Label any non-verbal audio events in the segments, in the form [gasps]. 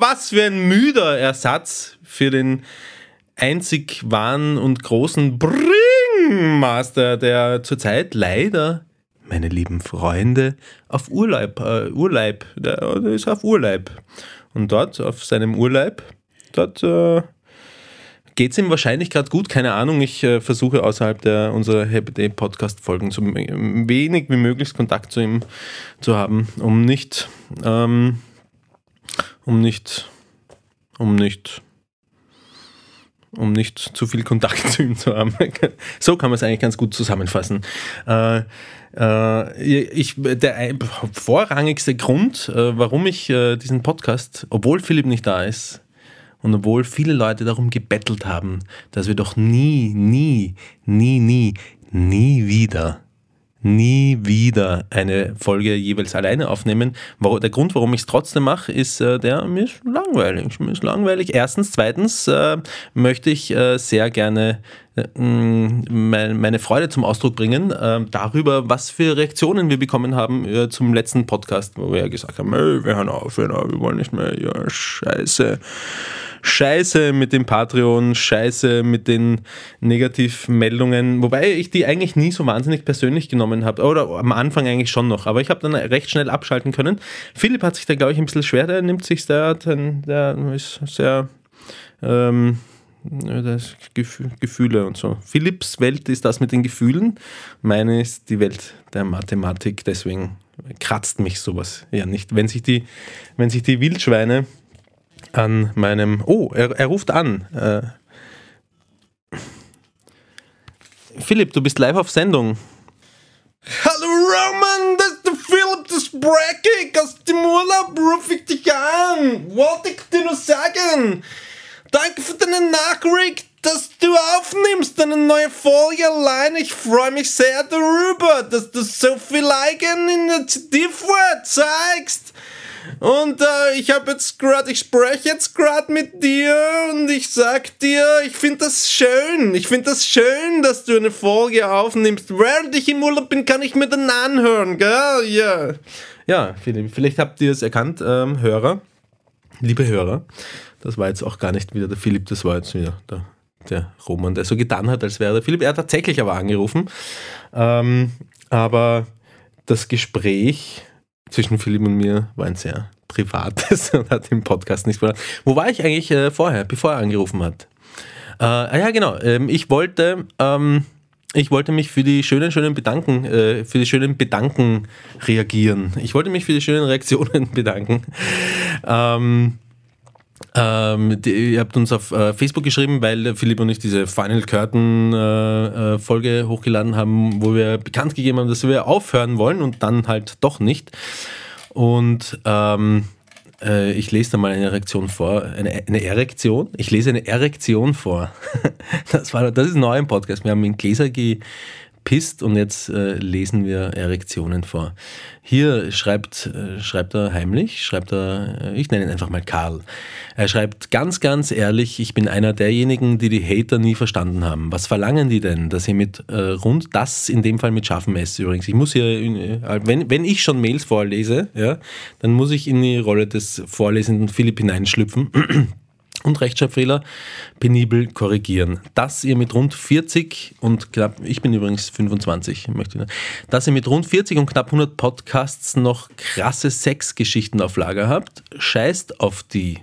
Was für ein müder Ersatz für den einzig wahren und großen Bringmaster, der zurzeit leider, meine lieben Freunde, auf Urlaub, äh, Urlaub, der, ist auf Urlaub. Und dort, auf seinem Urlaub, dort äh, geht es ihm wahrscheinlich gerade gut, keine Ahnung. Ich äh, versuche außerhalb der unserer Happy Day Podcast Folgen so wenig wie möglich Kontakt zu ihm zu haben, um nicht, ähm, um nicht, um nicht, um nicht zu viel Kontakt [laughs] zu ihm zu haben. so kann man es eigentlich ganz gut zusammenfassen. Äh, äh, ich, der vorrangigste Grund, äh, warum ich äh, diesen Podcast, obwohl Philipp nicht da ist, und obwohl viele Leute darum gebettelt haben, dass wir doch nie, nie, nie, nie, nie wieder nie wieder eine Folge jeweils alleine aufnehmen. Der Grund, warum ich es trotzdem mache, ist äh, der, mir ist langweilig. Mir ist langweilig. Erstens, zweitens äh, möchte ich äh, sehr gerne meine Freude zum Ausdruck bringen äh, darüber, was für Reaktionen wir bekommen haben äh, zum letzten Podcast, wo wir ja gesagt haben, wir hören auf, wir wollen nicht mehr, ja, scheiße. Scheiße mit dem Patreon, Scheiße mit den Negativmeldungen, wobei ich die eigentlich nie so wahnsinnig persönlich genommen habe. Oder am Anfang eigentlich schon noch, aber ich habe dann recht schnell abschalten können. Philipp hat sich da, glaube ich, ein bisschen schwer, der nimmt sich der, der ist sehr. Ähm, das Gefühle und so. Philipps Welt ist das mit den Gefühlen, meine ist die Welt der Mathematik, deswegen kratzt mich sowas ja nicht. Wenn sich die, wenn sich die Wildschweine an meinem. Oh, er, er ruft an. Äh, Philipp, du bist live auf Sendung. Hallo Roman, das ist der Philipp das Brackig. Aus dem Urlaub rufe ich dich an. Wollte ich dir nur sagen. Danke für deine Nachricht, dass du aufnimmst, eine neue Folge allein. Ich freue mich sehr darüber, dass du so viel Eigeninitiative zeigst. Und äh, ich habe jetzt gerade, ich spreche jetzt gerade mit dir und ich sag dir, ich finde das schön. Ich finde das schön, dass du eine Folge aufnimmst. Während ich im Urlaub bin, kann ich mir dann anhören, gell? Ja. Ja, vielleicht habt ihr es erkannt, ähm, Hörer, liebe Hörer. Das war jetzt auch gar nicht wieder der Philipp, das war jetzt wieder der, der Roman, der so getan hat, als wäre der Philipp. Er hat tatsächlich aber angerufen. Ähm, aber das Gespräch zwischen Philipp und mir war ein sehr privates [laughs] und hat den Podcast nicht verraten. Wo war ich eigentlich äh, vorher, bevor er angerufen hat? Äh, ah ja, genau. Ähm, ich wollte, ähm, ich wollte mich für die schönen, schönen Bedanken, äh, für die schönen Bedanken reagieren. Ich wollte mich für die schönen Reaktionen [laughs] bedanken. Ähm, ähm, die, ihr habt uns auf äh, Facebook geschrieben, weil Philipp und ich diese Final Curtain äh, äh, Folge hochgeladen haben, wo wir bekannt gegeben haben, dass wir aufhören wollen und dann halt doch nicht. Und ähm, äh, ich lese da mal eine Reaktion vor. Eine, eine Erektion? Ich lese eine Erektion vor. [laughs] das, war, das ist neu im Podcast. Wir haben in Gläser ge pisst und jetzt äh, lesen wir Erektionen vor. Hier schreibt, äh, schreibt er heimlich, schreibt er, äh, ich nenne ihn einfach mal Karl. Er schreibt ganz, ganz ehrlich, ich bin einer derjenigen, die die Hater nie verstanden haben. Was verlangen die denn, dass ihr mit äh, rund das in dem Fall mit scharfem S übrigens. Ich muss hier, äh, wenn, wenn ich schon Mails vorlese, ja, dann muss ich in die Rolle des vorlesenden Philipp hineinschlüpfen und Rechtschreibfehler penibel korrigieren. Dass ihr mit rund 40 und knapp, ich bin übrigens 25, möchte ich, dass ihr mit rund 40 und knapp 100 Podcasts noch krasse Sexgeschichten auf Lager habt, scheißt auf die.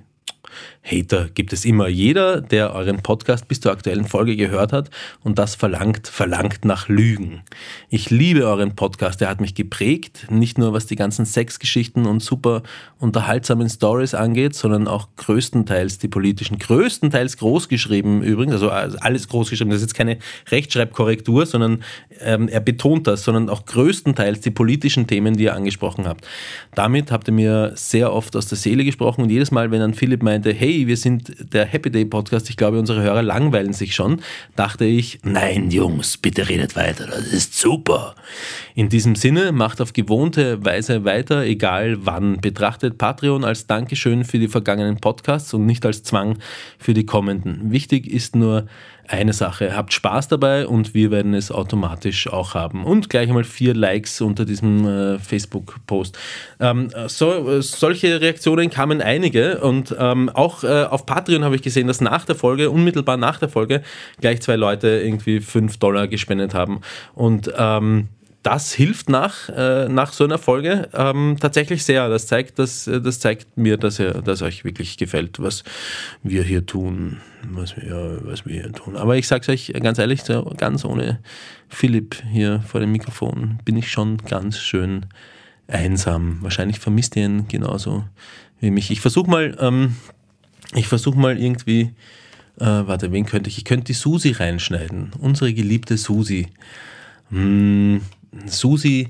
Hater gibt es immer. Jeder, der euren Podcast bis zur aktuellen Folge gehört hat und das verlangt, verlangt nach Lügen. Ich liebe euren Podcast. Er hat mich geprägt, nicht nur was die ganzen Sexgeschichten und super unterhaltsamen Stories angeht, sondern auch größtenteils die politischen, größtenteils großgeschrieben übrigens, also alles großgeschrieben. Das ist jetzt keine Rechtschreibkorrektur, sondern ähm, er betont das, sondern auch größtenteils die politischen Themen, die ihr angesprochen habt. Damit habt ihr mir sehr oft aus der Seele gesprochen und jedes Mal, wenn dann Philipp meinte, hey, hey, wir sind der Happy Day Podcast, ich glaube, unsere Hörer langweilen sich schon, dachte ich, nein, Jungs, bitte redet weiter, das ist super. In diesem Sinne, macht auf gewohnte Weise weiter, egal wann. Betrachtet Patreon als Dankeschön für die vergangenen Podcasts und nicht als Zwang für die kommenden. Wichtig ist nur, eine Sache. Habt Spaß dabei und wir werden es automatisch auch haben. Und gleich einmal vier Likes unter diesem äh, Facebook-Post. Ähm, so, solche Reaktionen kamen einige und ähm, auch äh, auf Patreon habe ich gesehen, dass nach der Folge, unmittelbar nach der Folge, gleich zwei Leute irgendwie fünf Dollar gespendet haben. Und ähm, das hilft nach, äh, nach so einer Folge ähm, tatsächlich sehr. Das zeigt, dass, das zeigt mir, dass, ihr, dass euch wirklich gefällt, was wir hier tun. Was wir, was wir hier tun. Aber ich sage es euch ganz ehrlich, so ganz ohne Philipp hier vor dem Mikrofon bin ich schon ganz schön einsam. Wahrscheinlich vermisst ihr ihn genauso wie mich. Ich versuche mal, ähm, ich mal irgendwie, äh, warte, wen könnte ich? Ich könnte die Susi reinschneiden. Unsere geliebte Susi. Hm, Susi,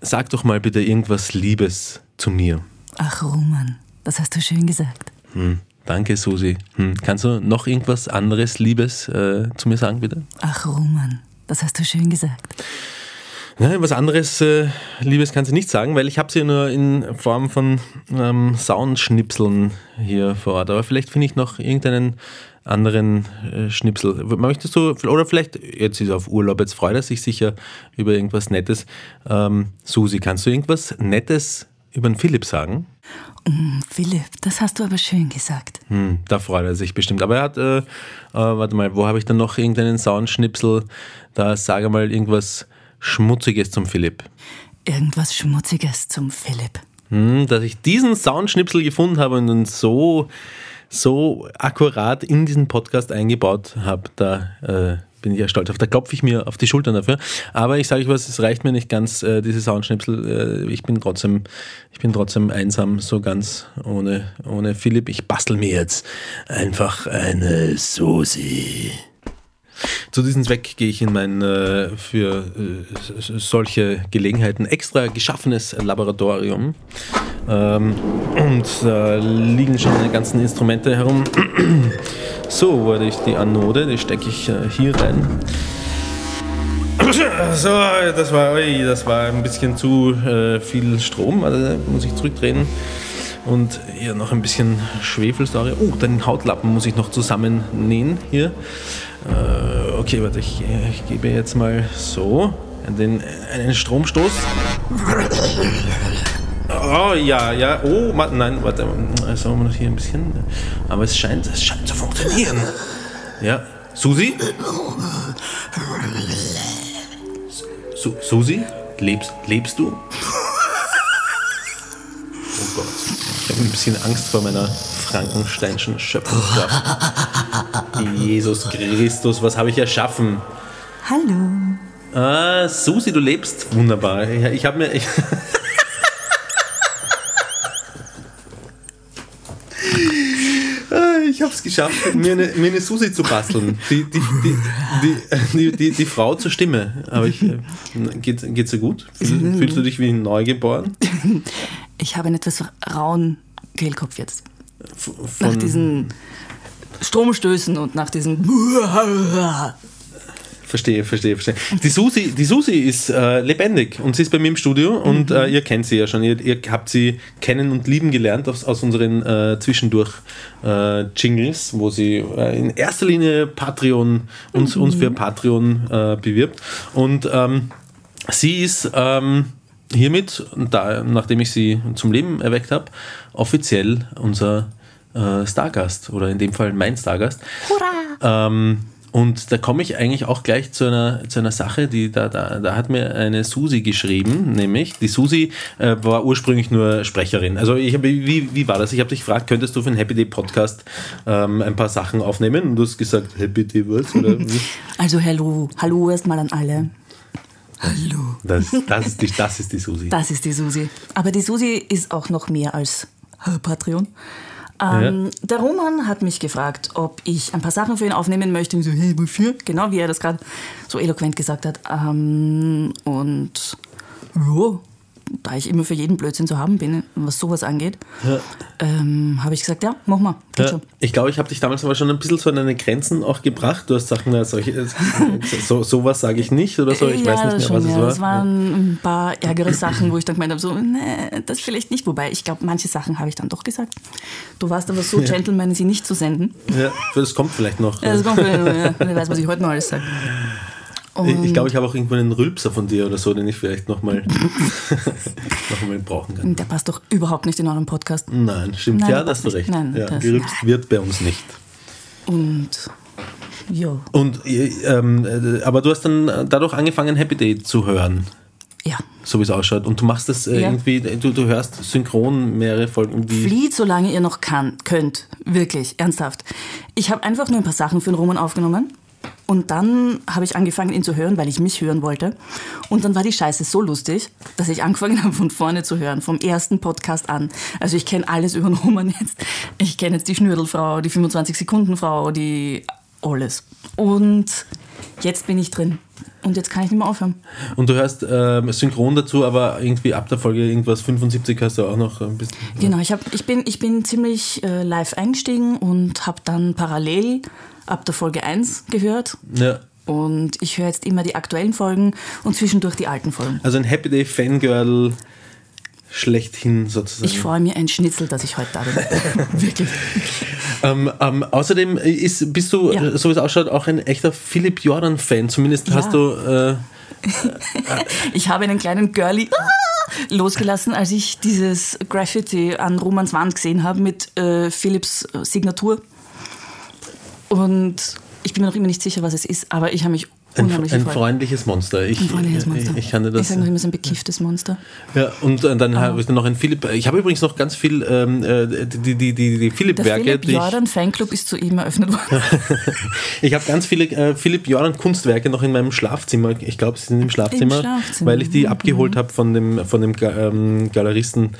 sag doch mal bitte irgendwas Liebes zu mir. Ach, Roman, das hast du schön gesagt. Hm, danke, Susi. Hm, kannst du noch irgendwas anderes Liebes äh, zu mir sagen, bitte? Ach, Roman, das hast du schön gesagt. Ja, was anderes äh, Liebes kannst du nicht sagen, weil ich habe sie nur in Form von ähm, Soundschnipseln hier vor Ort. Aber vielleicht finde ich noch irgendeinen anderen äh, Schnipsel. Möchtest du, oder vielleicht, jetzt ist er auf Urlaub, jetzt freut er sich sicher über irgendwas Nettes. Ähm, Susi, kannst du irgendwas Nettes über den Philipp sagen? Mm, Philipp, das hast du aber schön gesagt. Hm, da freut er sich bestimmt. Aber er hat, äh, äh, warte mal, wo habe ich dann noch irgendeinen Soundschnipsel? Da sage mal irgendwas Schmutziges zum Philipp. Irgendwas Schmutziges zum Philipp. Hm, dass ich diesen Soundschnipsel gefunden habe und so so akkurat in diesen Podcast eingebaut habe, da äh, bin ich ja stolz auf. Da klopfe ich mir auf die Schultern dafür. Aber ich sage euch was, es reicht mir nicht ganz, äh, diese Soundschnipsel. Äh, ich bin trotzdem, ich bin trotzdem einsam, so ganz ohne, ohne Philipp. Ich bastel mir jetzt einfach eine Susi. Zu diesem Zweck gehe ich in mein äh, für äh, solche Gelegenheiten extra geschaffenes Laboratorium. Ähm, und da liegen schon meine ganzen Instrumente herum. so, wurde ich die Anode, die stecke ich äh, hier rein. So, das war, das war ein bisschen zu äh, viel Strom, also muss ich zurückdrehen. Und hier noch ein bisschen Schwefelsäure. Oh, den Hautlappen muss ich noch zusammennähen hier. Äh, okay, warte, ich, ich, gebe jetzt mal so den, einen Stromstoß. Oh ja, ja. Oh, nein, warte. Also wir noch hier ein bisschen. Aber es scheint, es scheint zu funktionieren. Ja. Susi? Su Susi? Lebst, lebst du? Oh Gott. Ich habe ein bisschen Angst vor meiner Frankensteinschen Schöpfungskraft. Jesus Christus, was habe ich erschaffen? Hallo. Ah, Susi, du lebst wunderbar. Ich, ich habe mir. Ich [laughs] ah, ich habe es geschafft, mir eine, mir eine Susi zu basteln. Die, die, die, die, die, Frau zur Stimme. Aber ich, äh, geht, geht's dir gut? Fühlst du dich wie neugeboren? Ich habe einen etwas rauen Kehlkopf jetzt. Nach diesen Stromstößen und nach diesen. Verstehe, verstehe, verstehe. Die Susi, die Susi ist äh, lebendig und sie ist bei mir im Studio und mhm. äh, ihr kennt sie ja schon. Ihr, ihr, habt sie kennen und lieben gelernt aus, aus unseren äh, Zwischendurch-Jingles, äh, wo sie äh, in erster Linie Patreon, uns, mhm. uns für Patreon äh, bewirbt. Und ähm, sie ist ähm, hiermit, da, nachdem ich sie zum Leben erweckt habe, offiziell unser äh, Stargast oder in dem Fall mein Stargast. Hurra! Ähm, und da komme ich eigentlich auch gleich zu einer, zu einer Sache, die da, da, da hat mir eine Susi geschrieben, nämlich die Susi äh, war ursprünglich nur Sprecherin. Also ich hab, wie, wie war das? Ich habe dich gefragt, könntest du für einen Happy Day Podcast ähm, ein paar Sachen aufnehmen? Und du hast gesagt, Happy Day was? Oder [laughs] also hallo, hallo erstmal an alle. Hallo. Das, das, ist die, das ist die Susi. Das ist die Susi. Aber die Susi ist auch noch mehr als Patreon. Ähm, ja. Der Roman hat mich gefragt, ob ich ein paar Sachen für ihn aufnehmen möchte. Und so, hey, wofür? Genau wie er das gerade so eloquent gesagt hat. Ähm, und ja, da ich immer für jeden Blödsinn zu haben bin, was sowas angeht, ja. ähm, habe ich gesagt, ja, mach mal. Ja, ich glaube, ich habe dich damals aber schon ein bisschen so an deine Grenzen auch gebracht. Du hast gesagt, na, solche, so, sowas sage ich nicht oder so. Ich ja, weiß nicht mehr, schon, was es war. Es waren ein paar ärgere Sachen, wo ich dann gemeint habe, so, nee, das vielleicht nicht. Wobei, ich glaube, manche Sachen habe ich dann doch gesagt. Du warst aber so Gentleman, sie nicht zu senden. Ja, das kommt vielleicht noch. Das kommt vielleicht noch. Wer weiß, was ich heute noch alles sage. Und ich glaube, ich habe auch irgendwo einen Rülpser von dir oder so, den ich vielleicht nochmal [laughs] noch mal brauchen kann. Der passt doch überhaupt nicht in eurem Podcast. Nein, stimmt. Nein, ja, da hast du recht. Nein, ja, gerülpst nein. wird bei uns nicht. Und ja. Und, ähm, äh, aber du hast dann dadurch angefangen, Happy Day zu hören. Ja. So wie es ausschaut. Und du machst das äh, ja. irgendwie, du, du hörst synchron mehrere Folgen. Flieht, solange ihr noch kann, könnt. Wirklich, ernsthaft. Ich habe einfach nur ein paar Sachen für den Roman aufgenommen und dann habe ich angefangen, ihn zu hören, weil ich mich hören wollte. Und dann war die Scheiße so lustig, dass ich angefangen habe, von vorne zu hören, vom ersten Podcast an. Also ich kenne alles über den Roman jetzt. Ich kenne jetzt die Schnürdelfrau, die 25-Sekunden-Frau, die alles. Und jetzt bin ich drin. Und jetzt kann ich nicht mehr aufhören. Und du hörst äh, synchron dazu, aber irgendwie ab der Folge irgendwas 75 hast du auch noch ein bisschen. Genau, ich, hab, ich, bin, ich bin ziemlich äh, live eingestiegen und habe dann parallel ab der Folge 1 gehört. Ja. Und ich höre jetzt immer die aktuellen Folgen und zwischendurch die alten Folgen. Also ein Happy Day Fangirl schlechthin sozusagen. Ich freue mich ein Schnitzel, dass ich heute da bin. [laughs] Wirklich. Ähm, ähm, außerdem ist, bist du, ja. so wie es ausschaut, auch ein echter Philipp Jordan-Fan. Zumindest ja. hast du. Äh, [laughs] ich habe einen kleinen Girlie losgelassen, als ich dieses Graffiti an Romans Wand gesehen habe mit äh, Philipps Signatur. Und ich bin mir noch immer nicht sicher, was es ist, aber ich habe mich ein, ein freundliches Monster. Ich, ein freundliches Monster. Ich, ich kann dir das. Ich sage noch immer so ein bekifftes Monster. Ja, und äh, dann habe ich dann noch ein Philipp. Ich habe übrigens noch ganz viel ähm, äh, die, die, die, die Philipp-Werke. Der Philipp Jordan Fanclub ist zu ihm eröffnet worden. [laughs] ich habe ganz viele äh, Philipp Jordan Kunstwerke noch in meinem Schlafzimmer. Ich glaube, sie sind im Schlafzimmer, Im Schlafzimmer. weil ich die mhm. abgeholt habe von dem, von dem ähm, Galeristen.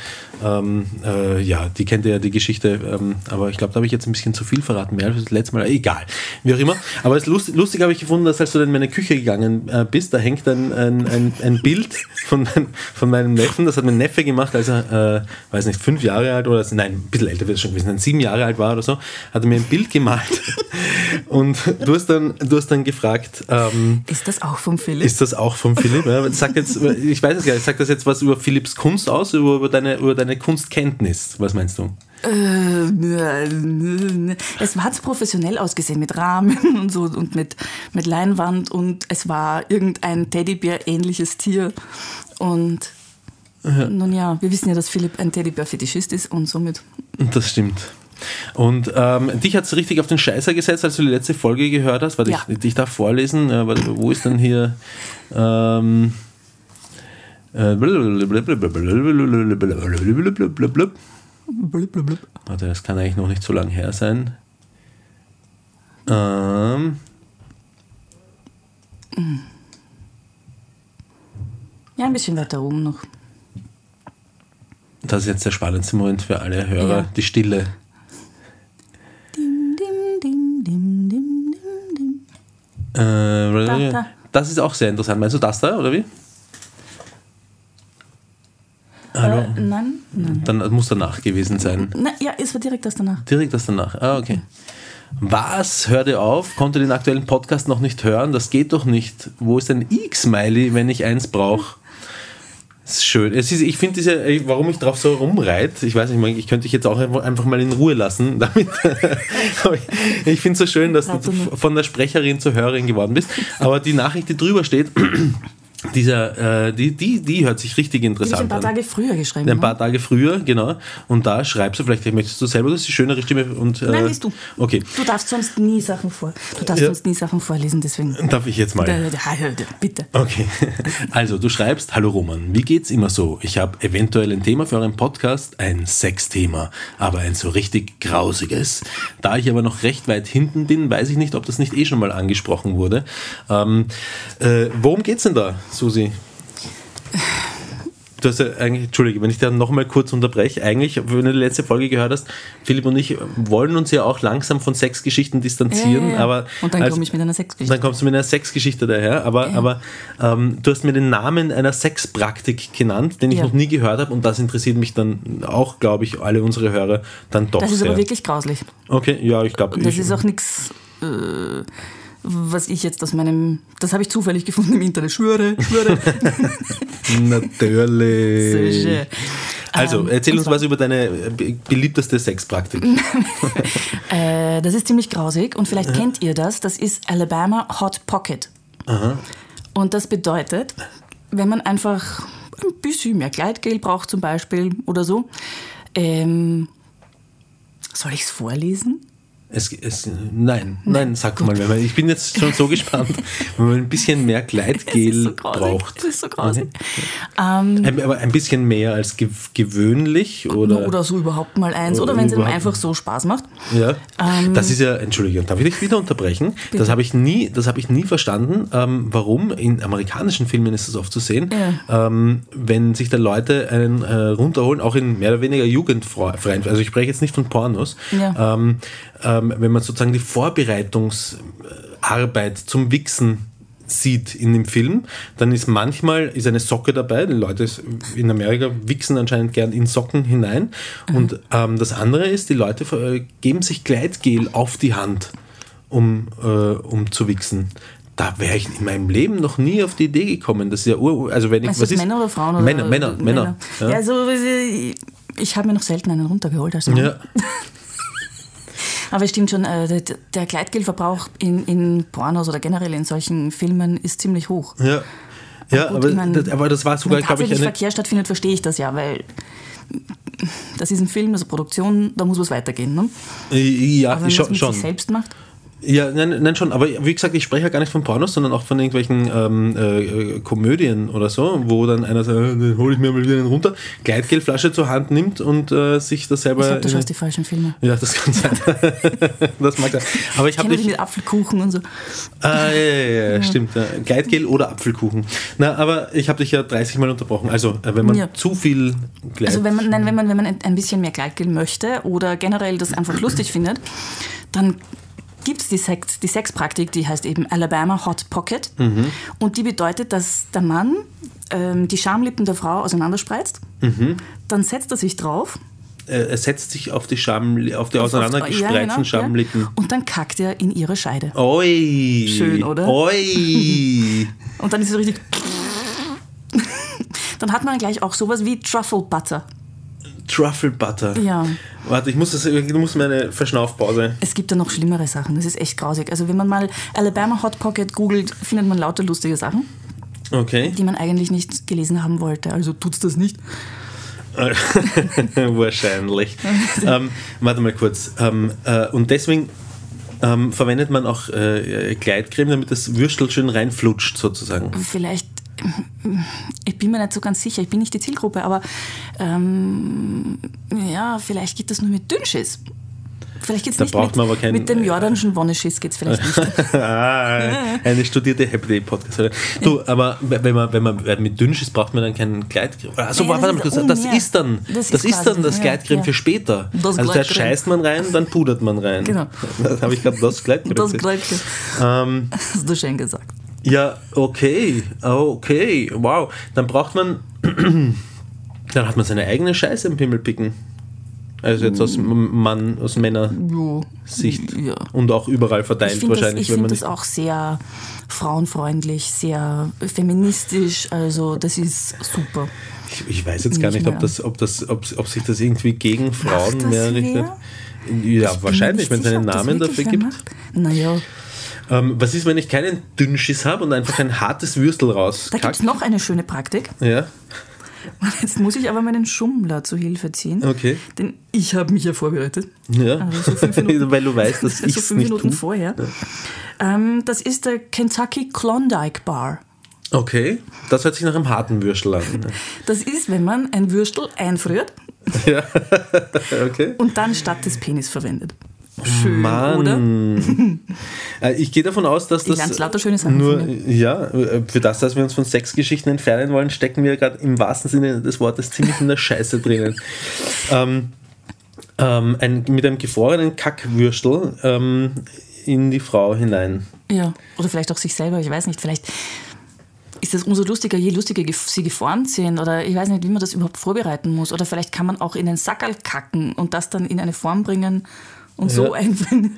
Ähm, äh, ja, die kennt ja die Geschichte, ähm, aber ich glaube, da habe ich jetzt ein bisschen zu viel verraten. Mehr als das letzte Mal. Egal, wie auch immer. Aber es lustig, lustig habe ich gefunden, dass als du dann meine Küche gegangen äh, bist, da hängt ein, ein, ein, ein Bild von, mein, von meinem Neffen. Das hat mein Neffe gemacht, als er, äh, weiß nicht, fünf Jahre alt oder nein, ein bisschen älter wird es schon gewesen, ein sieben Jahre alt war oder so, hat er mir ein Bild gemalt. [laughs] Und du hast dann, du hast dann gefragt, ähm, ist das auch vom Philipp? Ist das auch vom Philipp? Ja, sag jetzt, ich weiß es gar nicht, sagt das jetzt was über Philipps Kunst aus, über, über, deine, über deine Kunstkenntnis? Was meinst du? Äh, es hat professionell ausgesehen mit Rahmen [laughs] und so und mit, mit Leinwand und es war irgendein Teddybär-ähnliches Tier. Und ja. nun ja, wir wissen ja, dass Philipp ein Teddybär-Fetischist ist und somit. Das stimmt. Und ähm, dich hat es richtig auf den Scheißer gesetzt, als du die letzte Folge gehört hast. Warte, ja. ich, ich darf vorlesen. Äh, warte, wo ist denn hier? Ähm, äh, Blub, blub, blub. Warte, das kann eigentlich noch nicht so lange her sein. Ähm. Ja, ein bisschen weiter oben noch. Das ist jetzt der spannendste Moment für alle Hörer, ja. die Stille. Dim, dim, dim, dim, dim, dim, dim. Äh, da, da. Das ist auch sehr interessant. Meinst du das da, oder wie? Hallo? Äh, nein, nein. Dann muss danach gewesen sein. Na, ja, es war direkt das danach. Direkt das danach. Ah, okay. Was? Hör dir auf? Konnte den aktuellen Podcast noch nicht hören? Das geht doch nicht. Wo ist ein X-Smiley, wenn ich eins brauche? Das ist schön. Es ist, ich finde diese, warum ich drauf so rumreite, ich weiß nicht, ich könnte dich jetzt auch einfach mal in Ruhe lassen. [laughs] Damit. [laughs] ich finde es so schön, dass du von der Sprecherin zur Hörerin geworden bist. Aber die Nachricht, die drüber steht, dieser, äh, die, die, die hört sich richtig Die habe ich interessant ein paar an. Tage früher geschrieben. Ein paar ne? Tage früher, genau. Und da schreibst du, vielleicht möchtest du selber, das ist die schönere Stimme. Und, äh, Nein, liest du. Okay, Du darfst sonst nie Sachen vor. Du darfst Ja. sonst nie Sachen vorlesen, deswegen. darf ich jetzt mal? Bitte. Okay, [laughs] also du schreibst, hallo Roman, wie geht's immer so? Ich habe eventuell ein Thema für euren Podcast, ein Sexthema, aber ein so richtig grausiges. Da ich aber noch recht weit hinten bin, weiß ich nicht, ob das nicht eh schon mal angesprochen wurde. Ähm, äh, worum geht's denn da, Susi? Du hast ja eigentlich, Entschuldige, wenn ich da nochmal kurz unterbreche, eigentlich, wenn du die letzte Folge gehört hast, Philipp und ich wollen uns ja auch langsam von Sexgeschichten distanzieren, ja. aber Und dann komme ich mit einer Sexgeschichte. dann kommst du mit einer Sexgeschichte daher, aber, aber ähm, du hast mir den Namen einer Sexpraktik genannt, den ich Ja. noch nie gehört habe und das interessiert mich dann auch, glaube ich, alle unsere Hörer dann doch Das ist sehr. aber wirklich grauslich. okay, ja, ich glaube. Das ist auch nichts, äh, was ich jetzt aus meinem. Das habe ich zufällig gefunden im Internet. Schwöre, schwöre. [laughs] Natürlich. Schön. Also, Ähm, erzähl und uns was über deine äh, be- beliebteste Sexpraktik. [laughs] Äh, das ist ziemlich grausig und vielleicht kennt ihr das. Das ist Alabama Hot Pocket. Und das bedeutet, wenn man einfach ein bisschen mehr Gleitgel braucht zum Beispiel oder so, ähm, soll ich es vorlesen? Es, es, nein, nein, sag mal, wenn man, ich bin jetzt schon so gespannt, wenn man ein bisschen mehr [laughs] Gleitgel so braucht. Es ist so grausig. Ein, aber ein bisschen mehr als ge gewöhnlich oder? Oder, so überhaupt mal eins. Oder Oder wenn es einem einfach so Spaß macht. Ja, Ähm, das ist ja, Entschuldigung, darf ich dich wieder unterbrechen? Das habe ich nie, das habe ich nie verstanden, ähm, warum in amerikanischen Filmen ist das oft zu sehen, ähm, wenn sich da Leute einen äh, runterholen, auch in mehr oder weniger jugendfreien, also ich spreche jetzt nicht von Pornos, Ja. Ähm, wenn man sozusagen die Vorbereitungsarbeit zum Wichsen sieht in dem Film, dann ist manchmal ist eine Socke dabei. Die Leute in Amerika wichsen anscheinend gern in Socken hinein. Und ähm, das andere ist, die Leute äh, geben sich Gleitgel auf die Hand, um, äh, um zu wichsen. Da wäre ich in meinem Leben noch nie auf die Idee gekommen. Das ist ja ur, also wenn ich du was ist Männer oder Frauen? Oder Männer, Männer, Männer. Ja, also ich, ich habe mir noch selten einen runtergeholt als Mann. Ja. [laughs] Aber es stimmt schon, äh, der, Gleitgelverbrauch in, in Pornos oder generell in solchen Filmen ist ziemlich hoch. Ja, ja Gut, aber, ich mein, das, aber das war sogar, Wenn glaube ich, eine, Verkehr stattfindet, verstehe ich das ja, weil das ist ein Film, eine Produktion, da muss was weitergehen. Ne? ja, Aber wenn man schon, es mit schon. sich selbst macht, Ja, nein, nein, schon. Aber wie gesagt, ich spreche ja gar nicht von Pornos, sondern auch von irgendwelchen ähm, äh, Komödien oder so, wo dann einer sagt, äh, dann hole ich mir mal wieder einen runter, Gleitgelflasche zur Hand nimmt und äh, sich das ich selber. glaube, du schaust die falschen Filme. ja, das kann sein. [laughs] das mag sein. Aber ich Ich habe dich. mit Apfelkuchen und so. Ah, ja, ja, ja, stimmt. Ja. Gleitgel oder Apfelkuchen. Na, aber ich habe dich ja 30 Mal unterbrochen. Also, äh, wenn man Ja. zu viel Gleit. Also wenn man, nein, wenn man, wenn man ein bisschen mehr Gleitgel möchte oder generell das einfach lustig findet, dann gibt es die, Sex, die Sexpraktik, die heißt eben Alabama Hot Pocket. Mhm. Und die bedeutet, dass der Mann ähm, die Schamlippen der Frau auseinanderspreizt, Mhm. dann setzt er sich drauf. äh, er setzt sich auf die, Scham, auf die auseinandergespreizten ja, genau, Schamlippen. Ja, und dann kackt er in ihre Scheide. Oi! Schön, oder? Oi! [laughs] Und dann ist es richtig... [laughs] dann hat man gleich auch sowas wie Truffle Butter. Truffle Butter. Ja. Warte, ich muss das, du musst mir eine Verschnaufpause. Es gibt da noch schlimmere Sachen. Das ist echt grausig. Also wenn man mal Alabama Hot Pocket googelt, findet man lauter lustige Sachen, Okay. die man eigentlich nicht gelesen haben wollte. Also tut's das nicht. [laughs] Wahrscheinlich. [laughs] ähm, warte mal kurz. Ähm, äh, und deswegen ähm, verwendet man auch äh, Gleitcreme, damit das Würstel schön reinflutscht, sozusagen. Vielleicht, ich bin mir nicht so ganz sicher, ich bin nicht die Zielgruppe, aber ähm, ja, vielleicht geht das nur mit Dünnschiss. Vielleicht geht's Da nicht braucht mit, man aber keinen- mit dem jordanischen Wonneschiss geht's vielleicht nicht. ah, [laughs] eine studierte Happy Day Podcast. Du, aber wenn man, wenn man mit Dünnschiss braucht man dann keinen Gleitcreme. Also, Nein, warte das mal ist kurz, das ist dann Das das, ist dann das ja, Gleitcreme ja. für später. Das also da scheißt man rein, dann pudert man rein. Genau. [laughs] Das habe ich gerade das Gleitcreme. Das. Gleitcreme. Ähm, Hast du schön gesagt. Ja, okay, okay, wow. Dann braucht man, [clears throat] dann hat man seine eigene Scheiße im Pimmel picken. Also jetzt aus M- Mann, aus Männersicht. Ja. Und auch überall Ich verteilt finde das, wahrscheinlich, ich wenn find man das auch sehr frauenfreundlich, sehr feministisch. Also das ist super. Ich, ich weiß jetzt gar Nicht nicht, ob, das, ob, das, ob, ob sich das irgendwie gegen Frauen das mehr richtet. Ja, Ich wahrscheinlich, wenn es einen das Namen dafür gibt. macht. Naja, Ähm, was ist, wenn ich keinen Dünnschiss habe und einfach ein hartes Würstel raus? Da gibt es noch eine schöne Praktik. Ja, Jetzt muss ich aber meinen Schummler zu Hilfe ziehen. okay. Denn ich habe mich ja vorbereitet. Ja. Also so [laughs] Minuten- Weil du weißt, dass [laughs] ich so fünf nicht Minuten tue. vorher. Ähm, das ist der Kentucky Klondike Bar. Okay, das hört sich nach einem harten Würstel an. Das ist, wenn man ein Würstel einfriert [laughs] ja, okay. und dann statt des Penis verwendet. Schön, Mann. oder? [laughs] Äh, Ich gehe davon aus, dass das lerne lauter schöne Sachen nur, ja, äh, für das, dass wir uns von Sexgeschichten entfernen wollen, stecken wir gerade im wahrsten Sinne des Wortes ziemlich in der Scheiße drinnen. [laughs] ähm, ähm, ein, mit einem gefrorenen Kackwürstel ähm, in die Frau hinein. Ja, oder vielleicht auch sich selber, ich weiß nicht, vielleicht ist es umso lustiger, je lustiger sie geformt sind oder ich weiß nicht, wie man das überhaupt vorbereiten muss oder vielleicht kann man auch in einen Sackerl kacken und das dann in eine Form bringen und so Ja. einbringen.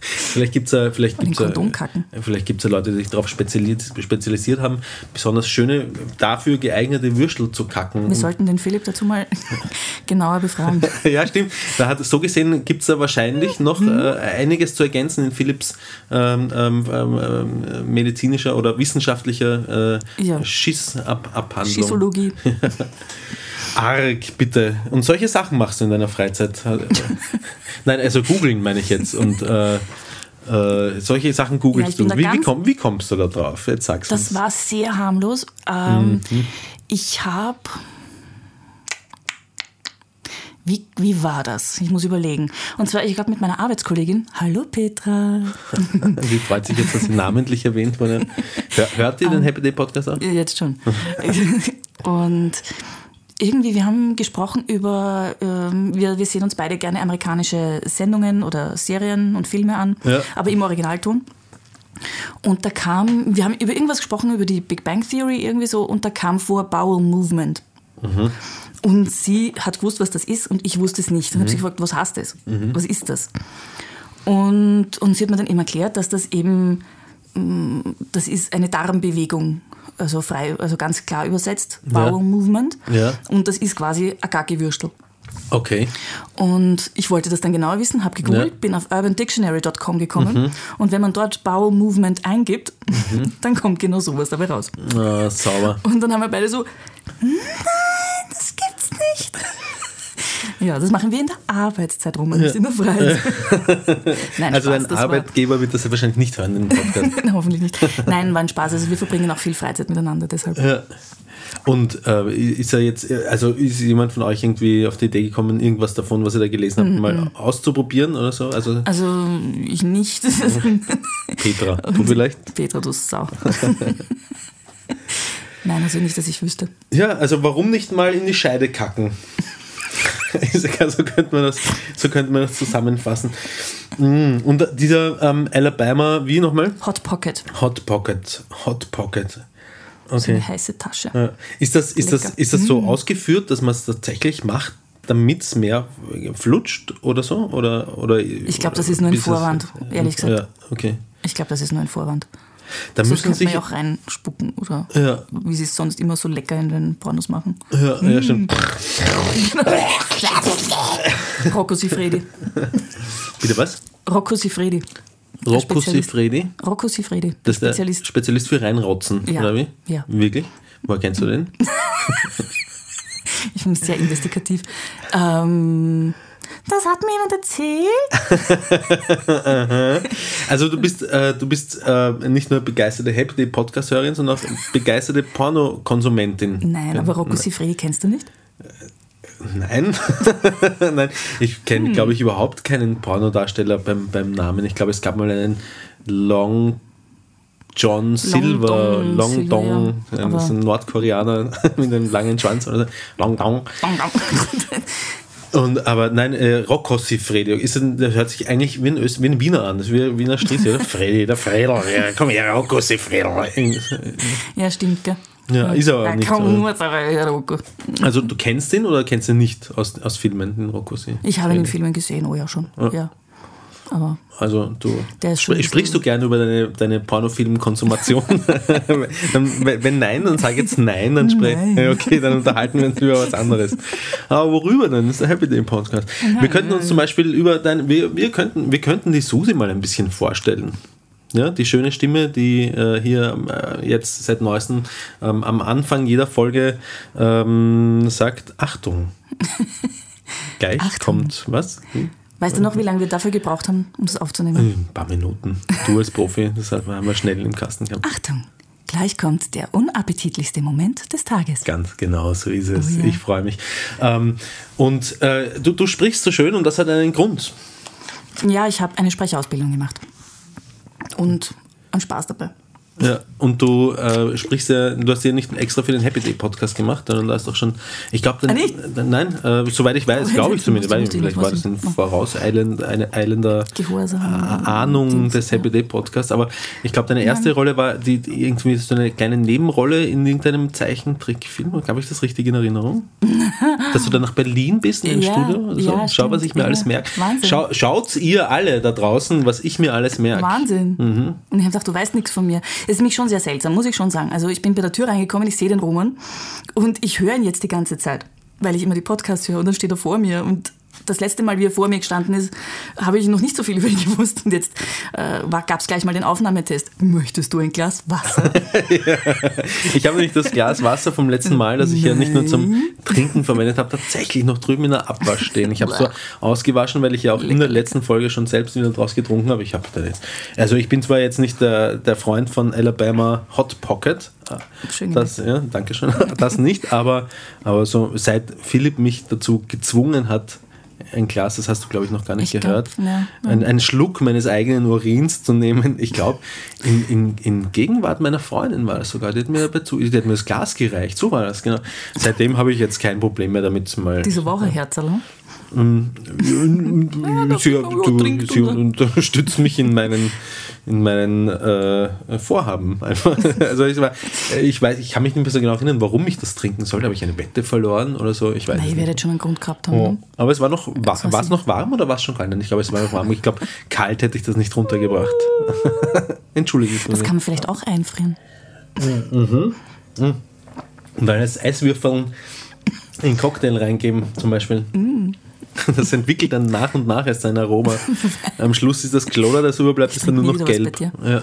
Vielleicht gibt es [laughs] ja, vielleicht gibt's ja, kacken. vielleicht gibt's ja Leute, die sich darauf spezialisiert, spezialisiert haben, besonders schöne, dafür geeignete Würstel zu kacken. Wir sollten den Philipp dazu mal [laughs] genauer befragen. [laughs] Ja, stimmt. Da hat, so gesehen gibt es da wahrscheinlich noch Mhm. äh, einiges zu ergänzen in Philipps ähm, ähm, ähm, medizinischer oder wissenschaftlicher äh, Ja. Schissabhandlung. Schissologie. Arg, bitte. Und solche Sachen machst du in deiner Freizeit. [laughs] Nein, also googeln meine ich jetzt. Und äh, äh, solche Sachen Ja, googelst bin du. Wie, wie, komm, wie kommst du da drauf? Jetzt sagst du Das war sehr harmlos. Ähm, Ich habe. Wie, wie war das? Ich muss überlegen. Und zwar, ich glaube, mit meiner Arbeitskollegin. Hallo Petra. [laughs] Wie freut sich jetzt, dass sie namentlich erwähnt wurde. Hör, hört ihr den Happy Day Podcast auch? Jetzt schon. [laughs] Und irgendwie, wir haben gesprochen über, ähm, wir, wir sehen uns beide gerne amerikanische Sendungen oder Serien und Filme an, Ja. aber im Originalton. Und da kam, wir haben über irgendwas gesprochen, über die Big Bang Theory irgendwie so, und da kam vor Bowel Movement. Und sie hat gewusst, was das ist, und ich wusste es nicht. Und habe sie gefragt, was heißt das? Was ist das? Und, und sie hat mir dann eben erklärt, dass das eben, mm, das ist eine Darmbewegung, also frei, also ganz klar übersetzt, Ja. Bowel Movement. Ja. Und das ist quasi ein Gaggi-Würstel. Okay. Und ich wollte das dann genauer wissen, habe gegoogelt, Ja. Mhm. bin auf urbandictionary.com gekommen und wenn man dort Bowel Movement eingibt, [laughs] dann kommt genau sowas dabei raus. Ah, sauber. Und dann haben wir beide so, nein, das gibt's nicht. Ja, das machen wir in der Arbeitszeit rum, nicht in der Freizeit. [laughs] Nein, Also Spaß, das Arbeitgeber wird das ja wahrscheinlich nicht hören, den Podcast. [laughs] War, hoffentlich nicht. Nein, war ein Spaß. Also wir verbringen auch viel Freizeit miteinander, deshalb. Ja. Und äh, ist er jetzt, also ist jemand von euch irgendwie auf die Idee gekommen, irgendwas davon, was ihr da gelesen habt, mal auszuprobieren oder so? Also Also ich nicht. [laughs] Petra, du vielleicht? Petra, du Sau. Nein, also nicht, dass ich wüsste. Ja, also warum nicht mal in die Scheide kacken? So könnte man das, so könnte man das zusammenfassen. Mm, Und dieser ähm, Alabama, wie nochmal? Hot Pocket, Hot Pocket. Hot Pocket. eine Okay. heiße Tasche. Ist das, ist das, ist das so ausgeführt, dass man es tatsächlich macht, damit es mehr flutscht oder so? Oder, oder Ich glaube, das ist nur ein Vorwand, ehrlich gesagt. Ja, okay. Ich glaube, das ist nur ein Vorwand. Da So müssen könnte sich. ja auch reinspucken oder Ja. wie sie es sonst immer so lecker in den Pornos machen. Ja, ja, stimmt. [laughs] Rocco Sifredi. Bitte was? Rocco Sifredi. Rocco. Sifredi? Rocco Sifredi. Das ist der Spezialist. Spezialist für Reinrotzen, Ja. oder wie? Ja. Wirklich? Woher kennst du den? [laughs] Ich bin sehr investigativ. Ähm, das hat mir jemand erzählt. [laughs] Also du bist, äh, du bist äh, nicht nur begeisterte Happy Day Podcast-Hörerin, sondern auch begeisterte Pornokonsumentin. Nein, aber Rocco Sifredi kennst du nicht? Nein. [laughs] Nein, ich Hm. kenne, glaube ich, überhaupt keinen Pornodarsteller beim, beim Namen. Ich glaube, es gab mal einen Long John Silver, Dong Long Dong, ja. ein- das ist ein Nordkoreaner [laughs] mit einem langen Schwanz oder so. Long Dong. Und, aber nein, äh, Rocco Sifredi, ist ein, der hört sich eigentlich wie ein, Öst, wie ein Wiener an, das ist wie ein Wiener Strissi, oder? [laughs] Freddy, der Fredel, ja, komm her, Rocco Sifredi. Ja, stimmt, gell? Ja, ist aber Ja, nicht komm, so. Rocco. Also du kennst den oder kennst du ihn nicht aus, aus Filmen, den Rocco Sifredi? Ich habe ihn in Filmen gesehen, oh ja schon. Ja. Aber Also du spr- sprichst du gerne über deine, deine Pornofilmkonsumation? [laughs] Wenn wenn nein, dann sag jetzt nein, dann sprech. Nein. Ja, okay, dann unterhalten wir uns über was anderes. Aber worüber denn? Das ist der Happy Day Podcast. Wir könnten uns zum Beispiel über dein, wir, wir könnten, wir könnten die Susi mal ein bisschen vorstellen. Ja, die schöne Stimme, die äh, hier äh, jetzt seit neuestem ähm, am Anfang jeder Folge ähm, sagt, Achtung. [laughs] Gleich Achtung. kommt was? Hm? Weißt du noch, wie lange wir dafür gebraucht haben, um das aufzunehmen? Ein paar Minuten. Du als Profi, [laughs] das haben wir schnell im Kasten gehabt. Achtung, gleich kommt der unappetitlichste Moment des Tages. Ganz genau, so ist es. Oh ja. Ich freue mich. Ähm, und äh, du, du sprichst so schön und das hat einen Grund. Ja, ich habe eine Sprechausbildung gemacht. Und einen Spaß dabei. Ja, und du äh, sprichst ja, du hast ja nicht extra für den Happy Day Podcast gemacht, sondern du hast doch schon, ich glaube, Ah, nein, äh, soweit ich weiß, Oh, glaube ich zumindest, weil vielleicht war das ein du- vorauseilend, eine eilender. Ah- Ahnung des. Happy Day Podcasts, aber ich glaube, deine erste Rolle war die, irgendwie so eine kleine Nebenrolle in irgendeinem Zeichentrickfilm. Habe ich das richtig in Erinnerung? [laughs] Dass du dann nach Berlin bist in ein Ja, Studio? so? ja, Schau, was ich mir ja. alles merke. Wahnsinn. Schau, schaut ihr alle da draußen, was ich mir alles merke. Wahnsinn. Mhm. Und ich habe gedacht, du weißt nichts von mir. Es ist mich schon sehr seltsam, muss ich schon sagen. Also ich bin bei der Tür reingekommen, ich sehe den Roman und ich höre ihn jetzt die ganze Zeit, weil ich immer die Podcasts höre und dann steht er vor mir und das letzte Mal, wie er vor mir gestanden ist, habe ich noch nicht so viel [laughs] über ihn gewusst. Und jetzt äh, gab es gleich mal den Aufnahmetest. Möchtest du ein Glas Wasser? [laughs] Ich habe nämlich das Glas Wasser vom letzten Mal, das ich ja nicht nur zum Trinken verwendet habe, tatsächlich noch drüben in der Abwasch stehen. Ich habe es so ausgewaschen, weil ich ja auch in der letzten Folge schon selbst wieder draus getrunken habe. Ich habe da jetzt. Also ich bin zwar jetzt nicht der, der Freund von Alabama Hot Pocket. Schön Das, ja, danke schön. [laughs] Das nicht, aber, aber so seit Philipp mich dazu gezwungen hat, ein Glas, das hast du glaube ich noch gar nicht Ich glaub, gehört, ja. ein, einen Schluck meines eigenen Urins zu nehmen. Ich glaube, in, in, in Gegenwart meiner Freundin war das sogar. Die hat, mir dazu, die hat mir das Glas gereicht. So war das, genau. Seitdem habe ich jetzt kein Problem mehr damit, mal. Diese Woche, Herzerl. sie, Ja, du, sie unterstützt mich in meinen, in meinen äh, Vorhaben. Einfach. [laughs] Also ich, war, ich weiß, ich kann mich nicht mehr so genau erinnern, warum ich das trinken sollte. Habe ich eine Wette verloren oder so? Ich weiß es ihr werdet schon einen Grund gehabt haben. Oh. ne? Aber es war noch, war, war war es noch warm oder war es schon kalt? Ich glaube, es war noch warm. Ich glaube, kalt hätte ich das nicht runtergebracht. [laughs] Entschuldige. Das kann man vielleicht auch einfrieren. Und als Eiswürfeln in Cocktail reingeben, zum Beispiel. Mm. [laughs] Das entwickelt dann nach und nach erst sein Aroma. [laughs] Am Schluss ist das Kloder, das überbleibt, ist dann nur noch gelb. Ja.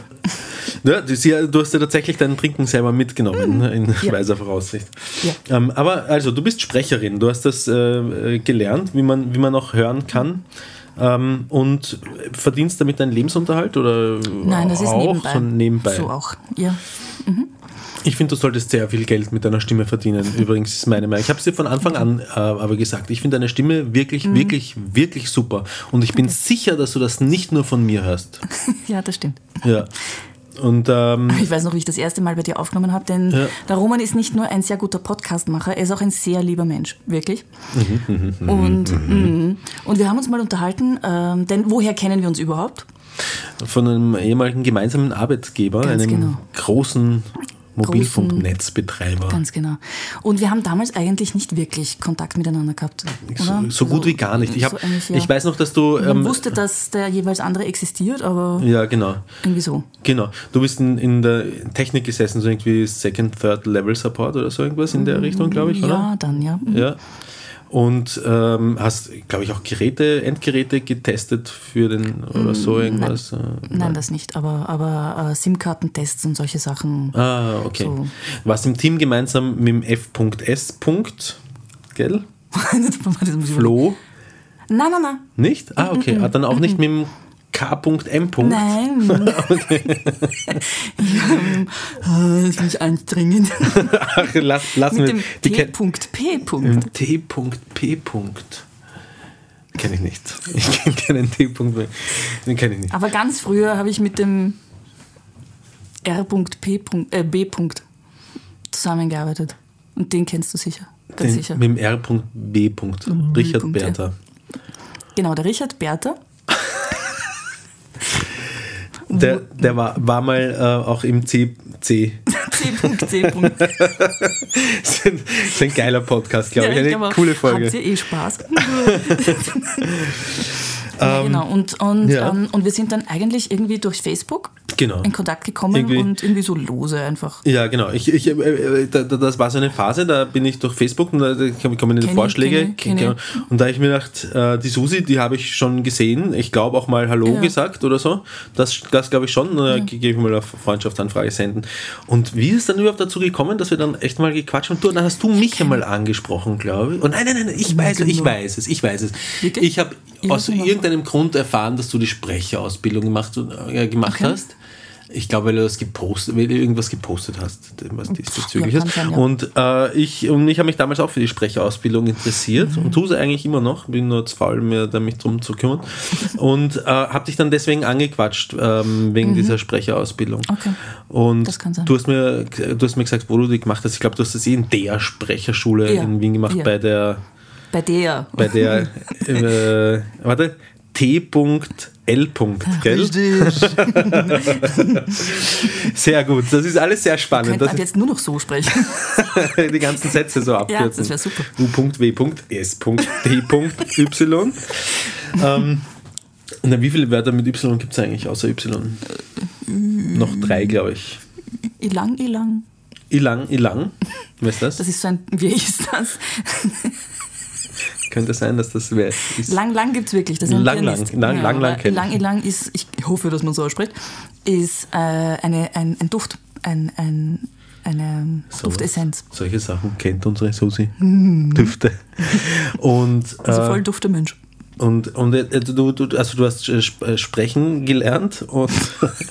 Ja, du, hast ja tatsächlich dein Trinken selber mitgenommen, ne, in Ja. weiser Voraussicht. Ja. Ähm, aber also, du bist Sprecherin, du hast das äh, gelernt, wie man, wie man auch hören kann. Ähm, und verdienst damit deinen Lebensunterhalt oder Nein, das ist auch nebenbei. So nebenbei. So auch, ja. Ich finde, du solltest sehr viel Geld mit deiner Stimme verdienen. Übrigens ist meine Meinung. Ich habe es dir von Anfang an äh, aber gesagt. Ich finde deine Stimme wirklich, Mhm. wirklich, wirklich super. Und ich bin sicher, dass du das nicht nur von mir hörst. [laughs] Ja, das stimmt. Ja. Und ähm, Ich weiß noch, wie ich das erste Mal bei dir aufgenommen habe, denn Ja. der Roman ist nicht nur ein sehr guter Podcastmacher, er ist auch ein sehr lieber Mensch, wirklich. Mhm, und, mhm. und wir haben uns mal unterhalten, ähm, denn woher kennen wir uns überhaupt? von einem ehemaligen gemeinsamen Arbeitgeber, Ganz einem genau. großen Mobilfunknetzbetreiber. Ganz genau. Und wir haben damals eigentlich nicht wirklich Kontakt miteinander gehabt. Oder? So, so gut wie gar nicht. Ich, hab, so ja. ich weiß noch, dass du. Man Ähm, wusste, dass der jeweils andere existiert, aber ja, genau. irgendwie so. Genau. Du bist in, in der Technik gesessen, so irgendwie Second, Third Level Support oder so irgendwas in der Richtung, glaube ich, oder? Ja, dann, ja. Ja. Und ähm, hast, glaube ich, auch Geräte, Endgeräte getestet für den oder so irgendwas? Mm, Nein, das nicht, aber, aber äh, SIM-Kartentests und solche Sachen. Ah, okay. So. Warst im Team gemeinsam mit dem F.S. Gell? [laughs] Flo? Nein, nein, nein. Nicht? Ah, okay. Ah, dann auch nicht mit dem K.M. Nein. [laughs] [laughs] ja, das finde ich anstrengend. Ach, lass, lassen Mit dem T.P. T.P. Kenne ich nicht. Ich kenne keinen T. mehr. Den kenne ich nicht. Aber ganz früher habe ich mit dem R.P. Äh, B. zusammengearbeitet. Und den kennst du sicher. Ganz Den, sicher. mit dem R.B. Richard Punkt, ja. Bertha. Genau, der Richard Bertha. Der, der war, war mal äh, auch im C. C. C.C. Das ist ein- ist ein geiler Podcast, glaube ich. Eine coole Folge. Habt ihr eh Spaß? [laughs] [laughs] Ja, genau. Und, und, ja. ähm, und wir sind dann eigentlich irgendwie durch Facebook Genau. in Kontakt gekommen Irgendwie- und irgendwie so lose einfach. Ja, genau. Ich, ich, äh, äh, da- da- das war so eine Phase, da bin ich durch Facebook und da kommen die Vorschläge. kenn ich, kenn ich. Und da habe ich mir gedacht, äh, die Susi, die habe ich schon gesehen. Ich glaube auch mal Hallo Ja. gesagt oder so. Das, das glaube ich schon. Da gebe ich mal eine Freundschaftsanfrage senden. Und wie ist es dann überhaupt dazu gekommen, dass wir dann echt mal gequatscht haben? Du, dann hast du mich einmal angesprochen, glaube ich. Und nein, nein, nein, ich weiß es, ich genau. weiß es, ich weiß es. Ich habe aus irgendeinem Grund erfahren, dass du die Sprecherausbildung gemacht, äh, gemacht Okay. hast. Ich glaube, weil du das gepostet, weil du irgendwas gepostet hast, was diesbezüglich Ja, ist. sein, ja. Und äh, ich, und ich habe mich damals auch für die Sprecherausbildung interessiert Mhm. und tue es eigentlich immer noch. Bin nur zu faul, mir damit drum zu kümmern. [laughs] und äh, habe dich dann deswegen angequatscht, ähm, wegen dieser Sprecherausbildung. Mhm. Okay. Und Das kann sein. Du, hast mir, du hast mir gesagt, wo du die gemacht hast. Ich glaube, du hast das eh in der Sprecherschule Ja. in Wien gemacht, Ja. bei der, Bei der. bei der, [laughs] äh, warte, T.L. Gell? Richtig. Sehr gut, das ist alles sehr spannend. Das ab jetzt nur noch so sprechen. [laughs] die ganzen Sätze so abkürzen. das wär super. U.W.S.D.Y. ähm, na, wie viele Wörter mit Y gibt es eigentlich außer Y? Noch drei, glaube ich. Ilang, ilang. Ilang, Ilang. Wer ist das? Das ist so ein, wie ist das? Könnte sein, dass das ist. Lang, lang gibt es wirklich. Das Lang, lang, lang, lang, lang ich. lang, lang ist, ich hoffe, dass man so ausspricht, ist äh, eine, ein, ein Duft, ein, ein, eine So Duftessenz. Solche Sachen kennt unsere Susi. Düfte. Und, [laughs] Also äh, voll dufter Mensch. Und, und äh, du, du, also du hast äh, äh, sprechen gelernt und,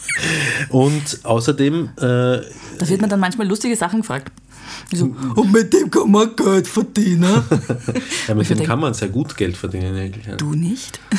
[laughs] und außerdem, äh, Da wird man dann manchmal lustige Sachen gefragt. So, und mit dem kann man Geld verdienen. [laughs] [laughs] ja, mit dem denk- kann man sehr gut Geld verdienen. eigentlich, ja. du nicht? [laughs]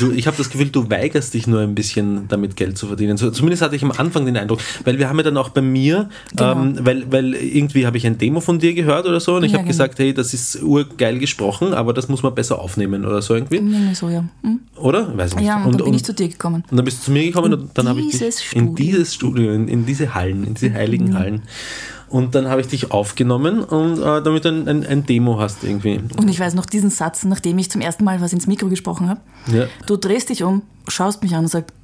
Du, ich habe das Gefühl, du weigerst dich nur ein bisschen damit Geld zu verdienen. So, zumindest hatte ich am Anfang den Eindruck, weil wir haben ja dann auch bei mir, Genau. ähm, weil, weil irgendwie habe ich ein Demo von dir gehört oder so und ich Ja, habe genau. gesagt, hey, das ist urgeil gesprochen, aber das muss man besser aufnehmen oder so irgendwie, Irgendwie so, ja. Hm? oder? Weiß nicht. Ja, und, dann bin ich zu dir gekommen. Und dann bist du zu mir gekommen In und dann habe ich dich dieses in Studio. dieses Studio, in, in diese Hallen, in diese heiligen Mhm. Hallen. Und dann habe ich dich aufgenommen und äh, damit du ein, ein, ein Demo hast irgendwie. Und ich weiß noch diesen Satz, nachdem ich zum ersten Mal was ins Mikro gesprochen habe. Ja. Du drehst dich um, schaust mich an und sagst,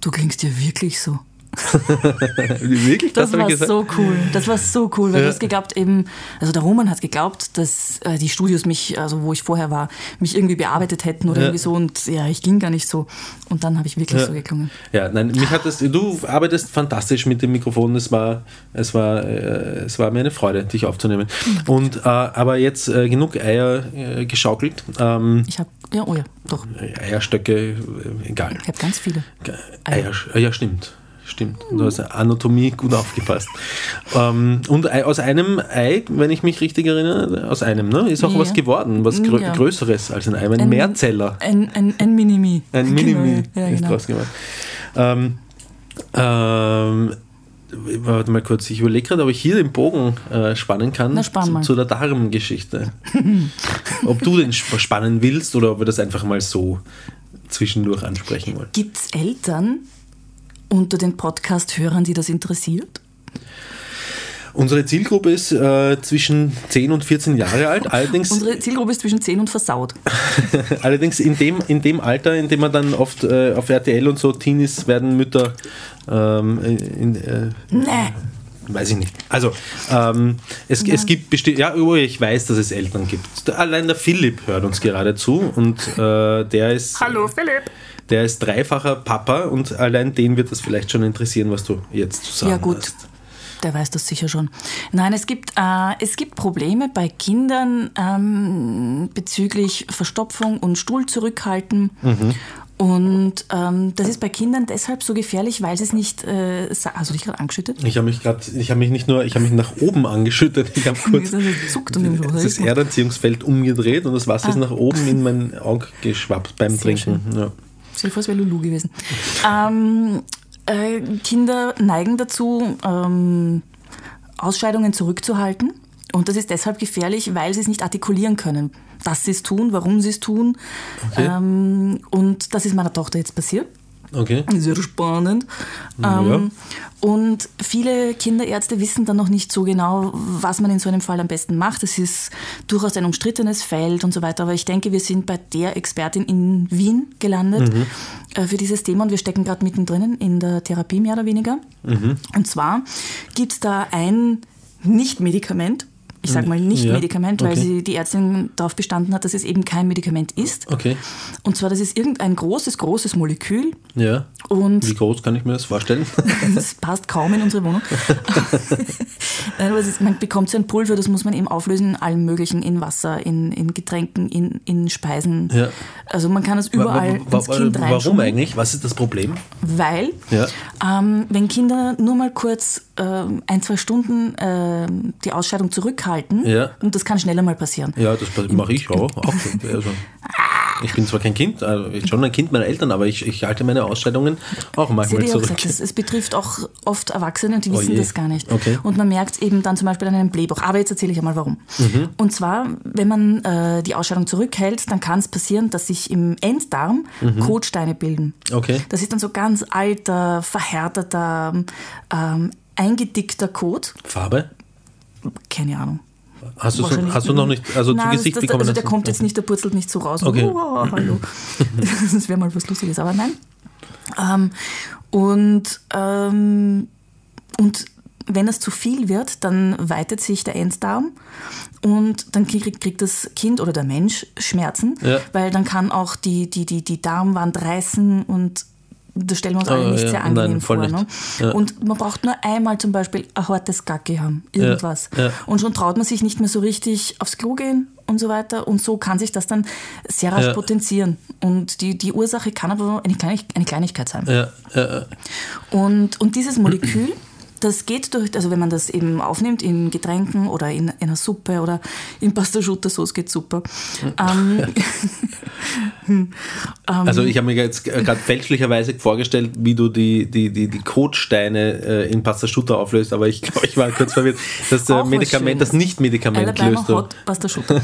du klingst dir wirklich so. [laughs] Wirklich? Das, hab war so cool. Das war so cool, weil Ja. du hast geglaubt eben, also der Roman hat geglaubt, dass äh, die Studios mich, also wo ich vorher war, mich irgendwie bearbeitet hätten oder Ja. irgendwie so und ja, ich ging gar nicht so. Und dann habe ich wirklich Ja. so geklungen. Ja, nein, mich hat das, du arbeitest fantastisch mit dem Mikrofon. Es war, es war, äh, es war mir eine Freude, dich aufzunehmen. Und, äh, aber jetzt äh, genug Eier äh, geschaukelt. Ähm, Ich habe, ja, oh ja, doch. Eierstöcke, äh, egal. Ich habe ganz viele. Eier, ja, stimmt. Stimmt. Du hast Anatomie gut aufgepasst. Ähm, und aus einem Ei, wenn ich mich richtig erinnere, aus einem, ne, ist auch Ja. was geworden, was grö Ja. Größeres als ein Ei, ein, Ein- Mehrzeller. Ein, ein, ein Minimi. Ein Minimi Genau, ja, ist genau. draus gemacht. Ähm, ähm, warte mal kurz, ich überlege gerade, ob ich hier den Bogen äh, spannen kann Na, spann zu, zu der Darmgeschichte. [laughs] ob du den sp- spannen willst oder ob wir das einfach mal so zwischendurch ansprechen wollen. Gibt es Eltern unter den Podcast-Hörern, die das interessiert? Unsere Zielgruppe ist äh, zwischen 10 und 14 Jahre alt, [laughs] allerdings, Unsere Zielgruppe ist zwischen 10 und versaut. [laughs] allerdings in, dem, in dem Alter, in dem man dann oft äh, auf RTL und so Teenies werden Mütter ähm, in, äh, Nee. Weiß ich nicht. Also, ähm, es, es gibt bestimmt, ja, oh, ich weiß, dass es Eltern gibt. Allein der Philipp hört uns gerade zu und äh, der ist. Philipp. Der ist dreifacher Papa und allein den wird das vielleicht schon interessieren, was du jetzt zu sagen Ja, gut. hast. Der weiß das sicher schon. Nein, es gibt, äh, es gibt Probleme bei Kindern ähm, bezüglich Verstopfung und Stuhl zurückhalten. Mhm. Und ähm, das ist bei Kindern deshalb so gefährlich, weil sie es nicht. Äh, hast du dich gerade angeschüttet? Ich habe mich gerade, ich habe mich nicht nur, ich habe mich nach oben angeschüttet, ich habe [laughs] kurz Das [laughs] das Erdanziehungsfeld umgedreht und das Wasser ist nach oben in mein Auge geschwappt beim Ah. Sehr Trinken. Ja. Es wäre Lulu gewesen. Ähm, äh, Kinder neigen dazu, ähm, Ausscheidungen zurückzuhalten. Und das ist deshalb gefährlich, weil sie es nicht artikulieren können. Dass sie es tun, warum sie es tun. Okay. Ähm, und das ist meiner Tochter jetzt passiert. Okay. Sehr spannend. Ähm, und viele Kinderärzte wissen dann noch nicht so genau, was man in so einem Fall am besten macht. Es ist durchaus ein umstrittenes Feld und so weiter. Aber ich denke, wir sind bei der Expertin in Wien gelandet äh, für dieses Thema und wir stecken gerade mittendrin in der Therapie mehr oder weniger. Und zwar gibt es da ein Nicht-Medikament. Ich sage mal nicht Ja, Medikament, weil okay. sie, die Ärztin darauf bestanden hat, dass es eben kein Medikament ist. Okay. Und zwar, das ist irgendein großes, großes Molekül Ja. und Wie groß kann ich mir das vorstellen? [laughs] das passt kaum in unsere Wohnung. [laughs] Nein, aber ist, man bekommt so ein Pulver, das muss man eben auflösen in allem Möglichen, in Wasser, in, in Getränken, in, in Speisen. Ja. Also man kann es überall Wa- ins Kind Warum eigentlich? Was ist das Problem? Weil, Ja. ähm, wenn Kinder nur mal kurz ähm, ein, zwei Stunden ähm, die Ausscheidung zurückhalten, Ja. und das kann schneller mal passieren. Ja, das mache ich auch. auch. Also, ich bin zwar kein Kind, bin schon ein Kind meiner Eltern, aber ich, ich halte meine Ausscheidungen auch manchmal zurück. gesagt, es, es betrifft auch oft Erwachsene und die wissen je. das gar nicht. Okay. Und man merkt es eben dann zum Beispiel an einem Blähbauch. Aber jetzt erzähle ich einmal warum. Mhm. Und zwar, wenn man äh, die Ausscheidung zurückhält, dann kann es passieren, dass sich im Enddarm Mhm. Kotsteine bilden. Okay. Das ist dann so ganz alter, verhärteter, ähm, eingedickter Kot. Farbe? Keine Ahnung. Hast du, so, hast du noch nicht, also Nein, zu Gesicht das, das, bekommen? Also der kommt jetzt nicht, der purzelt nicht so raus. Okay. Oh, hallo. [laughs] das wäre mal was Lustiges, aber nein. Ähm, und, ähm, und wenn es zu viel wird, dann weitet sich der Enddarm und dann kriegt, kriegt das Kind oder der Mensch Schmerzen, Ja. weil dann kann auch die, die, die, die Darmwand reißen und das stellen wir uns alle Oh, nicht ja. sehr Nein, angenehm voll vor. nicht. Ne? Ja. Und man braucht nur einmal zum Beispiel ein hartes Gacki haben, irgendwas. Ja. Und schon traut man sich nicht mehr so richtig aufs Klo gehen und so weiter. Und so kann sich das dann sehr rasch potenzieren. Und die, die Ursache kann aber eine, Kleinig eine Kleinigkeit sein. Und, und dieses Molekül, das geht durch, also wenn man das eben aufnimmt in Getränken oder in, in einer Suppe oder in Pasta-Sauce geht super. [laughs] [laughs] Ähm, Also ich habe mir jetzt gerade fälschlicherweise vorgestellt, wie du die, die, die, die Kotsteine äh, in Pasta Schutter auflöst, aber ich [laughs] glaube, ich war kurz verwirrt. Das äh, Auch Medikament, das. Nicht-Medikament löst du. Hot Pasta-Schutte.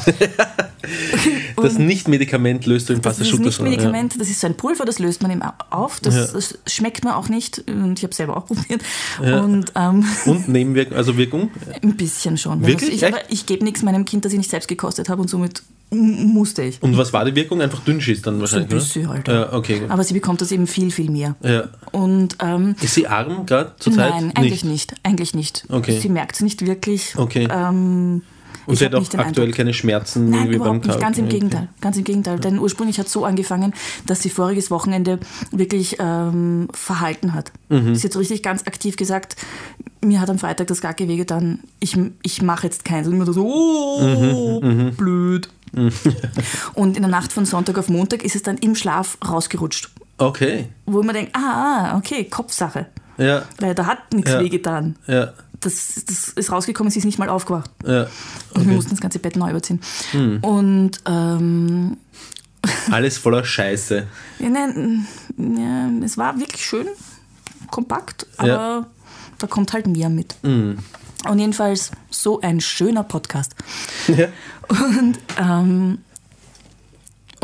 Das Nicht-Medikament löst du in Das Pasta ist Schutter. nicht Medikament, das ist so ein Pulver, das löst man eben auf. Das, Ja. das schmeckt man auch nicht und ich habe selber auch probiert. Und ähm, [laughs] Und Nebenwirkung, also Wirkung? ein bisschen schon. Wirklich? Also ich, aber ich gebe nichts meinem Kind, das ich nicht selbst gekostet habe und somit musste ich. Und was war die Wirkung? Einfach Dünnschiss dann So ein wahrscheinlich, bisschen oder? halt. Ja, okay. Aber sie bekommt das eben viel, viel mehr. Ja. Und ähm, Ist sie arm gerade zur Zeit? nein, eigentlich nicht. Eigentlich nicht. Okay. Sie merkt es nicht wirklich. Okay. Ähm, Und sie hat auch aktuell keine Schmerzen Nein, irgendwie beim überhaupt nicht. Ganz im Okay. Gegenteil. Ganz im Gegenteil. Denn ursprünglich hat es so angefangen, dass sie voriges Wochenende wirklich ähm, verhalten hat. Mhm. Sie hat so richtig ganz aktiv gesagt, mir hat am Freitag das Gacke wehgetan, ich, ich mache jetzt keins. Und immer so, oh, Mhm, blöd. [laughs] Und in der Nacht von Sonntag auf Montag ist es dann im Schlaf rausgerutscht. Okay. Wo man denkt, ah, ah, okay, Kopfsache. Ja, Weil da hat nichts Ja. wehgetan. ja, Das, das ist rausgekommen, sie ist nicht mal aufgewacht. ja. Und wir mussten das ganze Bett neu überziehen. Und ähm, [laughs] Alles voller Scheiße. ja, nein, ja, es war wirklich schön, kompakt, aber Ja. da kommt halt mehr mit. Und jedenfalls so ein schöner Podcast. Ja. Und, ähm,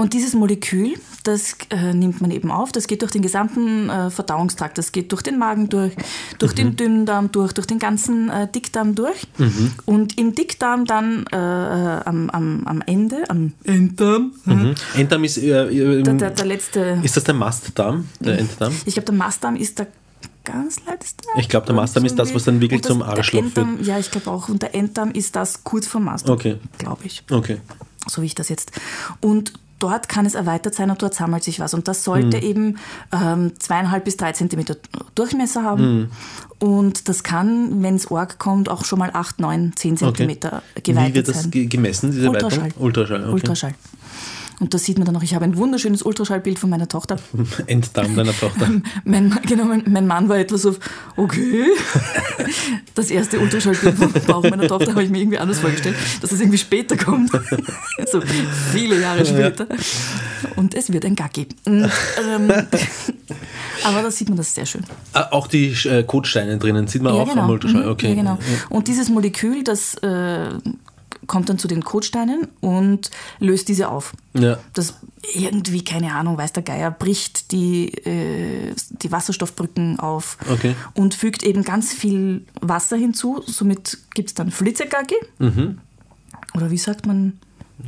und dieses Molekül, das äh, nimmt man eben auf, das geht durch den gesamten äh, Verdauungstrakt, das geht durch den Magen durch, durch den Dünndarm durch, durch den ganzen äh, Dickdarm durch. Und im Dickdarm dann äh, äh, am, am, am Ende, am Enddarm, Mhm. Enddarm ist, äh, äh, der, der, der letzte, ist das der Mastdarm, der Enddarm? ich glaube, der Mastdarm ist der ganz letzte. Ich glaube, der Mastdarm ist das, was dann wirklich das- zum Arschloch Enddarm, Ja, ich glaube auch. Und der Enddarm ist das kurz vor Mastdarm, Okay. glaube ich. Okay. so wie ich das jetzt. Und dort kann es erweitert sein und dort sammelt sich was. Und das sollte Hm. eben ähm, zweieinhalb bis drei Zentimeter Durchmesser haben. Hm. Und das kann, wenn es arg kommt, auch schon mal acht, neun, zehn Zentimeter Wie geweitet wird das sein. ge- gemessen, diese Ultraschall. Weitung? Ultraschall. Okay. Ultraschall. Und da sieht man dann noch, ich habe ein wunderschönes Ultraschallbild von meiner Tochter. [laughs] Enddarm deiner Tochter. Mein, Mann- genau, mein, mein Mann war etwas auf, okay. [laughs] Das erste Ultraschallbild vom Bauch meiner Tochter habe ich mir irgendwie anders vorgestellt, dass das irgendwie später kommt. [laughs] So viele Jahre später. Und es wird ein Gacki. Ähm, aber da sieht man das sehr schön. Ah, auch die äh, Kotsteine drinnen sieht man Ja, auch genau. am Ultraschall. Mhm, Okay. ja, genau. Und dieses Molekül, das äh, kommt dann zu den Kotsteinen und löst diese auf. Ja. Das irgendwie, keine Ahnung, weiß der Geier, bricht die, äh, die Wasserstoffbrücken auf Okay. und fügt eben ganz viel Wasser hinzu. Somit gibt es dann Flitzekacke. Mhm. Oder wie sagt man?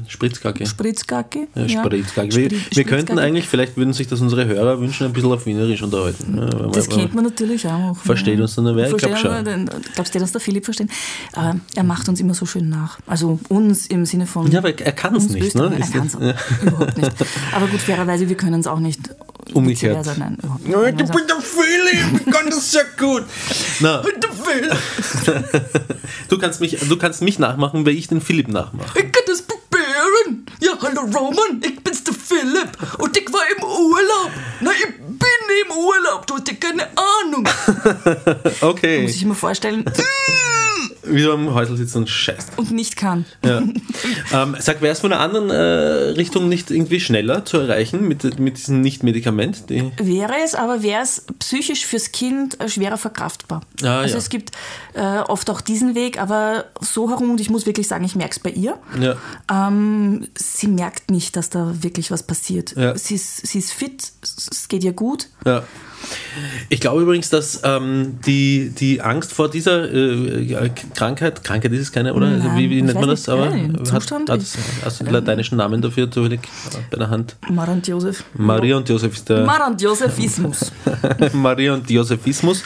Spritzkacke. Spritzkacke? Ja, Spritzkacke. Wir, Spri- wir könnten Spritzkacke. eigentlich, vielleicht würden sich das unsere Hörer wünschen, ein bisschen auf Wienerisch unterhalten. Ja, Das man- kennt man natürlich auch. Versteht uns dann wer? Ich glaub Versteht schon. Glaubst du, dass der Philipp verstehen? Aber er macht uns immer so schön nach. Also uns im Sinne von. Ja, aber er kann es nicht, ne? Er kann es überhaupt nicht. Aber gut, fairerweise, wir können es auch nicht. Umgekehrt. Nein. Ja, du bist der Philipp, ich kann das sehr gut. Na, Der Philipp. [laughs] du kannst, mich, du kannst mich nachmachen, weil ich den Philipp nachmache. Ich kann das probieren. Ja, hallo Roman, ich bin's der Philipp und ich war im Urlaub. Na, ich bin im Urlaub, du hast ja keine Ahnung. [laughs] Okay. Muss ich mir vorstellen [laughs] Wie du am Häusl sitzt und scheißt. und nicht kann. Ja. [laughs] ähm, sag, wäre es von einer anderen äh, Richtung nicht irgendwie schneller zu erreichen mit, mit diesem Nicht-Medikament? Die, Wäre es, aber wäre es psychisch fürs Kind äh, schwerer verkraftbar. Ah, also ja. es gibt äh, oft auch diesen Weg, aber so herum, und ich muss wirklich sagen, ich merke es bei ihr, ja. ähm, sie merkt nicht, dass da wirklich was passiert. Ja. Sie, ist, sie ist fit, es es geht ihr gut. Ja. Ich glaube übrigens, dass ähm, die, die Angst vor dieser äh, Krankheit, Krankheit ist es keine, oder? Also Nein, wie, wie ich nennt man nicht. das? Aber Nein, hat, Zustand hat hast du den lateinischen Namen dafür zufällig bei der Hand? Mara und Josef. Maria und Josef ist der. Mara und Josephismus. [laughs] Maria und Josephismus.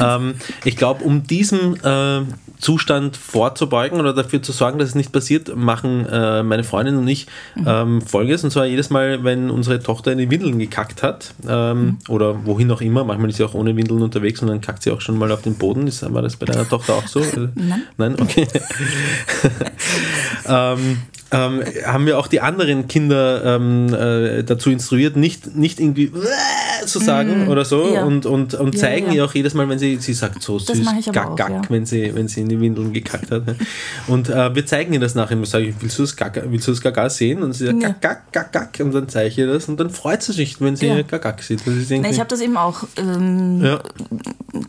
ähm, ich glaube, um diesem äh, Zustand vorzubeugen oder dafür zu sorgen, dass es nicht passiert, machen äh, meine Freundin und ich ähm, Folgendes. Und zwar jedes Mal, wenn unsere Tochter in die Windeln gekackt hat ähm, oder wohin auch immer, manchmal ist sie auch ohne Windeln unterwegs und dann kackt sie auch schon mal auf den Boden. Ist, war das bei deiner Tochter auch so? [laughs] Nein. Nein? Okay. [laughs] [laughs] ähm, ähm, haben wir auch die anderen Kinder ähm, äh, dazu instruiert, nicht, nicht irgendwie "Uah" zu sagen oder so ja. und, und, und Ja, zeigen ja. ihr auch jedes Mal, wenn sie, sie sagt so süß, ich aber gack, auch, gack, ja. wenn, sie, wenn sie in die Windeln gekackt hat. Und äh, wir zeigen ihr das nachher. Wir sagen, willst du das Gaga, willst du das Gaga sehen? Und sie sagt, Ja. gack, gack, gack, gack. Und dann zeige ich ihr das und dann freut sie sich, wenn sie Ja. Gack, gack sieht. Das Na, ich habe das eben auch. Ähm, ja,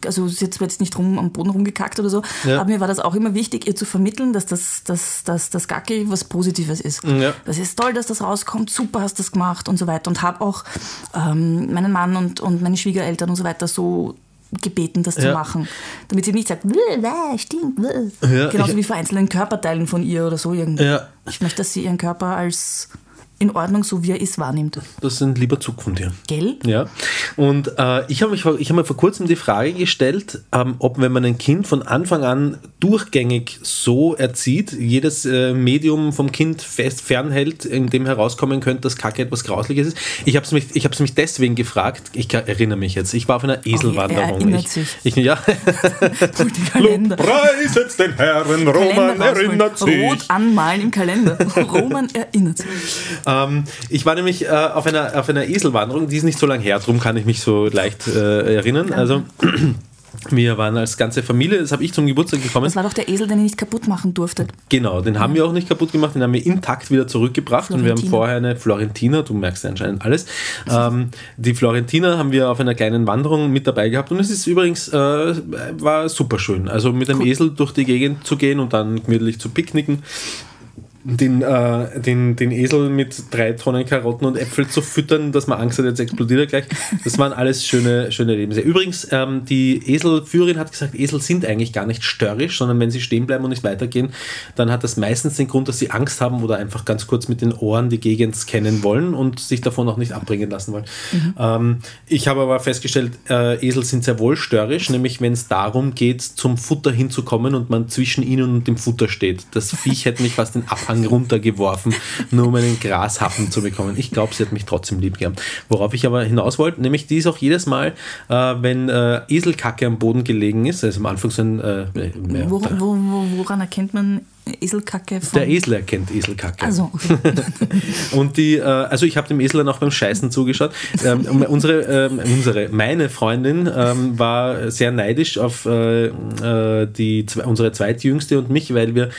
also sie hat jetzt nicht rum am Boden rumgekackt oder so, Ja. aber mir war das auch immer wichtig, ihr zu vermitteln, dass das, dass, dass das Gacki was Positives ist. Ja. Das ist toll, dass das rauskommt, super hast du das gemacht und so weiter. Und habe auch ähm, meinen Mann und, und meine Schwiegereltern und so weiter so gebeten, das zu Ja. machen. Damit sie nicht sagt, "Bäh, bäh, stinkt. bäh." Ja, Genauso ich- wie vor einzelnen Körperteilen von ihr oder so irgendwie. Ja. Ich möchte, dass sie ihren Körper als in Ordnung, so wie er ist, wahrnimmt. das ist ein lieber Zug von dir. Gell? Ja, und äh, ich habe mich vor- ich habe mir vor kurzem die Frage gestellt, ähm, ob wenn man ein Kind von Anfang an durchgängig so erzieht, jedes äh, Medium vom Kind fest fernhält, in dem herauskommen könnte, dass Kacke etwas Grausliches ist. Ich habe es mich, ich mich deswegen gefragt, ich erinnere mich jetzt, ich war auf einer Eselwanderung. er erinnert ich, sich. Ich, ja, [laughs] Kalender. Preiset den Herren, Roman erinnert sich. Rot anmalen im Kalender. [laughs] Roman erinnert sich. Ähm, ich war nämlich äh, auf, einer, auf einer Eselwanderung, die ist nicht so lange her, darum kann ich mich so leicht äh, erinnern. Also [clears throat] wir waren als ganze Familie, das habe ich zum Geburtstag bekommen. Das war doch der Esel, den ich nicht kaputt machen durfte. Genau, den haben wir auch nicht kaputt gemacht, den haben wir intakt wieder zurückgebracht und wir haben vorher eine Florentiner, du merkst ja anscheinend alles. Ähm, die Florentiner haben wir auf einer kleinen Wanderung mit dabei gehabt und es ist übrigens, äh, war super schön. Also mit einem Esel durch die Gegend zu gehen und dann gemütlich zu picknicken. Den, äh, den, den Esel mit drei Tonnen Karotten und Äpfel zu füttern, dass man Angst hat, jetzt explodiert er gleich. Das waren alles schöne, schöne Erlebnisse. Übrigens, ähm, die Eselführerin hat gesagt, Esel sind eigentlich gar nicht störrisch, sondern wenn sie stehen bleiben und nicht weitergehen, dann hat das meistens den Grund, dass sie Angst haben oder einfach ganz kurz mit den Ohren die Gegend scannen wollen und sich davon auch nicht abbringen lassen wollen. Ähm, ich habe aber festgestellt, äh, Esel sind sehr wohl störrisch, nämlich wenn es darum geht, zum Futter hinzukommen und man zwischen ihnen und dem Futter steht. Das Viech hätte mich fast den Abhang runtergeworfen, [laughs] nur um einen Grashappen zu bekommen. Ich glaube, sie hat mich trotzdem lieb gehabt. Worauf ich aber hinaus wollte, nämlich die ist auch jedes Mal, äh, wenn äh, Eselkacke am Boden gelegen ist, also am Anfang so ein äh, mehr- Wo, wo, wo, woran erkennt man Eselkacke von. der Esel erkennt Eselkacke. Also, okay. [laughs] Und die, äh, also ich habe dem Esel dann auch beim Scheißen zugeschaut. Ähm, unsere, ähm, unsere, meine Freundin ähm, war sehr neidisch auf äh, äh, die, unsere zweitjüngste und mich, weil wir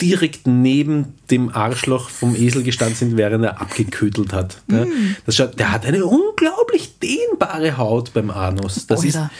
direkt neben dem Arschloch vom Esel gestanden sind, während er abgekötelt hat. Ne? Das schaut, der hat eine unglaublich dehnbare Haut beim Anus. Das ist, Alter.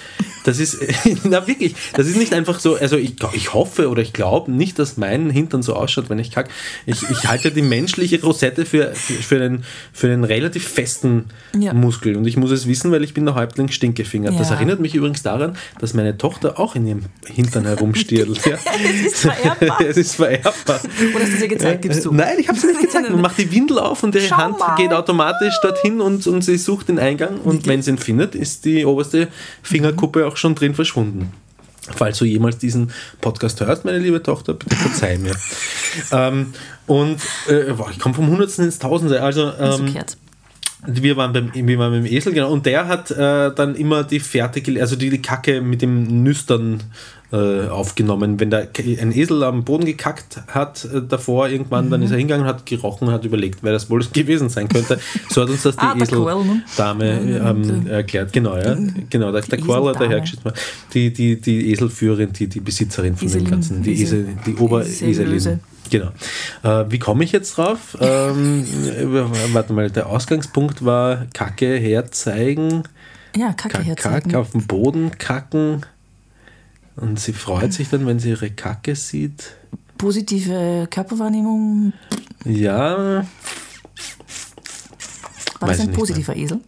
Das ist, na wirklich, das ist nicht einfach so, also ich, ich hoffe oder ich glaube nicht, dass mein Hintern so ausschaut, wenn ich kacke. Ich, ich halte die menschliche Rosette für, für, einen, für einen relativ festen Ja. Muskel und ich muss es wissen, weil ich bin der Häuptling Stinkefingert. Das Ja. erinnert mich übrigens daran, dass meine Tochter auch in ihrem Hintern herumstiert. [laughs] Ja. Es ist vererbbar. [laughs] es ist vererbbar. [laughs] Oder hast du ihr gezeigt, gibst du? Nein, ich habe es nicht gezeigt. Man macht die Windel auf und ihre Schau Hand mal. geht automatisch dorthin und, und sie sucht den Eingang. Und wenn sie ihn findet, ist die oberste Fingerkuppe auch schon drin verschwunden. Falls du jemals diesen Podcast hörst, meine liebe Tochter, bitte verzeih mir. [laughs] ähm, und äh, boah, ich komme vom Hundertsten ins Tausende. Also Ist ähm, verkehrt. wir waren beim, wir waren beim Esel, genau. Und der hat äh, dann immer die fertige, also die, die Kacke mit dem Nüstern äh, aufgenommen. Wenn der ein Esel am Boden gekackt hat äh, davor irgendwann, dann ist er hingegangen, hat gerochen und hat überlegt, wer das wohl [laughs] gewesen sein könnte. So hat uns das die Ah, Quell, ne? Eseldame ähm, erklärt. Genau, ja. Genau, der, der Quell hat Eseldame. dahergeschissen. Die, die, die Eselführerin, die, die Besitzerin von dem Eselin, Ganzen. Die, Esel- die Obereselin. Genau. Äh, wie komme ich jetzt drauf? [laughs] Ähm, äh, warte mal, der Ausgangspunkt war Kacke herzeigen, Ja, Kacke Kack, herzeigen. Kack auf den Boden kacken. Und sie freut sich dann, wenn sie ihre Kacke sieht. Positive Körperwahrnehmung. Ja, War Weiß das ein positiver Esel?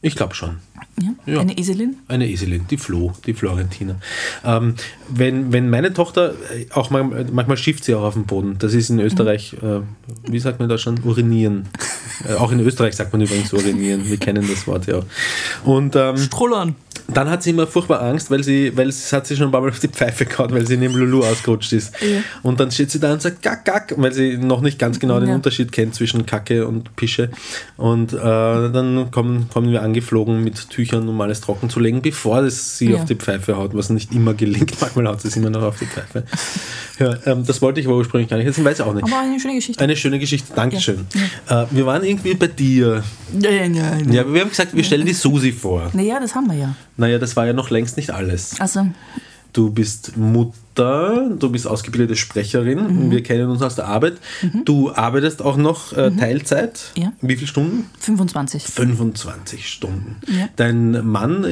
ich glaube schon. Ja. Ja. Eine Eselin? Eine Eselin, die Flo, die Florentina. Ähm, wenn, wenn meine Tochter, äh, auch mal, manchmal schifft sie auch auf dem Boden, das ist in Österreich, äh, wie sagt man in Deutschland, urinieren. [laughs] Äh, auch in Österreich sagt man übrigens urinieren, wir kennen das Wort ja. Und ähm, Trollern. Dann hat sie immer furchtbar Angst, weil sie, weil es hat sie schon ein paar Mal auf die Pfeife gehauen, weil sie in dem Lulu ausgerutscht ist. Ja. Und dann steht sie da und sagt Gack, Gack, weil sie noch nicht ganz genau den Ja. Unterschied kennt zwischen Kacke und Pische. Und äh, dann kommen, kommen wir angeflogen mit Tüchern, um alles trocken zu legen, bevor es sie Ja. auf die Pfeife haut, was nicht immer gelingt. [laughs] Manchmal haut sie es immer noch auf die Pfeife. Ja, ähm, das wollte ich aber ursprünglich gar nicht. Das weiß ich auch nicht. Aber eine schöne Geschichte. Eine schöne Geschichte, Dankeschön. Äh, wir waren irgendwie bei dir. Ja, ja, ja. Ja, wir haben gesagt, wir stellen die Susi vor. Naja, das haben wir ja. Naja, das war ja noch längst nicht alles. Also, Du bist Mutter, du bist ausgebildete Sprecherin, Mhm. wir kennen uns aus der Arbeit. Du arbeitest auch noch äh, Teilzeit. Mhm. Ja. Wie viele Stunden? 25. 25 Stunden. Ja. Dein Mann äh,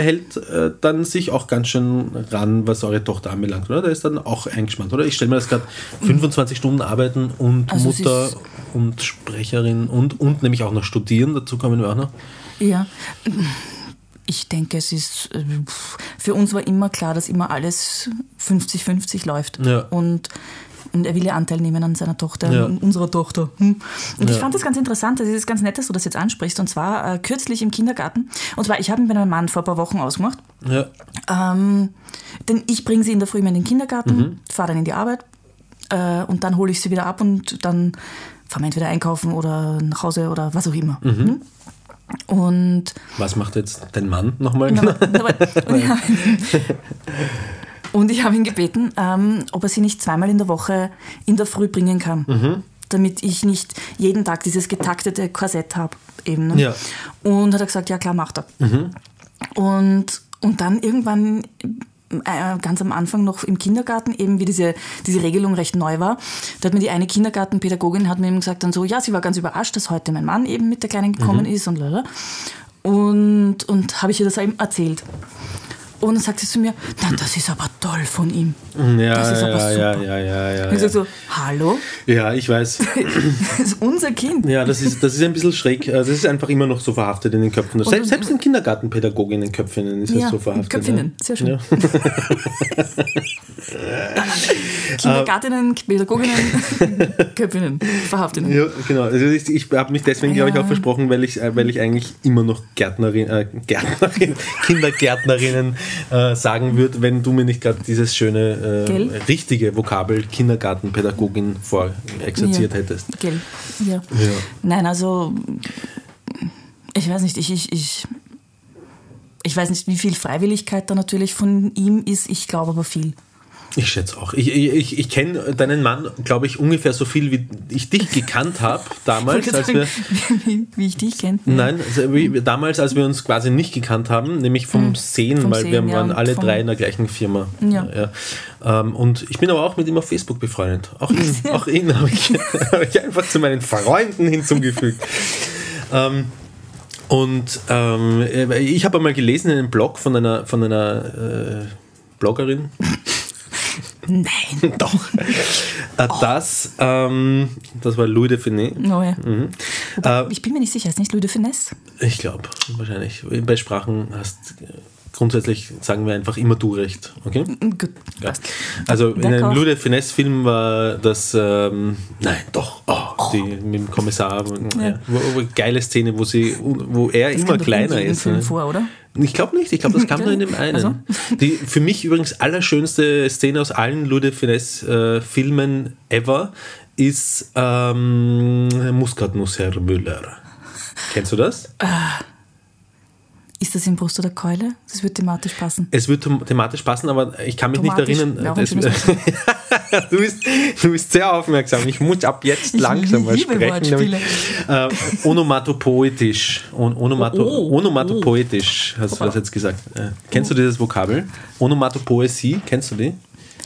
hält äh, dann sich auch ganz schön ran, was eure Tochter anbelangt, oder? Der ist dann auch eingespannt, oder? Ich stelle mir das gerade 25 Stunden arbeiten und Also Mutter und Sprecherin und, und nämlich auch noch studieren, dazu kommen wir auch noch. Ja. Ich denke, es ist, äh, für uns war immer klar, dass immer alles 50-50 läuft. Ja. Und, und er will ja Anteil nehmen an seiner Tochter, Ja. unserer Tochter. Hm. Und ich Ja. fand das ganz interessant, das ist ganz nett, dass du das jetzt ansprichst. Und zwar äh, kürzlich im Kindergarten. Und zwar, ich habe mit meinem Mann vor ein paar Wochen ausgemacht. Ja. Ähm, denn ich bringe sie in der Früh immer in den Kindergarten, Mhm. fahre dann in die Arbeit äh, und dann hole ich sie wieder ab und dann fahren wir entweder einkaufen oder nach Hause oder was auch immer. Mhm. Und Was macht jetzt dein Mann nochmal? [laughs] Aber- und ich habe und ich habe ihn gebeten, ähm, ob er sie nicht zweimal in der Woche in der Früh bringen kann. Mhm. Damit ich nicht jeden Tag dieses getaktete Korsett habe. Eben, ne? Ja. Und hat er gesagt, ja klar, macht er. Und, und dann irgendwann ganz am Anfang noch im Kindergarten, eben wie diese, diese Regelung recht neu war, da hat mir die eine Kindergartenpädagogin hat mir eben gesagt dann so, ja, sie war ganz überrascht, dass heute mein Mann eben mit der Kleinen gekommen ist und lala. Und, und habe ich ihr das eben erzählt. Und dann sagt sie zu mir, na, das ist aber toll von ihm. Ja, Das ist aber ja, ja, super. ja, ja, ja, Und ich ja. sag so, hallo, Ja, ich weiß. [laughs] das ist unser Kind. Ja, das ist, das ist ein bisschen schräg. Also Das ist einfach immer noch so verhaftet in den Köpfen. Selbst, selbst in Kindergartenpädagoginnen-Köpfinnen ist es Ja, so verhaftet. Köpfinnen, ja. sehr schön. Ja. [laughs] Kindergartinnen, Pädagoginnen, [laughs] Köpfinnen, Verhaftinnen. Ja, genau. Also ich ich habe mich deswegen, glaube ich, Ja. auch versprochen, weil ich, äh, weil ich eigentlich immer noch Gärtnerin, äh, Gärtnerin Kindergärtnerinnen äh, sagen würde, wenn du mir nicht gerade dieses schöne, äh, richtige Vokabel Kindergartenpädagogin vorexerziert Ja. hättest. Gell. Ja. Nein, also ich weiß nicht, ich, ich, ich, ich weiß nicht, wie viel Freiwilligkeit da natürlich von ihm ist. Ich glaube aber viel. Ich schätze auch. Ich, ich, ich, kenne deinen Mann, glaube ich, ungefähr so viel, wie ich dich gekannt habe [laughs] damals, als wir. [laughs] wie, wie ich dich kenne. Nein, also wie, damals, als wir uns quasi nicht gekannt haben, nämlich vom Sehen, Hm. vom weil wir Sehen, ja, waren und alle drei in der gleichen Firma. Ja. Ähm, und ich bin aber auch mit ihm auf Facebook befreundet. Auch ihn, [laughs] auch ihn habe ich, habe ich einfach zu meinen Freunden hinzugefügt. ähm, Und ähm, ich habe einmal gelesen in einem Blog von einer, von einer äh, Bloggerin, Nein. [laughs] doch, äh, dass, ähm, das war Louis de Finet, Oh, ja. Mhm. Wobei, Äh, ich bin mir nicht sicher, ist nicht Louis de Finesse? ich glaube, wahrscheinlich. Bei Sprachen hast grundsätzlich, sagen wir einfach immer du recht, okay? Gut. Ja. Also in einem. Louis de Finesse-Film war das, ähm, nein, doch, oh, die mit dem Kommissar, ja. wo, geile Szene, wo, sie, wo er Das immer kleiner ist. Film ne? vor, oder? Ich glaube nicht, ich glaube, das kam [laughs] nur in dem einen. Also? Die für mich übrigens allerschönste Szene aus allen Louis de Finesse-Filmen ever ist ähm, Muskatnuss, Herr Müller. Kennst du das? Ist das in Brust oder Keule? Das wird thematisch passen. Es wird them- thematisch passen, aber ich kann mich nicht Tomatisch erinnern. wäre [laughs] [laughs] du, bist, du bist sehr aufmerksam. Ich muss ab jetzt Ich langsam mal sprechen. Wortspiele. Äh, onomatopoetisch. On, onomato, Oh, oh, onomatopoetisch, hast du das jetzt gesagt. Äh, kennst du dieses Vokabel? Onomatopoesie, kennst du die?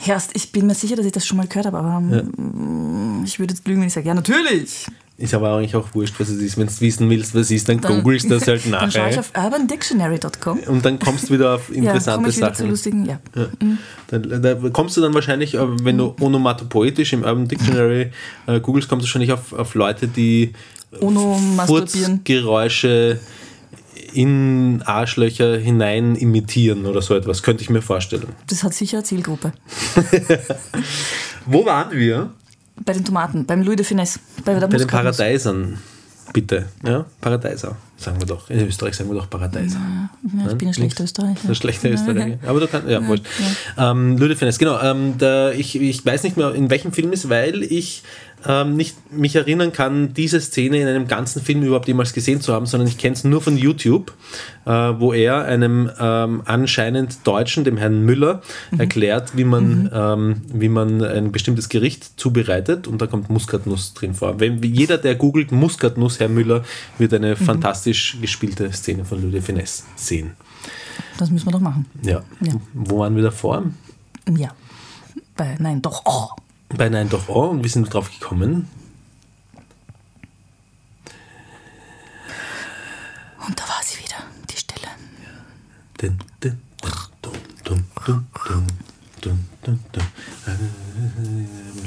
Herrst, ich bin mir sicher, dass ich das schon mal gehört habe, aber ähm, ich würde jetzt lügen, wenn ich sage, ja, natürlich. Ist aber eigentlich auch wurscht, was es ist. Wenn du wissen willst, was es ist, dann, googelst du das halt [laughs] Dann schaue ich nachher. auf urbandictionary.com. Und dann kommst du wieder auf [laughs] Ja, interessante ich wieder zu Sachen. lustigen, ja. Da, da kommst du dann wahrscheinlich, äh, wenn du onomatopoetisch im Urban Dictionary äh, googelst, kommst du wahrscheinlich auf, auf Leute, die. Furzgeräusche in Arschlöcher hinein imitieren oder so etwas, könnte ich mir vorstellen. Das hat sicher eine Zielgruppe. [laughs] Wo waren wir? Bei den Tomaten, beim Louis de Finesse, bei der Bei den. Paradeisern. Bitte. Ja, Paradeiser, sagen wir doch. In Österreich sagen wir doch Paradeiser. Ja, ich bin ein schlechter Österreicher. Der schlechte Österreicher. Aber du kannst, ja, wurscht. Ähm, Louis de Finesse, genau. Ähm, der, ich, ich weiß nicht mehr, in welchem Film ist, weil ich ähm, nicht mich erinnern kann, diese Szene in einem ganzen Film überhaupt jemals gesehen zu haben, sondern ich kenne es nur von YouTube, äh, wo er einem ähm, anscheinend Deutschen, dem Herrn Müller, erklärt, wie man, ähm, wie man ein bestimmtes Gericht zubereitet und da kommt Muskatnuss drin vor. Wenn, jeder, der googelt Muskatnuss, Herr Müller, wird eine fantastisch gespielte Szene von Louis de Finesse sehen. Das müssen wir doch machen. Ja. Ja. Wo waren wir davor? Ja. Bei, nein, doch. Oh bei Nein doch Oh und wie sind wir drauf gekommen? Und da war sie wieder, die Stille.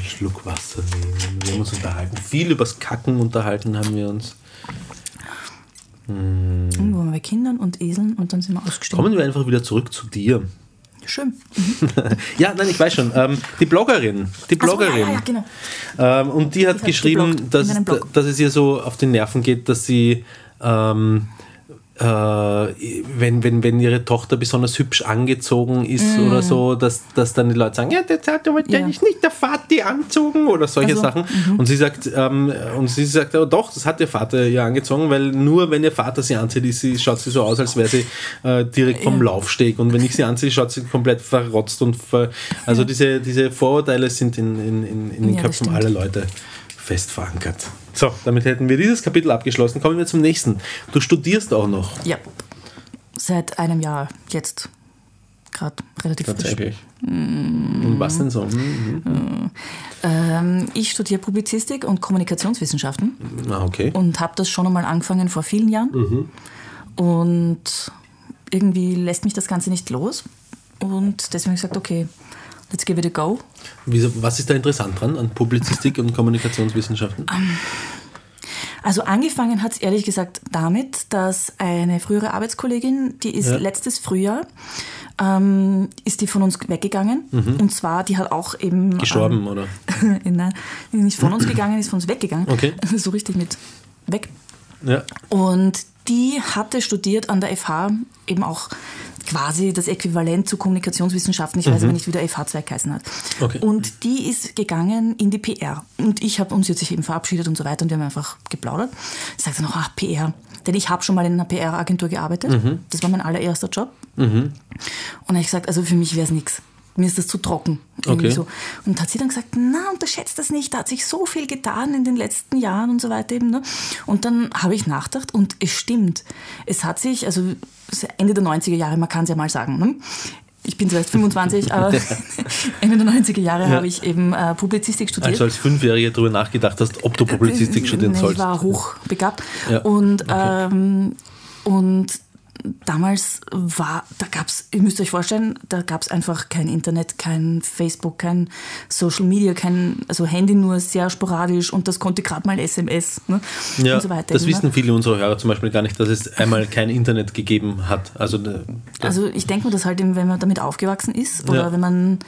Schluck Wasser nehmen. Wir haben uns unterhalten. Viel übers Kacken unterhalten haben wir uns. Hm. Irgendwo waren wir Kindern und Eseln und dann sind wir ausgestiegen. Kommen wir einfach wieder zurück zu dir. Schön. [laughs] Ja, nein, ich weiß schon. Ähm, die Bloggerin. Die Ach so, Bloggerin. ja, ja, genau. Ähm, und die hat hat geschrieben, dass, dass es ihr so auf die Nerven geht, dass sie, ähm, äh, wenn, wenn, wenn ihre Tochter besonders hübsch angezogen ist oder so, dass, dass dann die Leute sagen, ja, das hat aber Mm. Ja. ja. nicht der Vati angezogen oder solche Also, Sachen. Und sie sagt, ähm, und sie sagt, oh, doch, das hat ihr Vater ihr angezogen, weil nur wenn ihr Vater sie anzieht, ist sie, schaut sie so aus, als wäre sie äh, direkt vom Ja. Laufsteg. Und wenn ich sie anziehe, schaut sie komplett verrotzt und ver also diese, diese Vorurteile sind in, in, in, in den Ja, Köpfen aller Leute fest verankert. So, damit hätten wir dieses Kapitel abgeschlossen. Kommen wir zum nächsten. Du studierst auch noch. Ja. Seit einem Jahr jetzt. Gerade relativ frisch. Tatsächlich. Und was denn so? Mhm. Ähm, ich studiere Publizistik und Kommunikationswissenschaften Ah, okay. und habe das schon einmal angefangen vor vielen Jahren. Mhm. Und irgendwie lässt mich das Ganze nicht los. Und deswegen habe ich gesagt, okay, let's give it a go. Was ist da interessant dran an Publizistik und Kommunikationswissenschaften? Also angefangen hat es ehrlich gesagt damit, dass eine frühere Arbeitskollegin, die ist Ja. letztes Frühjahr, ähm, ist die von uns weggegangen. Und zwar, die hat auch eben... Mhm. Gestorben, oder? Ähm, [laughs] nein, nicht von uns [clears throat] gegangen, ist von uns weggegangen. Okay. [laughs] So richtig mit weg. Ja. Und die hatte studiert an der FH eben auch quasi das Äquivalent zu Kommunikationswissenschaften. Ich weiß aber nicht, wie der FH-Zweig geheißen hat. Mhm. Okay. Und die ist gegangen in die PR. Und ich habe uns jetzt sich eben verabschiedet und so weiter und wir haben einfach geplaudert. Ich sagte noch, ach, PR. Denn ich habe schon mal in einer PR-Agentur gearbeitet. Mhm. Das war mein allererster Job. Und dann habe ich gesagt, also für mich wäre es nichts. Mir ist das zu trocken. Okay. so. Und hat sie dann gesagt, na, unterschätzt das nicht, da hat sich so viel getan in den letzten Jahren und so weiter eben. Ne? Und dann habe ich nachgedacht und es stimmt. Es hat sich, also Ende der 90er Jahre, man kann es ja mal sagen. Ne? Ich bin zwar erst 25, aber [laughs] Ende der 90er Jahre habe ich eben äh, Publizistik studiert. Also als Fünfjährige darüber nachgedacht hast, ob du Publizistik studieren Nee, sollst. Ich war hochbegabt. Ja, Und ähm, Und damals war, da gab es, ihr müsst euch vorstellen, da gab es einfach kein Internet, kein Facebook, kein Social Media, kein, also Handy nur sehr sporadisch und das konnte gerade mal SMS ne? Ja, und so weiter. das ne? wissen viele unserer Hörer zum Beispiel gar nicht, dass es einmal kein Internet gegeben hat. Also, Also ich denke mir das halt, eben, wenn man damit aufgewachsen ist oder Ja. wenn man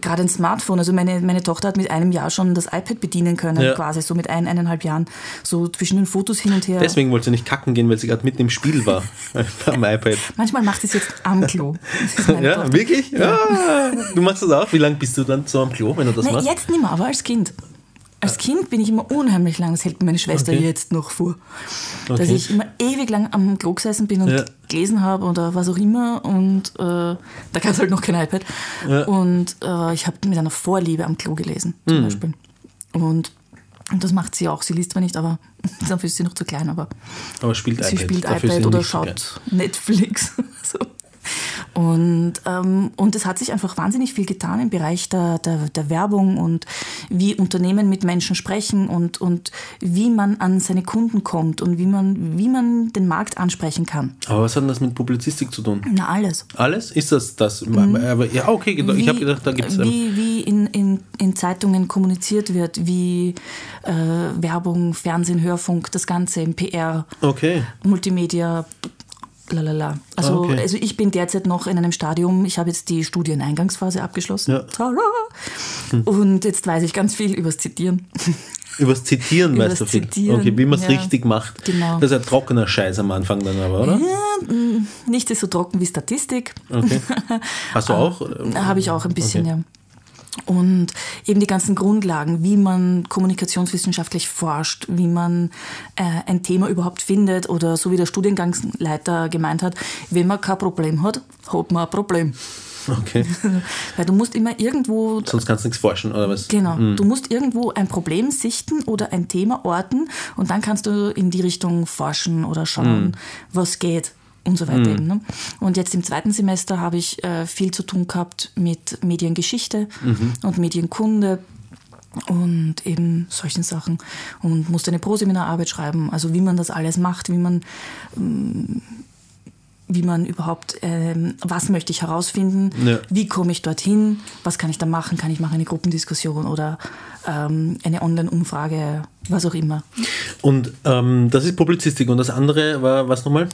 gerade ein Smartphone, also meine, meine Tochter hat mit einem Jahr schon das iPad bedienen können, Ja. quasi so mit ein, eineinhalb Jahren, so zwischen den Fotos hin und her. deswegen wollte sie nicht kacken gehen, weil sie gerade mitten im Spiel war [laughs] am iPad. Manchmal macht es jetzt am Klo. Ja, Tochter. wirklich? Ja. Du machst das auch? Wie lange bist du dann so am Klo, wenn du das Nein, machst? jetzt nicht mehr, aber als Kind. Als Kind bin ich immer unheimlich lang, das hält meine Schwester Okay. jetzt noch vor, dass Okay. ich immer ewig lang am Klo gesessen bin und Ja. gelesen habe oder was auch immer und äh, da gab es halt noch kein iPad Ja. und äh, ich habe mit einer Vorliebe am Klo gelesen zum Mhm. Beispiel und, und das macht sie auch, sie liest zwar nicht, aber [laughs] dafür ist sie noch zu klein, aber Aber spielt sie iPad. spielt Dafür iPad oder schaut Netflix. [laughs] so. Und, ähm, und es hat sich einfach wahnsinnig viel getan im Bereich der, der, der Werbung und wie Unternehmen mit Menschen sprechen und, und wie man an seine Kunden kommt und wie man, wie man den Markt ansprechen kann. Aber was hat denn das mit Publizistik zu tun? Na, alles. Alles? Ist das das? Aber, ja, okay, ich habe gedacht, da gibt es. Ähm, wie, wie in, in, in Zeitungen kommuniziert wird, wie äh, Werbung, Fernsehen, Hörfunk, das Ganze im PR, okay. Multimedia, lalala. Also, okay. also ich bin derzeit noch in einem Stadium, ich habe jetzt die Studieneingangsphase abgeschlossen. Ja. Tada! Und jetzt weiß ich ganz viel übers Zitieren. Übers Zitieren weißt du viel. Zitieren, okay, wie man es ja. richtig macht. Genau. Das ist ein trockener Scheiß am Anfang dann aber, oder? Nicht so trocken wie Statistik. Okay. [laughs] Hast du auch? Habe ich auch ein bisschen, Okay. ja. Und eben die ganzen Grundlagen, wie man kommunikationswissenschaftlich forscht, wie man äh, ein Thema überhaupt findet oder so wie der Studiengangsleiter gemeint hat, wenn man kein Problem hat, hat man ein Problem. Okay. [laughs] Weil du musst immer irgendwo Sonst kannst du nichts forschen, oder was? Genau. Du musst irgendwo ein Problem sichten oder ein Thema orten und dann kannst du in die Richtung forschen oder schauen, was geht und so weiter eben. Ne? Und jetzt im zweiten Semester habe ich äh, viel zu tun gehabt mit Mediengeschichte und Medienkunde und eben solchen Sachen und musste eine Proseminararbeit schreiben, also wie man das alles macht, wie man wie man überhaupt, ähm, was möchte ich herausfinden, Ja. wie komme ich dorthin, was kann ich da machen, kann ich machen eine Gruppendiskussion oder ähm, eine Online-Umfrage, was auch immer. Und ähm, das ist Publizistik und das andere war was nochmal?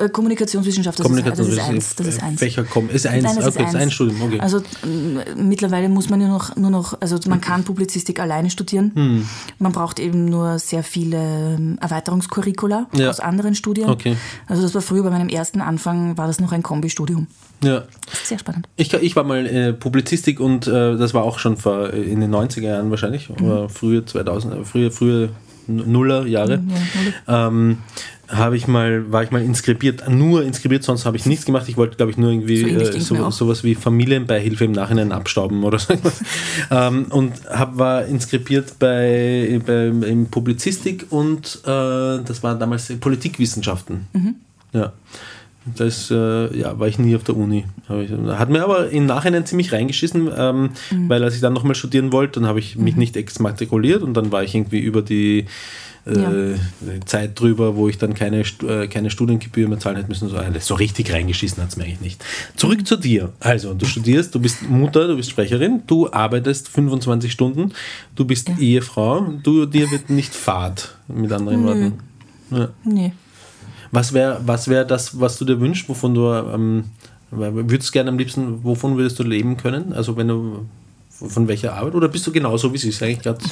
Äh, Kommunikationswissenschaft, das, ist, das ist eins. Das ist eins. Fächer kommen. Ist eins. Nein, das okay, ist ein Studium. Okay. Also äh, mittlerweile muss man ja noch, nur noch, also man kann Publizistik alleine studieren. Hm. Man braucht eben nur sehr viele ähm, Erweiterungskurricula Ja. aus anderen Studien. Okay. Also das war früher bei meinem ersten Anfang, war das noch ein Kombistudium. ja. Sehr spannend. Ich, ich war mal äh, Publizistik und äh, das war auch schon vor, äh, in den 90er Jahren wahrscheinlich, Mhm. frühe 2000, äh, frühe, frühe Nuller Jahre. Mhm, Ja, ähm, habe ich mal, war ich mal inskribiert, nur inskribiert, sonst habe ich nichts gemacht. Ich wollte, glaube ich, nur irgendwie So äh, so, sowas wie Familienbeihilfe im Nachhinein abstauben oder [laughs] so. ähm, und hab, war inskribiert bei, bei in Publizistik und äh, das war damals Politikwissenschaften. Mhm. Ja. Das äh, ja, war ich nie auf der Uni. Hat mir aber im Nachhinein ziemlich reingeschissen, ähm, Mhm. weil als ich dann nochmal studieren wollte, dann habe ich mich nicht exmatrikuliert und dann war ich irgendwie über die äh, Zeit drüber, wo ich dann keine, äh, keine Studiengebühr mehr zahlen hätte müssen. So, so richtig reingeschissen hat es mir eigentlich nicht. Zurück zu dir. Also, du [laughs] studierst, du bist Mutter, du bist Sprecherin, du arbeitest 25 Stunden, du bist Ehefrau, du, dir wird nicht fad, mit anderen Worten. Ja. Nee. Was wäre was wär das, was du dir wünschst, wovon du ähm, würdest gerne am liebsten, wovon würdest du leben können? Also wenn du von welcher Arbeit? Oder bist du genauso wie sie ist eigentlich gerade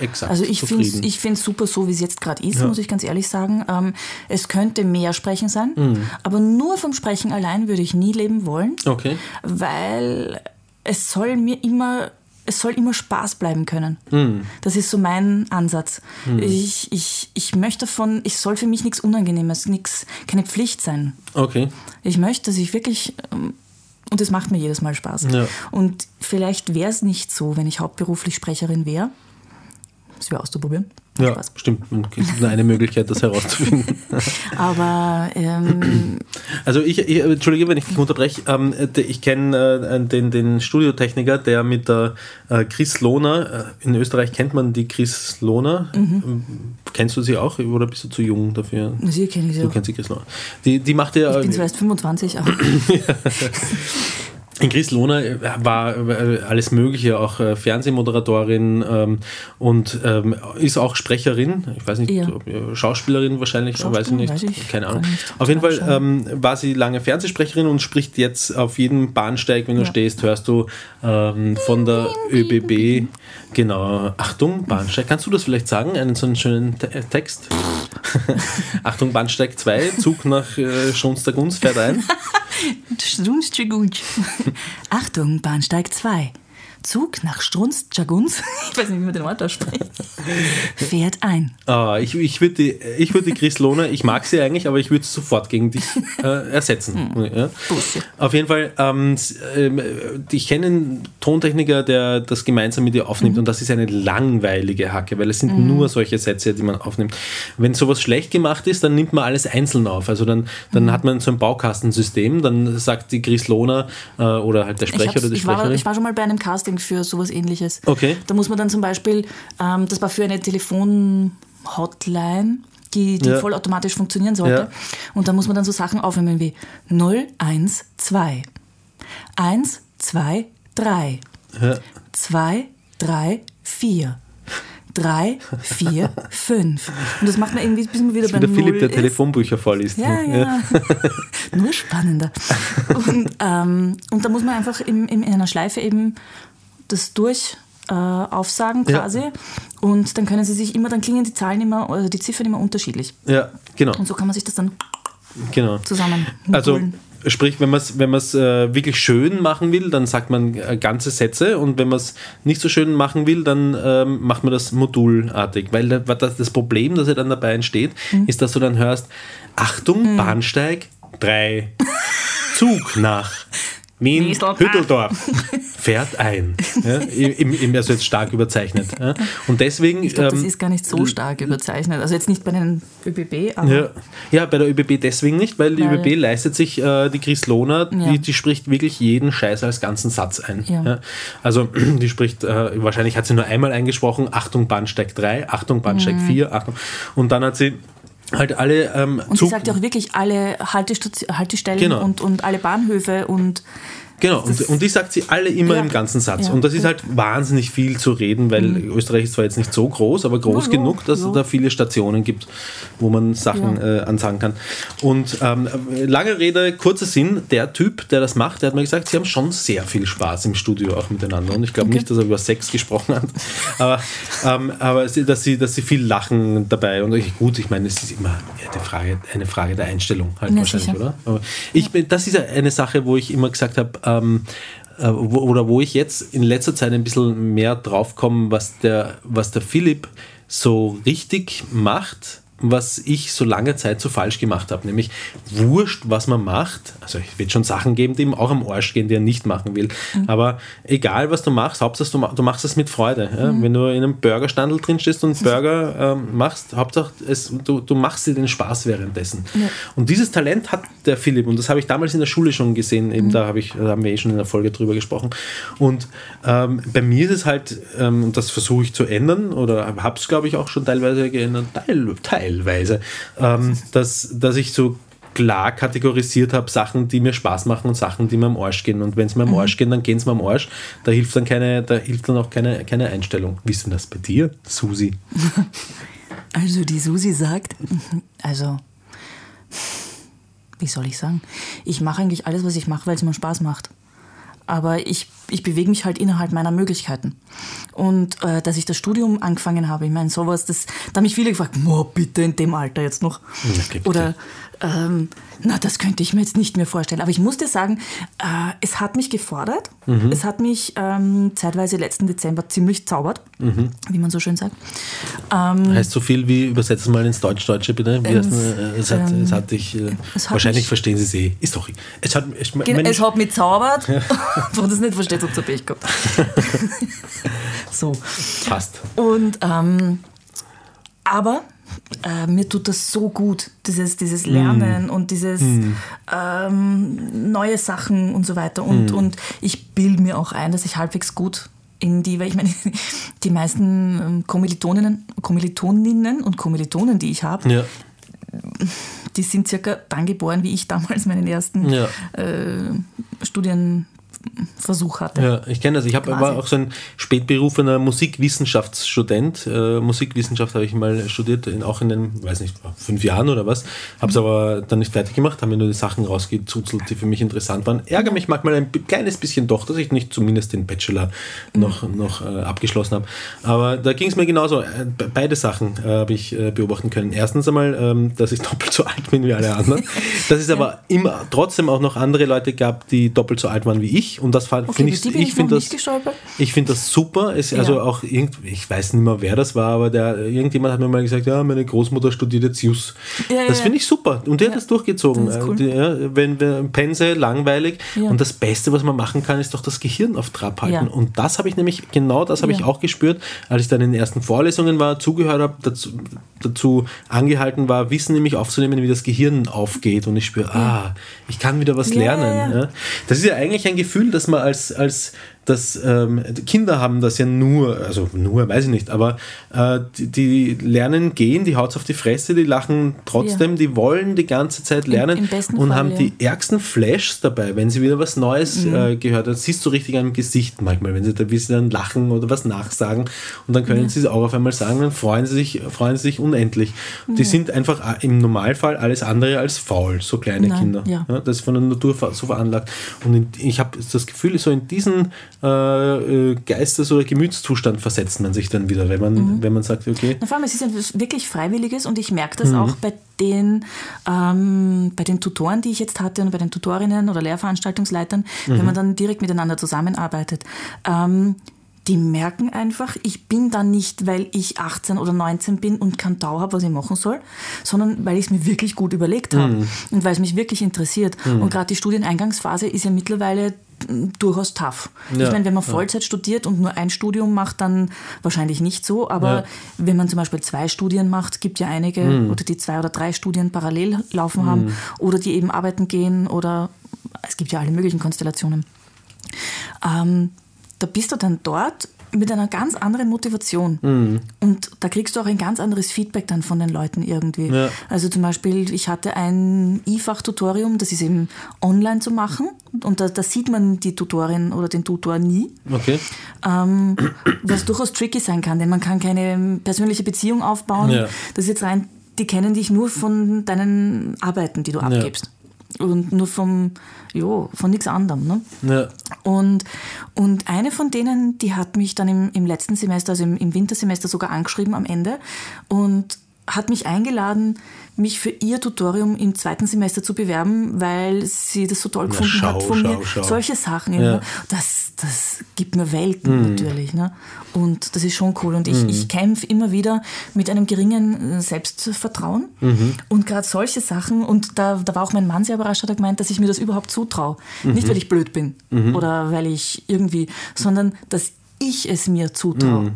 exakt Also ich finde zufrieden? ich find's super so, wie es jetzt gerade ist, Ja. muss ich ganz ehrlich sagen. Ähm, es könnte mehr Sprechen sein, Mhm. aber nur vom Sprechen allein würde ich nie leben wollen, okay. weil es soll mir immer, es soll immer Spaß bleiben können. Mhm. Das ist so mein Ansatz. Ich, ich, ich möchte davon, ich soll für mich nichts Unangenehmes, nix, keine Pflicht sein. Okay. Ich möchte, dass ich wirklich, ähm, und es macht mir jedes Mal Spaß. Ja. Und vielleicht wäre es nicht so, wenn ich hauptberuflich Sprecherin wäre. Das wäre auszuprobieren. Ja, Spaß. stimmt. Es gibt nur eine Möglichkeit, das herauszufinden. [laughs] Aber ähm, [clears throat] Also ich, ich entschuldige, wenn ich dich unterbreche, ähm, ich kenne äh, den, den Studiotechniker, der mit der äh, Chris Lohner, äh, in Österreich kennt man die Chris Lohner. Ähm, Kennst du sie auch oder bist du zu jung dafür? sie kenne ich Du ja. kennst die Chris Lohner. Die, die macht ja, Ich bin zwar erst 25, aber [laughs] [laughs] in Chris Lohner äh, war äh, alles Mögliche, auch äh, Fernsehmoderatorin ähm, und ähm, ist auch Sprecherin. Ich weiß nicht, Ja. Schauspielerin wahrscheinlich, weiß ich Schauspielerin, nicht, weiß ich keine Ahnung. nicht. Auf jeden Fall ähm, war sie lange Fernsehsprecherin und spricht jetzt auf jedem Bahnsteig, wenn du Ja. stehst, hörst du ähm, von der ÖBB, genau, Achtung, Bahnsteig, kannst du das vielleicht sagen, einen so einen schönen Te äh, Text? [laughs] Achtung, Bahnsteig 2, Zug nach äh, Schonstergunz fährt ein. [laughs] Strunz-Tschiguntsch. Achtung, Bahnsteig 2. Zug nach Strunz-Tschiguns, [laughs] ich weiß nicht, wie man den Ort ausspricht, fährt ein. Ah, ich ich würde die, ich würd die Chris Lohner, ich mag sie eigentlich, aber ich würde sie sofort gegen dich äh, ersetzen. Ja. Bullshit. Auf jeden Fall, ähm, ähm, ich kenne einen Tontechniker, der das gemeinsam mit dir aufnimmt und das ist eine langweilige Hacke, weil es sind nur solche Sätze, die man aufnimmt. Wenn sowas schlecht gemacht ist, dann nimmt man alles einzeln auf. Also dann, dann hat man so ein Baukastensystem, dann sagt die Chris Lohner äh, oder halt der Sprecher oder die Sprecherin. ich war schon mal bei einem Casting für sowas ähnliches. Okay. Da muss man dann zum Beispiel, ähm, das war für eine Telefon-Hotline, die, die Ja. vollautomatisch funktionieren sollte. Ja. Und da muss man dann so Sachen aufnehmen wie 012, 1, 2, 3, Ja. 2, 3, 4. 3, 4, 5. Und das macht man irgendwie, bis man wieder Wie bei der Null Philipp, der ist. Telefonbücher vorliest. Ja, ja. [laughs] Nur spannender. Und, ähm, und da muss man einfach im, im, in einer Schleife eben das durch äh, aufsagen Ja. quasi. Und dann können sie sich immer, dann klingen die Zahlen immer, also die Ziffern immer unterschiedlich. ja, genau. Und so kann man sich das dann genau. zusammen Also sprich, wenn man es wenn man's, äh, wirklich schön machen will, dann sagt man äh, ganze Sätze und wenn man es nicht so schön machen will, dann ähm, macht man das modulartig. Weil da- das, das Problem, das ja dann dabei entsteht, Mhm. ist, dass du dann hörst, Achtung, Bahnsteig 3, [laughs] Zug nach Wien. Hütteldorf fährt ein. Ja, im, im, also jetzt stark überzeichnet. Ja. Und deswegen... Ich glaube, das ähm, ist gar nicht so stark überzeichnet. Also jetzt nicht bei den ÖBB, aber ja. ja, bei der ÖBB deswegen nicht, weil die Weil- ÖBB leistet sich äh, die Chris Lohner, die, die spricht wirklich jeden Scheiß als ganzen Satz ein. Also [clears throat] die spricht, äh, wahrscheinlich hat sie nur einmal eingesprochen, Achtung Bahnsteig 3, Achtung Bahnsteig 4, Achtung. Und dann hat sie halt alle ähm, und sie sagt ja auch wirklich alle Haltestellen Genau. und, und alle Bahnhöfe und Genau, und, und die sagt sie alle immer Ja. im ganzen Satz. Ja. Und das ist halt wahnsinnig viel zu reden, weil Österreich ist zwar jetzt nicht so groß, aber groß ja, genug, dass ja. es da viele Stationen gibt, wo man Sachen Ja. äh, ansagen kann. Und ähm, lange Rede, kurzer Sinn, der Typ, der das macht, der hat mir gesagt, sie haben schon sehr viel Spaß im Studio auch miteinander. Und ich glaube Okay. nicht, dass er über Sex gesprochen hat, [laughs] aber, ähm, aber dass, sie, dass sie viel lachen dabei. Und ich, gut, ich meine, es ist immer eine Frage, eine Frage der Einstellung halt wahrscheinlich, sicher. oder? Aber ich das ist ja eine Sache, wo ich immer gesagt habe, ähm, äh, wo, oder wo ich jetzt in letzter Zeit ein bisschen mehr drauf komme, was der, was der Philipp so richtig macht, was ich so lange Zeit so falsch gemacht habe. Nämlich wurscht, was man macht. Also es wird schon Sachen geben, die ihm auch am Arsch gehen, die er nicht machen will. Aber egal, was du machst, Hauptsache du, du machst es mit Freude. Ja? Wenn du in einem Burgerstandel drin stehst und Burger ähm, machst, Hauptsache es, du, du machst dir den Spaß währenddessen. Und dieses Talent hat der Philipp und das habe ich damals in der Schule schon gesehen. Eben da, habe ich, da haben wir eh schon in der Folge drüber gesprochen. Und ähm, bei mir ist es halt, ähm, und das versuche ich zu ändern oder habe es, glaube ich, auch schon teilweise geändert, teil, teilweise, ähm, dass, dass ich so klar kategorisiert habe, Sachen, die mir Spaß machen und Sachen, die mir am Arsch gehen. Und wenn es mir am Arsch gehen, dann gehen es mir am Arsch. Da hilft dann keine, da hilft dann auch keine, keine Einstellung. Wie ist denn das bei dir, Susi? [laughs] Also die Susi sagt, [laughs] also, wie soll ich sagen? Ich mache eigentlich alles, was ich mache, weil es mir Spaß macht. Aber ich, ich bewege mich halt innerhalb meiner Möglichkeiten. Und äh, dass ich das Studium angefangen habe, ich meine, sowas, das, da haben mich viele gefragt, boah, bitte in dem Alter jetzt noch. Bitte. Oder, ähm, na, das könnte ich mir jetzt nicht mehr vorstellen. Aber ich muss dir sagen, äh, es hat mich gefordert. Mhm. Es hat mich ähm, zeitweise letzten Dezember ziemlich zaubert, Mhm. wie man so schön sagt. Heißt so viel wie, übersetzen mal ins Deutsch-Deutsche bitte. Wie heißt äh, es, hat, es hat dich, äh, es hat wahrscheinlich mich- verstehen Sie es eh. Ist doch, es hat, ich, Genau, es hat mich zaubert. [laughs] Wenn du das nicht verstehst, habt ihr Pech gehabt. [laughs] so. passt. Und ähm, Aber äh, mir tut das so gut, dieses, dieses Lernen und dieses ähm, neue Sachen und so weiter. Und, und ich bilde mir auch ein, dass ich halbwegs gut in die, weil ich meine, [laughs] die meisten ähm, Kommilitoninnen, Kommilitoninnen und Kommilitonen, die ich habe, Ja. die sind circa dann geboren, wie ich damals meinen ersten Ja. äh, Studienversuch hatte. Ja, ich kenne das. Ich hab, Quasi. war auch so ein spätberufener Musikwissenschaftsstudent. Äh, Musikwissenschaft habe ich mal studiert, in, auch in den, weiß nicht, fünf Jahren oder was. Habe es aber dann nicht fertig gemacht, habe mir nur die Sachen rausgezuzelt, die für mich interessant waren. Ärgere mich manchmal ein kleines bisschen doch, dass ich nicht zumindest den Bachelor noch, noch äh, abgeschlossen habe. Aber da ging es mir genauso. Äh, be- beide Sachen äh, habe ich äh, beobachten können. Erstens einmal, ähm, dass ich [laughs] doppelt so alt bin wie alle anderen. Dass es aber immer trotzdem auch noch andere Leute gab, die doppelt so alt waren wie ich. Und das fand- Okay, finde ich, ich finde das, ich finde das super. Es, also Ja. auch irgend, ich weiß nicht mehr, wer das war, aber der, irgendjemand hat mir mal gesagt, ja, meine Großmutter studiert jetzt Jus. Ja, das finde ich super. Und der hat das durchgezogen. Das cool. Äh, die- ja, wenn wir Pense, langweilig. Und das Beste, was man machen kann, ist doch das Gehirn auf Trab halten. Und das habe ich nämlich, genau das habe ich auch gespürt, als ich dann in den ersten Vorlesungen war, zugehört habe, dazu, dazu angehalten war, Wissen nämlich aufzunehmen, wie das Gehirn aufgeht. Und ich spüre, ah, ich kann wieder was lernen. Das ist ja eigentlich ein Gefühl, das man als, als das, ähm, Kinder haben das ja nur, also nur, weiß ich nicht, aber äh, die, die lernen gehen, die haut's auf die Fresse, die lachen trotzdem, Ja. die wollen die ganze Zeit lernen im besten und Fall, haben ja. die ärgsten Flashs dabei, wenn sie wieder was Neues Mhm. äh, gehört haben. Das siehst du richtig am Gesicht manchmal, wenn sie da wie sie dann lachen oder was nachsagen und dann können sie es auch auf einmal sagen, dann freuen sie sich, freuen sie sich unendlich. Die sind einfach äh, im Normalfall alles andere als faul, so kleine Nein, Kinder. ja. Ja, das ist von der Natur so veranlagt. Und in, ich habe das Gefühl, so in diesen äh, äh, Geistes- oder Gemütszustand versetzt man sich dann wieder, wenn man, Mhm. wenn man sagt, okay, Na, vor allem, es ist wirklich Freiwilliges und ich merke das Mhm. auch bei den, ähm, bei den Tutoren, die ich jetzt hatte und bei den Tutorinnen oder Lehrveranstaltungsleitern, Mhm. wenn man dann direkt miteinander zusammenarbeitet. Ähm, die merken einfach, ich bin da nicht, weil ich 18 oder 19 bin und kein Tau habe, was ich machen soll, sondern weil ich es mir wirklich gut überlegt habe Mhm. und weil es mich wirklich interessiert. Und gerade die Studieneingangsphase ist ja mittlerweile mm, durchaus tough. Ja, ich meine, wenn man ja. Vollzeit studiert und nur ein Studium macht, dann wahrscheinlich nicht so, aber Ja. wenn man zum Beispiel zwei Studien macht, gibt ja einige, Mhm. oder die zwei oder drei Studien parallel laufen haben, oder die eben arbeiten gehen, oder es gibt ja alle möglichen Konstellationen. Ähm, da bist du dann dort mit einer ganz anderen Motivation. Mhm. Und da kriegst du auch ein ganz anderes Feedback dann von den Leuten irgendwie. Ja. Also zum Beispiel, ich hatte ein E-Fach-Tutorium, das ist eben online zu machen. Und da, da sieht man die Tutorin oder den Tutor nie okay, ähm, was durchaus tricky sein kann, denn man kann keine persönliche Beziehung aufbauen. Ja. Das ist jetzt rein, die kennen dich nur von deinen Arbeiten, die du abgibst. Und nur vom, jo, von nichts anderem. Ne? ja, Und, und eine von denen, die hat mich dann im, im letzten Semester, also im, im Wintersemester sogar angeschrieben am Ende und hat mich eingeladen, mich für ihr Tutorium im zweiten Semester zu bewerben, weil sie das so toll gefunden schau, hat von schau, mir. schau. Solche Sachen. Ja. Ja. Das, das gibt mir Welten natürlich. Ne? Und das ist schon cool. Und ich, ich kämpfe immer wieder mit einem geringen äh, Selbstvertrauen. Und gerade solche Sachen, und da, da war auch mein Mann sehr überrascht, hat er gemeint, dass ich mir das überhaupt zutraue. Nicht, weil ich blöd bin oder weil ich irgendwie, sondern dass ich es mir zutraue.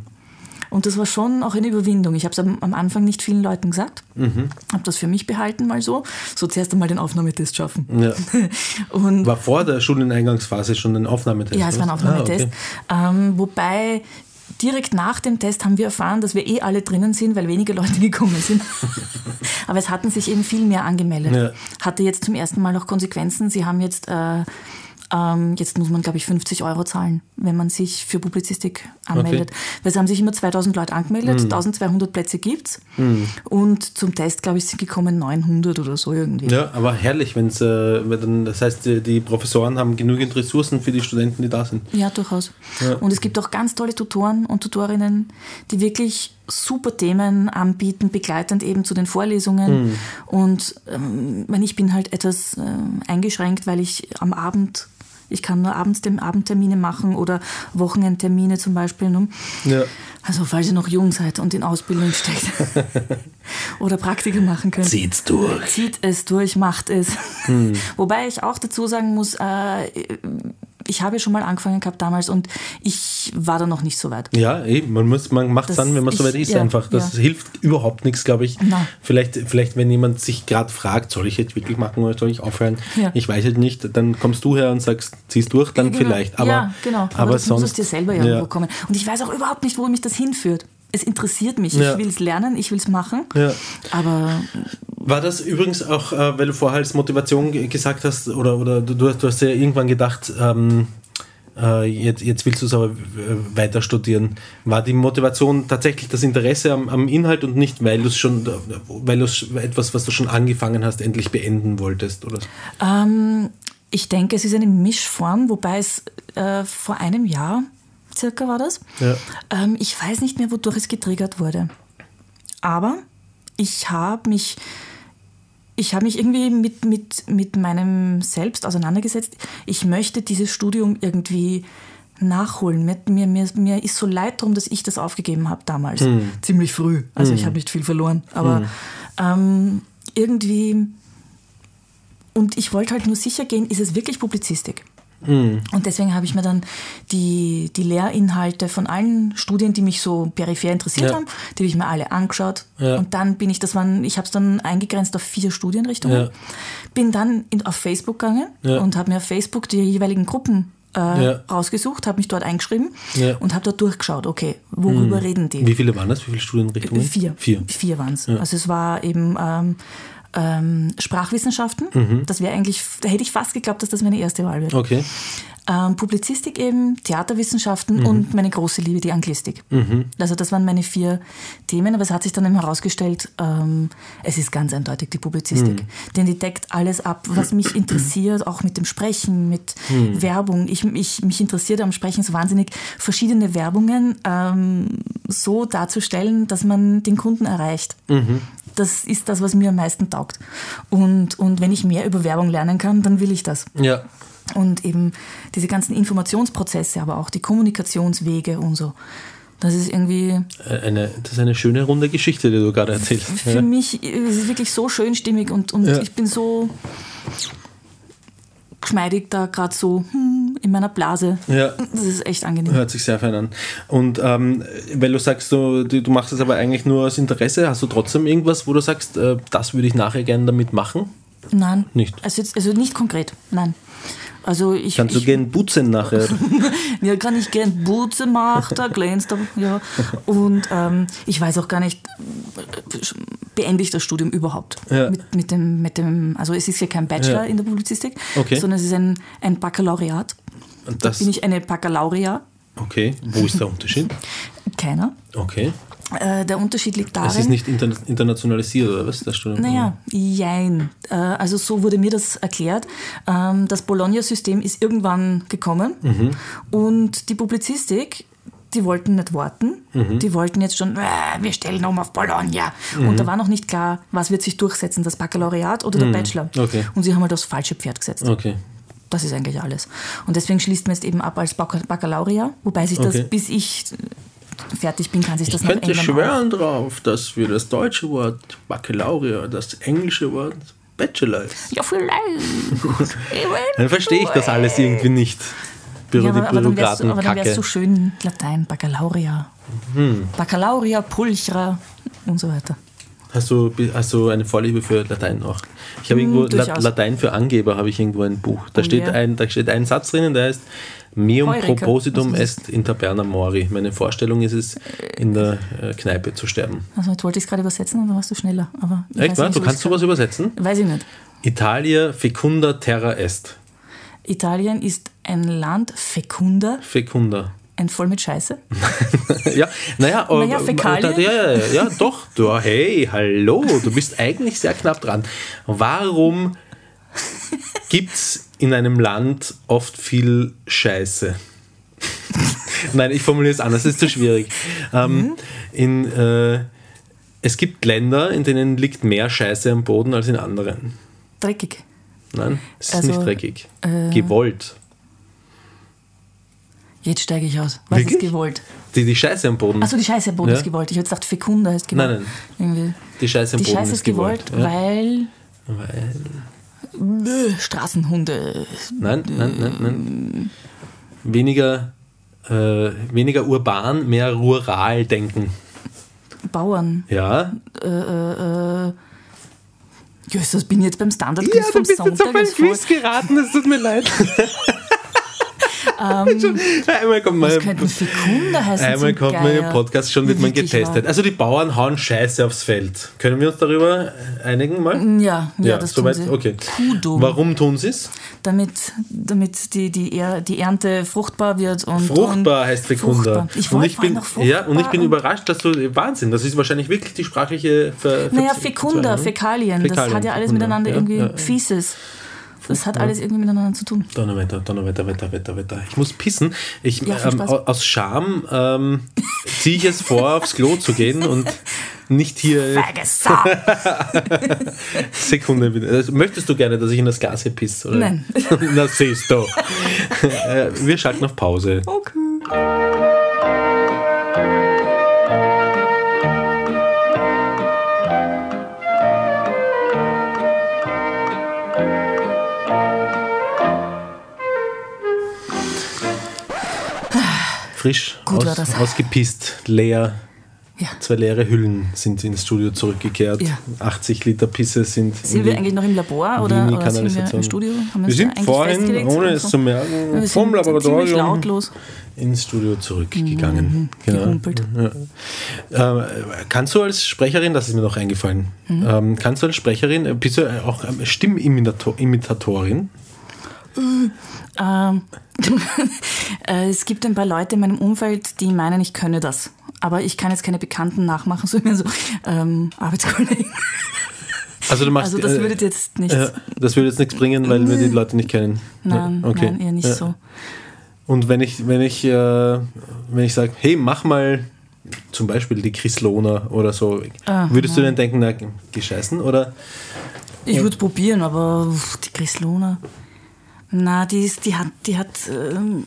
Und das war schon auch eine Überwindung. Ich habe es am, am Anfang nicht vielen Leuten gesagt, habe das für mich behalten mal so. So zuerst einmal den Aufnahmetest schaffen. ja. [laughs] Und War vor der Studieneingangsphase schon ein Aufnahmetest? ja, es war ein? Aufnahmetest. Ah, okay. ähm, wobei direkt nach dem Test haben wir erfahren, dass wir eh alle drinnen sind, weil wenige Leute [laughs] gekommen sind. [laughs] Aber es hatten sich eben viel mehr angemeldet. Ja. Hatte jetzt zum ersten Mal auch Konsequenzen. Sie haben jetzt, äh, ähm, jetzt muss man glaube ich 50 Euro zahlen, wenn man sich für Publizistik anmeldet. Weil es haben sich immer 2000 Leute angemeldet, 1200 Plätze gibt's. Und zum Test glaube ich sind gekommen 900 oder so irgendwie. Ja, aber herrlich, wenn es, äh, wenn dann- das heißt, die, die Professoren haben genügend Ressourcen für die Studenten, die da sind. Ja, durchaus. Und es gibt auch ganz tolle Tutoren und Tutorinnen, die wirklich super Themen anbieten, begleitend eben zu den Vorlesungen. Und ähm, ich bin halt etwas ähm, eingeschränkt, weil ich am Abend, ich kann nur abends dem Abendtermine machen oder Wochenendtermine zum Beispiel. Ne? Ja. Also falls ihr noch jung seid und in Ausbildung steckt [laughs] oder Praktika machen könnt. Zieht's durch. Zieht es durch, macht es. [laughs] Wobei ich auch dazu sagen muss, äh, ich habe schon mal angefangen gehabt damals und ich war da noch nicht so weit. Ja, eben. Man, muss, man macht es dann, wenn man so weit ist, ja, einfach. Das ja. hilft überhaupt nichts, glaube ich. Nein. Vielleicht, vielleicht, wenn jemand sich gerade fragt, soll ich jetzt wirklich machen oder soll ich aufhören? Ja. Ich weiß halt nicht. Dann kommst du her und sagst, ziehst durch, dann Genau. vielleicht. Aber, ja, genau. Aber, aber das muss sonst. aus dir selber irgendwo ja. kommen. Und ich weiß auch überhaupt nicht, wo mich das hinführt. Es interessiert mich. Ja. Ich will es lernen, ich will es machen. Ja. Aber War das übrigens auch, äh, weil du vorher als Motivation ge- gesagt hast, oder, oder du, du hast- ja irgendwann gedacht, ähm, äh, jetzt, jetzt willst du es aber weiter studieren. War die Motivation tatsächlich das Interesse am, am Inhalt und nicht, weil du es schon, weil du etwas, was du schon angefangen hast, endlich beenden wolltest? Oder? ähm, ich denke, es ist eine Mischform, wobei es äh, vor einem Jahr circa war das. Ja. Ähm, ich weiß nicht mehr, wodurch es getriggert wurde. Aber ich habe mich, ich habe mich irgendwie mit, mit, mit meinem Selbst auseinandergesetzt. Ich möchte dieses Studium irgendwie nachholen. Mir, mir, mir, mir ist so leid darum, dass ich das aufgegeben habe damals. Ziemlich früh. Also ich habe nicht viel verloren. Aber ähm, irgendwie. Und ich wollte halt nur sicher gehen, ist es wirklich Publizistik? Und deswegen habe ich mir dann die, die Lehrinhalte von allen Studien, die mich so peripher interessiert Ja. haben, die habe ich mir alle angeschaut. Ja. Und dann bin ich, das waren, ich habe es dann eingegrenzt auf vier Studienrichtungen. Ja. Bin dann in, auf Facebook gegangen Ja. und habe mir auf Facebook die jeweiligen Gruppen äh, Ja. rausgesucht, habe mich dort eingeschrieben Ja. und habe dort durchgeschaut, okay, worüber reden die? Wie viele waren das? Wie viele Studienrichtungen? Vier. Vier. Vier waren es. Also es war eben ähm, ähm, Sprachwissenschaften. Mhm. Das wäre eigentlich, da hätte ich fast geglaubt, dass das meine erste Wahl wird. Okay. Ähm, Publizistik eben, Mhm. Theaterwissenschaften und meine große Liebe, die Anglistik. Also das waren meine vier Themen, aber es hat sich dann eben herausgestellt, ähm, es ist ganz eindeutig die Publizistik. Mhm. Denn die deckt alles ab, was mich [clears throat] interessiert, auch mit dem Sprechen, mit Mhm. Werbung. Ich, ich, mich interessiert am Sprechen so wahnsinnig, verschiedene Werbungen ähm, so darzustellen, dass man den Kunden erreicht. Das ist das, was mir am meisten taugt. Und, und wenn ich mehr über Werbung lernen kann, dann will ich das. Ja. Und eben diese ganzen Informationsprozesse, aber auch die Kommunikationswege und so. Das ist irgendwie, Eine, das ist eine schöne runde Geschichte, die du gerade erzählst. für Ja. mich ist es wirklich so schön stimmig und, und Ja. ich bin so geschmeidig da gerade so hm, in meiner Blase. Ja. Das ist echt angenehm. Hört sich sehr fein an. Und ähm, weil du sagst, du, du machst es aber eigentlich nur aus Interesse, hast du trotzdem irgendwas, wo du sagst, äh, das würde ich nachher gerne damit machen? Nein. Nicht? Also, jetzt, also nicht konkret, nein. Also ich, Kannst du ich, gern putzen nachher? [laughs] Ja, kann ich gern machen, da glänzt er, ja. Und ähm, ich weiß auch gar nicht, beende ich das Studium überhaupt? Ja. Mit, mit, dem, mit dem, also es ist ja kein Bachelor Ja. in der Publizistik, Okay. sondern es ist ein, ein Baccalaureat. Und Da das, bin ich eine Baccalaurea, okay, wo ist der Unterschied? keiner. Okay. Äh, der Unterschied liegt darin. Es ist nicht interna internationalisiert, oder was, das Studium? Naja, jein. Äh, Also so wurde mir das erklärt. Ähm, Das Bologna-System ist irgendwann gekommen und die Publizistik, die wollten nicht warten. Die wollten jetzt schon, äh, wir stellen um auf Bologna. Und da war noch nicht klar, was wird sich durchsetzen, das Baccalaureat oder der Bachelor. Okay. Und sie haben halt aufs falsche Pferd gesetzt. Okay. Das ist eigentlich alles. Und deswegen schließt man es eben ab als Bacca- Baccalaureat, wobei sich das, Okay. bis ich fertig bin, kann sich das Ich noch könnte ändern. schwören drauf, dass für das deutsche Wort Baccalaureat das englische Wort Bachelor ist. Ja, vielleicht. Dann verstehe ich das alles irgendwie nicht. Büro, Ja, aber, aber dann wär's, aber dann wär's Kacke. so schön Latein, Baccalaurea. Baccalaurea, Pulchra und so weiter. Hast du, hast du eine Vorliebe für Latein auch? Ich habe irgendwo La Hm. Latein für Angeber habe ich irgendwo ein Buch. Da Oh, steht ein, da steht ein Satz drinnen, der heißt Meum Heureka. propositum est in taberna mori. Meine Vorstellung ist es, in der äh, Kneipe zu sterben. Also jetzt wollte ich es gerade übersetzen und dann warst du schneller. Aber ich Echt, wahr? Du kannst sowas übersetzen? Weiß ich nicht. Italia fecunda terra est. Italien ist ein Land fekunder, Fecunda. ein voll mit Scheiße. [laughs] ja, naja, Naja, Fäkalien? Ja, ja, ja, ja, doch. Du, hey, hallo, du bist eigentlich sehr knapp dran. Warum [laughs] gibt es in einem Land oft viel Scheiße? [laughs] Nein, ich formuliere es anders, es ist zu schwierig. Ähm, in, äh, es gibt Länder, in denen liegt mehr Scheiße am Boden als in anderen. Dreckig. Nein, es ist Also, nicht dreckig. äh, Gewollt. Jetzt steige ich aus. Was Wirklich? ist gewollt? Die, die Scheiße am Boden. Achso, die Scheiße am Boden Ja. ist gewollt. Ich hätte gesagt, fekunder heißt gewollt. Nein, Irgendwie. Die Scheiße am Die Boden Scheiße ist gewollt, ja. weil Weil Straßenhunde. Nein, nein, nein, nein. weniger, äh, weniger urban, mehr rural denken. Bauern. Ja, Äh, äh, äh. Jöss, das bin ich jetzt beim Standard Ja, vom du bist jetzt auf ein voll- Quiz geraten, es tut mir leid. [laughs] Schon- einmal kommt heißen? einmal kommt man im? Podcast schon, wird man getestet. Also die Bauern hauen Scheiße aufs Feld. Können wir uns darüber einigen mal? Ja, ja, das tun soweit, sie. okay. Kuhdumm. Warum tun sie es? Damit, damit die, die, Er- die Ernte fruchtbar wird. Und, Fruchtbar und heißt Fekunda. Ich und ich bin, noch fruchtbar. ja, und ich bin überrascht, dass du Wahnsinn. Das ist wahrscheinlich wirklich die sprachliche Ver Naja, Fekunda, Verzweiflung. Fäkalien, das Fäkalien, hat ja alles miteinander ja, irgendwie ja. Fieses. Das hat alles irgendwie miteinander zu tun. Donnerwetter, Donnerwetter, Wetter, Wetter, Wetter. Ich muss pissen. Ich, Ja, ähm, aus Scham ähm, ziehe ich es vor, aufs Klo zu gehen und nicht hier! [laughs] Sekunde bitte. Also, möchtest du gerne, dass ich in das Glas hier pisse? Oder? Nein. [laughs] Na, siehst du. [laughs] Äh, Wir schalten auf Pause. Okay. Frisch, Gut aus, ausgepisst, leer. Ja. Zwei leere Hüllen sind ins Studio zurückgekehrt. Ja. 80 Liter Pisse sind. Sind in wir eigentlich noch im Labor oder, oder sind wir im Studio? Haben Wir sind vorhin, ohne es Also, zu merken, wir vom Laboratorium lautlos. ins Studio zurückgegangen. Genau. gehumpelt. Ja. Äh, kannst du als Sprecherin, das ist mir noch eingefallen, Mhm. ähm, kannst du als Sprecherin, äh, bist du auch ähm, Stimmimitatorin? Ähm, [laughs] äh, es gibt ein paar Leute in meinem Umfeld, die meinen, ich könne das. Aber ich kann jetzt keine Bekannten nachmachen, [laughs] sondern so ähm, Arbeitskollegen. Also du machst, Also das äh, würde jetzt nicht. äh, das würde jetzt nichts bringen, weil wir die Leute nicht kennen. nein, okay. nein, eher nicht Ja. so. Und wenn ich, wenn ich, äh, wenn ich sage, hey, mach mal zum Beispiel die Chris Lohner oder so, Ah, würdest du dann denken, na, geh scheißen? Oder? Ich würde es probieren, aber die Grislona. Na, die ist, die hat, die hat, ähm,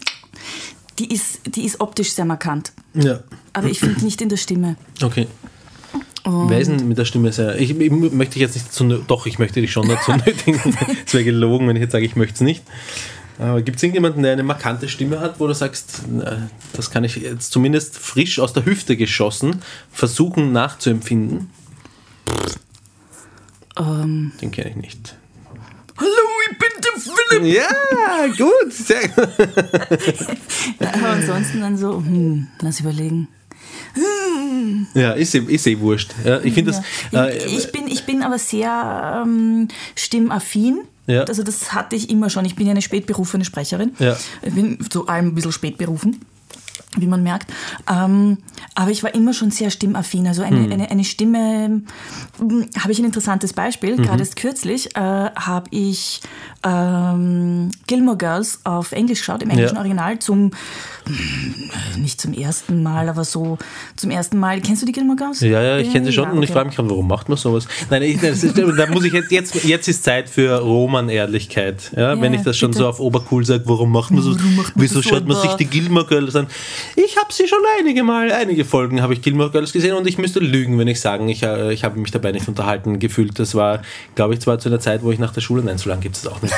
die ist, die ist optisch sehr markant. Ja, Aber ich finde nicht in der Stimme. okay. Wer ist denn mit der Stimme sehr. Ich, ich möchte dich jetzt nicht dazu. Doch, ich möchte dich schon dazu [laughs] nötigen. Es wäre gelogen, wenn ich jetzt sage, ich möchte es nicht. Aber gibt es irgendjemanden, der eine markante Stimme hat, wo du sagst, das kann ich jetzt zumindest frisch aus der Hüfte geschossen versuchen nachzuempfinden? Ähm, Den kenne ich nicht. Hallo, bin der Philipp! Ja, gut. Sehr gut. Aber ansonsten dann so, hm, lass überlegen. Ja, ist eh, ist eh wurscht. Ja, ich finde das. Ja. Äh, Ich, ich, bin, ich bin aber sehr ähm, stimmaffin. Ja. Also das hatte ich immer schon. Ich bin ja eine spätberufene Sprecherin. Ja. Ich bin zu allem ein bisschen spätberufen, wie man merkt. Ähm, aber ich war immer schon sehr stimmaffin. Also eine, Hm. eine, eine Stimme, ähm, habe ich ein interessantes Beispiel. Mhm. Gerade erst kürzlich äh, habe ich ähm, Gilmore Girls auf Englisch geschaut, im englischen Ja. Original, zum, äh, nicht zum ersten Mal, aber so zum ersten Mal. Kennst du die Gilmore Girls? Ja, ja, ich kenne sie schon ja, und ich frage mich, warum macht man sowas? Nein, ich, ist, da muss ich jetzt, jetzt, jetzt ist Zeit für Roman-Ehrlichkeit. Ja, wenn ich das schon bitte. so auf Obercool sage, warum macht man so? Warum macht man Wieso schaut man sich die Gilmore Girls an? Ich habe sie schon einige Mal, einige Folgen habe ich Gilmore Girls gesehen und ich müsste lügen, wenn ich sagen, ich, äh, ich habe mich dabei nicht unterhalten gefühlt. Das war, glaube ich, zwar zu einer Zeit, wo ich nach der Schule, nein, so lange gibt es auch nicht.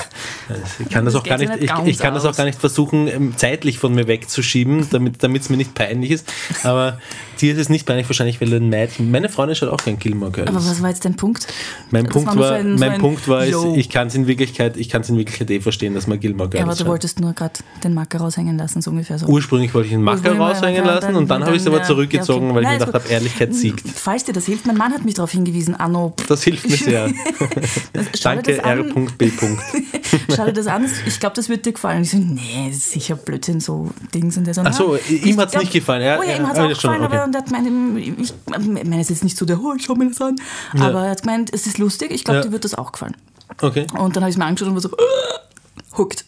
Ich kann das, Das auch gar nicht, ja ich, nicht ich kann das auch gar nicht versuchen, ähm, zeitlich von mir wegzuschieben, damit es mir nicht peinlich ist. Aber dir ist es nicht peinlich, wahrscheinlich, weil du ein Mädchen. Meine Freundin schaut auch gern Gilmore Girls. Aber was war jetzt dein Punkt? mein Das Punkt war so ein- so mein ein Punkt war, ist, ich kann es in Wirklichkeit, ich kann es in Wirklichkeit eh verstehen, dass man Gilmore Girls Ja, aber du schaut. wolltest nur gerade den Macker raushängen lassen, so ungefähr so. Ursprünglich wollte ich einen Macker raushängen dann- lassen und dann habe ich es aber ja, zurückgezogen, ja, okay. weil ich Nein, mir gedacht ist habe, Ehrlichkeit siegt. Falls dir das hilft, mein Mann hat mich darauf hingewiesen, Anno, Das hilft mir sehr. [laughs] Danke. R.B. [laughs] schau dir das an, ich glaube, das wird dir gefallen. Ich so, nee, sicher Blödsinn, so Dings und der so. Ach so, na, ihm ich hat's glaub- nicht gefallen. Er- oh ja, ihm hat es auch gefallen, aber und er hat gemeint, ich, ich meine, es ist jetzt nicht so der, oh, schau mir das an. Aber er hat gemeint, es ist lustig, ich glaube, Ja. dir wird das auch gefallen. Okay, Und dann habe ich es mir angeschaut und war so, [gasps] hooked.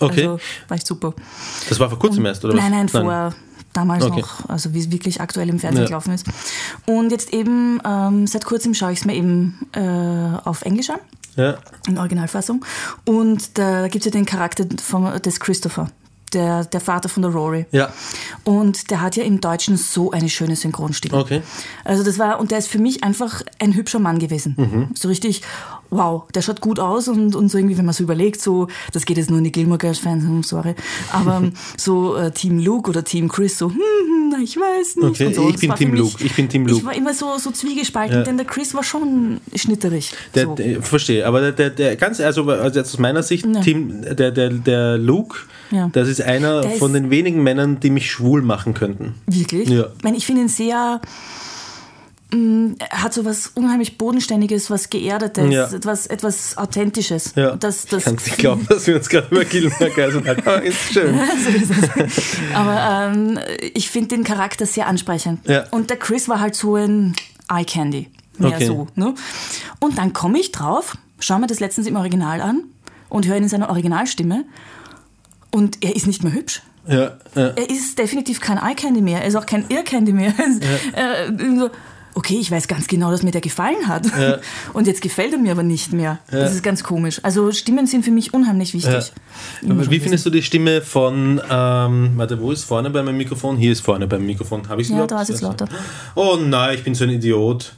okay. Also war echt super. Das war vor kurzem erst, oder was? Nein, nein, vor damals Okay. noch, also wie es wirklich aktuell im Fernsehen Ja. gelaufen ist. Und jetzt eben, ähm, seit kurzem schaue ich es mir eben äh, auf Englisch an, Ja. in Originalfassung. Und da gibt es ja den Charakter vom, des Christopher, der, der Vater von der Rory. Ja, Und der hat ja im Deutschen so eine schöne Synchronstimme. okay. Also das war, und der ist für mich einfach ein hübscher Mann gewesen. Mhm. So richtig wow, der schaut gut aus und, und so irgendwie, wenn man so überlegt, so, das geht jetzt nur in die Gilmore Girls Fans, hm, sorry, aber [laughs] so äh, Team Luke oder Team Chris, so, [laughs] hm, hm, ich weiß nicht. Okay, so. ich bin Team mich- Luke, ich bin Team Luke. Ich war immer so, so zwiegespalten, denn der Chris war schon schnitterig. Der, so. der, verstehe, aber der, der, ganz, also, also jetzt aus meiner Sicht, Ja. Team, der, der, der Luke, Ja. das ist einer Der ist- von den wenigen Männern, die mich schwul machen könnten. Wirklich? Ja. Ich meine, ich finde ihn sehr. Mh, Er hat so was unheimlich Bodenständiges, was Geerdetes, Ja. etwas, etwas Authentisches. Ja. Das, ich das, kann es nicht glauben, dass wir uns gerade über Gilmore Girls unterhalten. Aber ist schön. [laughs] aber ähm, ich finde den Charakter sehr ansprechend. Ja. Und der Chris war halt so ein Eye Candy. Mehr Okay. so. Ne? Und dann komme ich drauf, schaue mir das letztens im Original an und höre ihn in seiner Originalstimme. Und er ist nicht mehr hübsch. Ja, ja. Er ist definitiv kein Eye Candy mehr. Er ist auch kein Ear Candy mehr. [laughs] Äh, so, okay, ich weiß ganz genau, dass mir der gefallen hat. [laughs] Und jetzt gefällt er mir aber nicht mehr. Das ist ganz komisch. Also Stimmen sind für mich unheimlich wichtig. Aber wie findest du die Stimme von, ähm, warte, wo ist vorne bei meinem Mikrofon? Hier ist vorne beim Mikrofon. Habe ich Ja, da ist es lauter. Oh nein, ich bin so ein Idiot.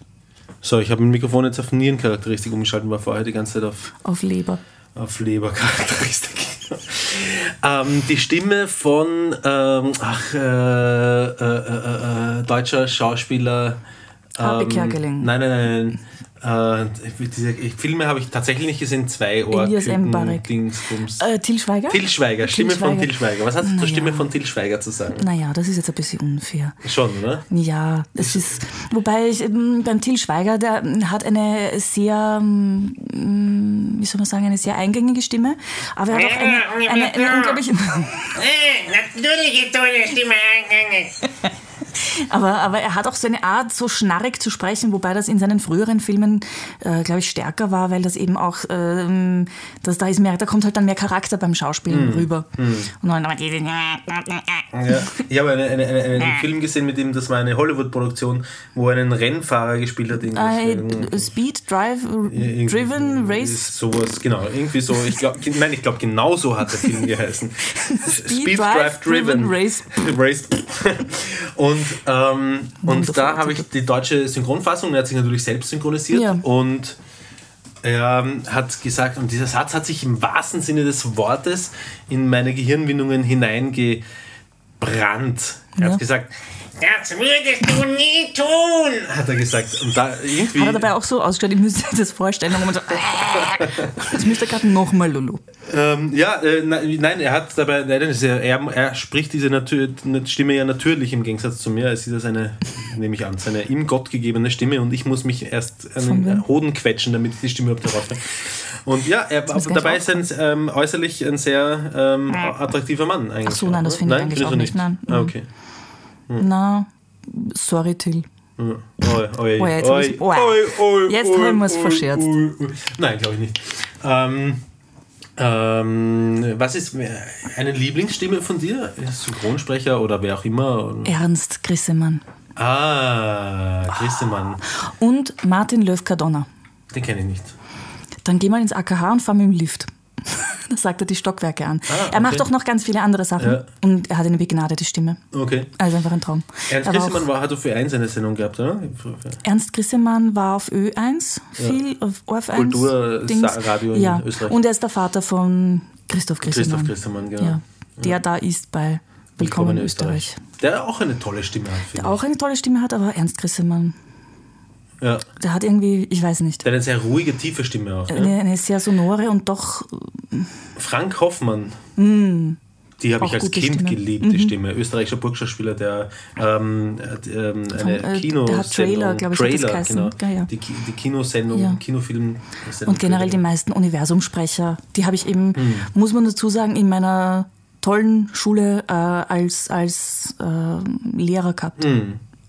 So, ich habe mein Mikrofon jetzt auf Nierencharakteristik umgeschalten, war vorher die ganze Zeit auf, Auf Leber. auf Lebercharakteristik. [laughs] ähm, die Stimme von, ähm, ach, äh, äh, äh, äh, deutscher Schauspieler. Harpe ähm, Kerkeling. Nein, nein, nein. Äh, diese Filme habe ich tatsächlich nicht gesehen. Zwei Elias M. Ohrküken. Dingsbums. Äh, Til Schweiger? Till Schweiger, Stimme von Schweiger. Till Schweiger. Was hast du zur Naja. Stimme von Till Schweiger zu sagen? Naja, das ist jetzt ein bisschen unfair. Schon, oder? Ja, es ist. Wobei ich, ähm, beim Til Schweiger, der ähm, hat eine sehr, ähm, wie soll man sagen, eine sehr eingängige Stimme. Aber er hat auch eine, eine, eine unglaublich. [laughs] Äh, natürliche tolle Stimme. [laughs] Aber, aber er hat auch so eine Art, so schnarrig zu sprechen, wobei das in seinen früheren Filmen, äh, glaube ich, stärker war, weil das eben auch, ähm, das, da, ist mehr, da kommt halt dann mehr Charakter beim Schauspielen rüber. Und dann aber diese, Ja. Ich habe eine, eine, eine, einen Film gesehen mit ihm, das war eine Hollywood-Produktion, wo er einen Rennfahrer gespielt hat. äh, Speed, Drive, Irgendwie Driven, Race. Sowas, genau. Irgendwie so. Ich glaub, nein, ich glaube, genau so hat der Film geheißen. [laughs] Speed, Drive, Driven, Race. Race. Und, ähm, und da habe ich die deutsche Synchronfassung, er hat sich natürlich selbst synchronisiert Ja. und er ähm, hat gesagt, und dieser Satz hat sich im wahrsten Sinne des Wortes in meine Gehirnwindungen hineingebrannt. Er Ja. hat gesagt, Das würdest du nie tun. hat er gesagt. Und da irgendwie. Hat er dabei auch so ausgeschaut, ich müsste mir das vorstellen. Und man so, jetzt müsste er gerade nochmal Lulu. Ähm, ja, äh, nein, er hat dabei, nein, das ist ja, er, er spricht diese Natür, Stimme ja natürlich im Gegensatz zu mir. Es ist ja seine, nehme ich an, seine ihm Gott gegebene Stimme und ich muss mich erst an den? Hoden quetschen, damit ich die Stimme überhaupt herausfinde. Und ja, er, dabei nicht ist er ein, ähm, äußerlich ein sehr ähm, attraktiver Mann eigentlich. Ach so, nein, das finde ich eigentlich findest auch du nicht, nein. Ah, okay. Na, sorry, Till. Oh ich's- oh ja. Jetzt haben wir's verscherzt. oi, oi. Nein, glaube ich nicht. Ähm, ähm, was ist eine Lieblingsstimme von dir? Synchronsprecher oder wer auch immer? Ernst Grissemann. Ah, Christemann. Und Martin Löw-Cardonna. Den kenne ich nicht. Dann geh mal ins AKH und fahr mit dem Lift. [laughs] [laughs] da sagt er die Stockwerke an. Ah, Er macht okay. auch noch ganz viele andere Sachen. Ja. Und er hat eine begnadete Stimme. Okay. Also einfach ein Traum. Ernst Er war hat auf Ö1 eine Sendung gehabt, oder? Ernst Grissemann war auf Ö1, viel auf ORF1. Kulturradio Dings. in ja. Österreich. Und er ist der Vater von Christoph Grissemann. Christoph Christemann, genau. Ja. Der da ist bei Willkommen in Österreich. Der auch eine tolle Stimme hat, Der auch eine tolle Stimme hat, aber Ernst Grissemann, ich. Ja. der hat irgendwie, ich weiß nicht, Der hat eine sehr ruhige, tiefe Stimme auch. Ne? eine, eine sehr sonore und doch Frank Hoffmann. Die habe Mm. Ich als Kind Stimme. Mhm. geliebt, die Stimme. Österreichischer Burgschauspieler, der ähm, äh, ähm, eine äh, Kinosendung. der hat Trailer, glaub ich, hat das Trailer, geheißen. genau. Ja, ja. Die, die Kinosendung, Ja. Kinofilm. und generell die meisten Universumsprecher, die habe ich eben, Hm. muss man dazu sagen, in meiner tollen Schule äh, als, als äh, Lehrer gehabt.